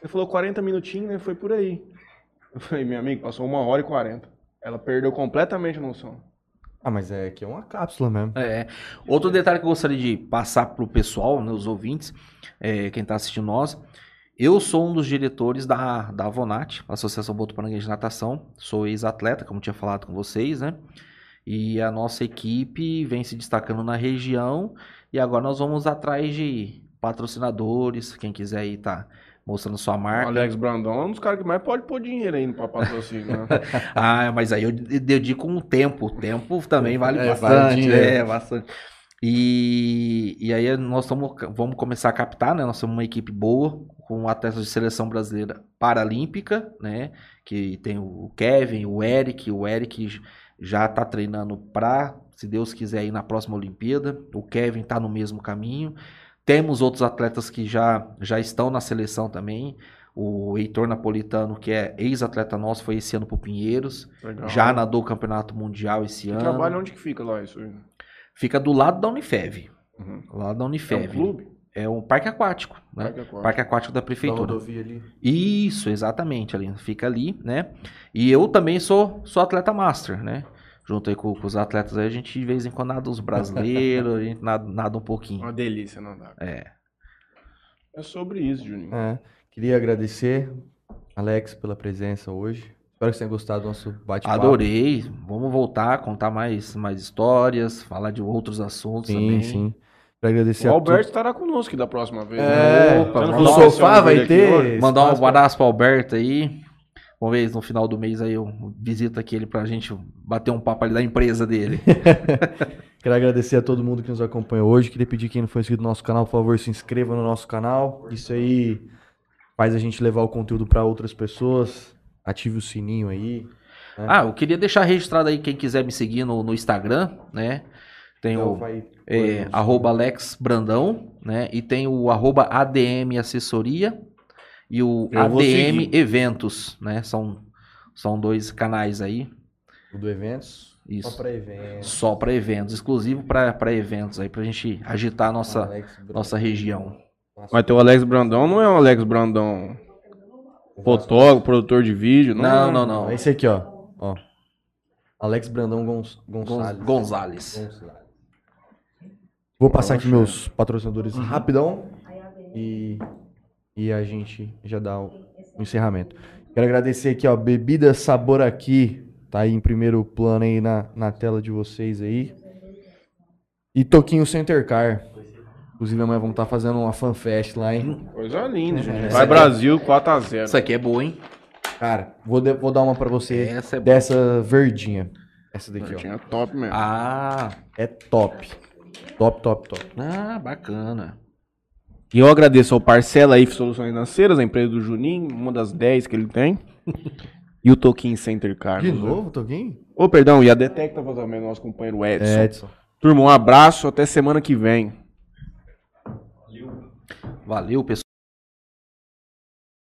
você falou 40 minutinhos, né? Foi por aí. Eu falei, meu amigo, passou uma hora e 40. Ela perdeu completamente a noção. Ah, mas é que é uma cápsula mesmo. É. Outro detalhe que eu gostaria de passar pro pessoal, né, os ouvintes, é, quem tá assistindo nós, eu sou um dos diretores da, da Avonat, Associação Botuparanguense de Natação, sou ex-atleta, como tinha falado com vocês, né? E a nossa equipe vem se destacando na região e agora nós vamos atrás de patrocinadores, quem quiser aí tá mostrando sua O marca. Alex Brandão é um dos caras que mais pode pôr dinheiro aí pra patrocínio. Né? Ah, mas aí eu de- dedico um tempo. O tempo também vale É, vale bastante. dinheiro. é, bastante. E, e aí nós tamo, vamos começar a captar, né? Nós somos uma equipe boa, com atletas de seleção brasileira paralímpica, né? Que tem o Kevin, o Eric. O Eric já tá treinando pra, se Deus quiser, ir na próxima Olimpíada. O Kevin tá no mesmo caminho. Temos outros atletas que já, já estão na seleção também. O Heitor Napolitano, que é ex-atleta nosso, foi esse ano pro Pinheiros. Legal. Já nadou o Campeonato Mundial esse Que ano. trabalho onde que fica lá isso aí? Fica do lado da Unifev. Uhum. Lá da É um Unifev. clube? É um parque aquático, né? Parque aquático. Parque aquático da Da prefeitura. rodovia ali. Isso, exatamente, ali. Fica ali, né? E eu também sou, sou atleta master, né? Junto aí com, com os atletas aí, a gente de vez em quando nada os brasileiros, a gente nada, nada um pouquinho. Uma delícia, não dá. É. É sobre isso, Juninho. É. Queria agradecer, Alex, pela presença hoje. Espero que você tenha gostado do nosso bate-papo. Adorei. Vamos voltar, contar mais, mais histórias, falar de outros assuntos Sim, também. sim. Quero agradecer O Alberto estará conosco da próxima vez. É, né? Opa, no que sofá vai ter-? Mandar um abraço pro Alberto aí. Vamos ver no final do mês aí eu visito aqui ele pra gente bater um papo ali da empresa dele. Quero agradecer a todo mundo que nos acompanhou hoje. Queria pedir quem não foi inscrito no nosso canal, por favor, se inscreva no nosso canal. Isso aí faz a gente levar o conteúdo para outras pessoas. Ative o sininho aí. ah, eu queria deixar registrado aí quem quiser me seguir no, no Instagram, né? Tem Então o é, arroba Alex Brandão, né? E tem o arroba ADM Assessoria e o Eu ADM. Eventos, né? São, são dois canais aí. o do eventos. Isso. Só para eventos. Só para eventos, exclusivo para eventos aí, pra gente agitar a nossa, Alex nossa região. Mas tem o Alex Brandão, não é o Alex Brandão fotógrafo, produtor de vídeo, Não, não. não, não. É esse aqui, ó. ó. Alex Brandão Gonçalves. Gonzales. Gonçalves. Vou passar aqui meus patrocinadores rapidão e, e a gente já dá o, o encerramento. Quero agradecer aqui, ó, Bebida Sabor Aqui, tá aí em primeiro plano aí na, na tela de vocês aí. E Toquinho Center Car. Inclusive amanhã vamos estar fazendo uma fanfest lá, hein? Coisa linda, Juninho. Essa Vai aqui é- Brasil 4x0. Isso aqui é boa, hein? Cara, vou, de- vou dar uma pra você Essa é boa. dessa verdinha. Essa daqui, ó. Tinha top mesmo. Ah, É top. Top, top, top. ah, bacana. E eu agradeço ao Parcela IF Soluções Financeiras, a empresa do Juninho, uma das 10 que ele tem. e o Toquinho Center Car. De novo, Toquinho? Ô, perdão, e a Detecta também, nosso companheiro Edson. Edson. Turma, um abraço, até semana que vem. Valeu, pessoal.